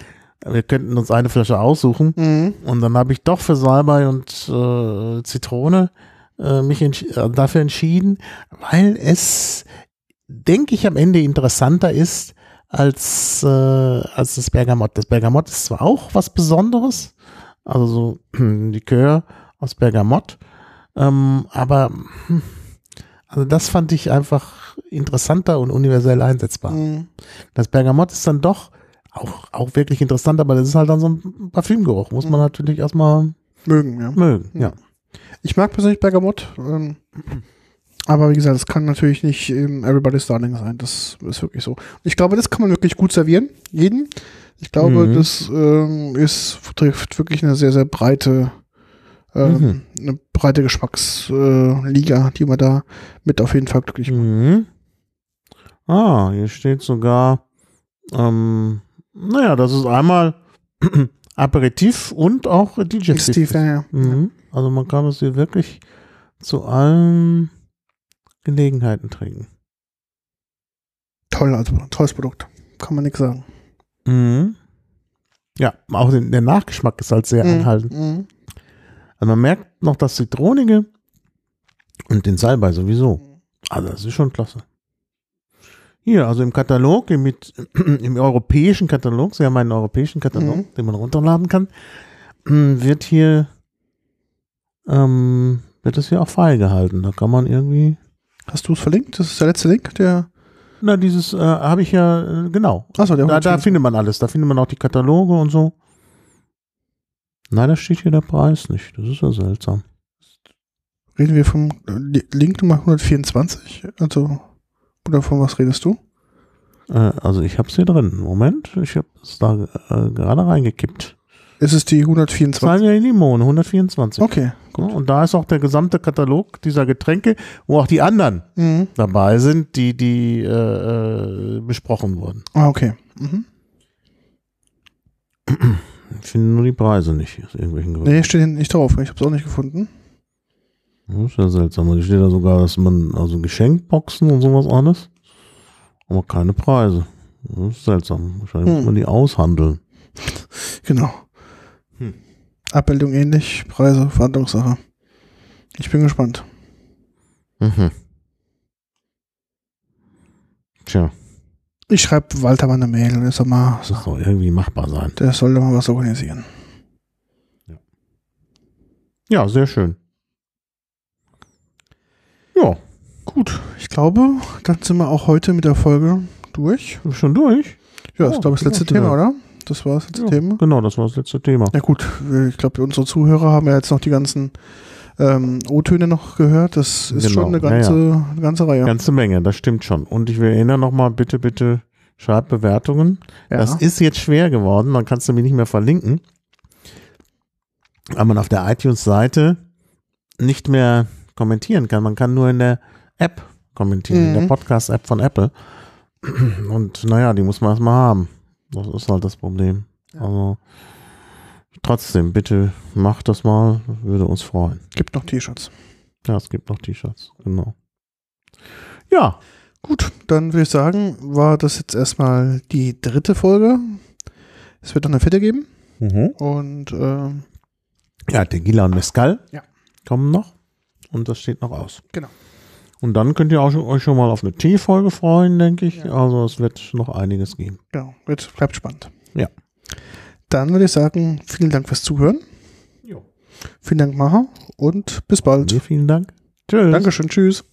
wir könnten uns eine Flasche aussuchen. Mhm. Und dann habe ich doch für Salbei und äh, Zitrone äh, mich entsch äh, dafür entschieden, weil es, denke ich, am Ende interessanter ist als, äh, als das Bergamott. Das Bergamott ist zwar auch was Besonderes, also so Likör aus Bergamott, ähm, aber hm, also das fand ich einfach interessanter und universell einsetzbar. Mhm. Das Bergamott ist dann doch auch, auch wirklich interessant, aber das ist halt dann so ein Parfümgeruch. Muss man natürlich erstmal Mögen, ja. mögen. Ja. Ich mag persönlich Bergamott. Ähm, Aber wie gesagt, es kann natürlich nicht ähm, Everybody's Darling sein. Das ist wirklich so. Ich glaube, das kann man wirklich gut servieren. Jeden. Ich glaube, Mhm. das ähm, ist, trifft wirklich eine sehr, sehr breite, ähm, Mhm. eine breite Geschmacksliga, äh, die man da mit auf jeden Fall glücklich macht. Mhm. Ah, hier steht sogar, ähm, naja, das ist einmal Aperitif und auch Digestiv. Steve, ja, ja. Mhm. Also man kann es hier wirklich zu allen Gelegenheiten trinken. Toll, also tolles Produkt. Kann man nichts sagen. Mhm. Ja, auch den, der Nachgeschmack ist halt sehr Mhm. anhaltend. Mhm. Also man merkt noch das Zitronige und den Salbei sowieso. Also das ist schon klasse. Hier, also im Katalog, im, mit, im europäischen Katalog, Sie haben einen europäischen Katalog, Mhm. den man runterladen kann, wird hier, ähm, wird es hier auch freigehalten. Da kann man irgendwie, Hast du es verlinkt? Das ist der letzte Link, der. na dieses äh, habe ich ja, äh, genau. Achso, der Da, da 124. findet man alles. Da findet man auch die Kataloge und so. Nein, da steht hier der Preis nicht. Das ist ja seltsam. Reden wir vom äh, Link Nummer 124? Also, oder von was redest du? Äh, also ich habe es hier drin. Moment, ich habe es da äh, gerade reingekippt. Ist es die 124? Salvia Limone, 124. Okay, Ja, und da ist auch der gesamte Katalog dieser Getränke, wo auch die anderen Mhm. dabei sind, die, die äh, äh, besprochen wurden. Ah, okay. Mhm. Ich finde nur die Preise nicht, aus irgendwelchen Gründen. Nee, steht nicht drauf. Ich habe es auch nicht gefunden. Das ist ja seltsam. Hier steht da sogar, dass man, also Geschenkboxen und sowas alles, aber keine Preise. Das ist seltsam. Wahrscheinlich muss Hm. man die aushandeln. Genau. Abbildung ähnlich, Preise, Verhandlungssache. Ich bin gespannt. Mhm. Tja, Ich schreibe Walter mal eine Mail und ist er mal, das muss doch irgendwie machbar sein. der sollte mal was organisieren. Ja, sehr schön. Ja, Gut, ich glaube, dann sind wir auch heute mit der Folge durch. schon durch. Ja, das ist, glaube ich, das letzte Thema, oder? Das war das letzte Ja, Thema. Genau, das war das letzte Thema. Ja gut, ich glaube, unsere Zuhörer haben ja jetzt noch die ganzen ähm, O-Töne noch gehört. Das ist Genau, schon eine ja, ganze, eine ganze Reihe. Ganze Menge, das stimmt schon. Und ich will erinnern nochmal, bitte, bitte schreibt Bewertungen. ja. Das ist jetzt schwer geworden, man kann es nämlich nicht mehr verlinken. Weil man auf der iTunes-Seite nicht mehr kommentieren kann. Man kann nur in der App kommentieren, in der Mhm. Podcast-App von Apple. Und naja, die muss man erstmal haben. Das ist halt das Problem. Also trotzdem, bitte macht das mal, würde uns freuen. Gibt noch T-Shirts. Ja, es gibt noch T-Shirts, genau. Ja, Gut, dann würde ich sagen, war das jetzt erstmal die dritte Folge. Es wird noch eine vierte geben. Und ähm, Ja, Tequila und Mezcal Ja. kommen noch. Und das steht noch aus. Genau. Und dann könnt ihr auch, schon- euch schon mal auf eine Teefolge freuen, denke ich. Ja. Also es wird noch einiges geben. genau, wird, bleibt spannend. Ja. Dann würde ich sagen, vielen Dank fürs Zuhören. Jo. Vielen Dank, Maha. Und bis bald. Dir vielen Dank. Tschüss. Dankeschön, tschüss.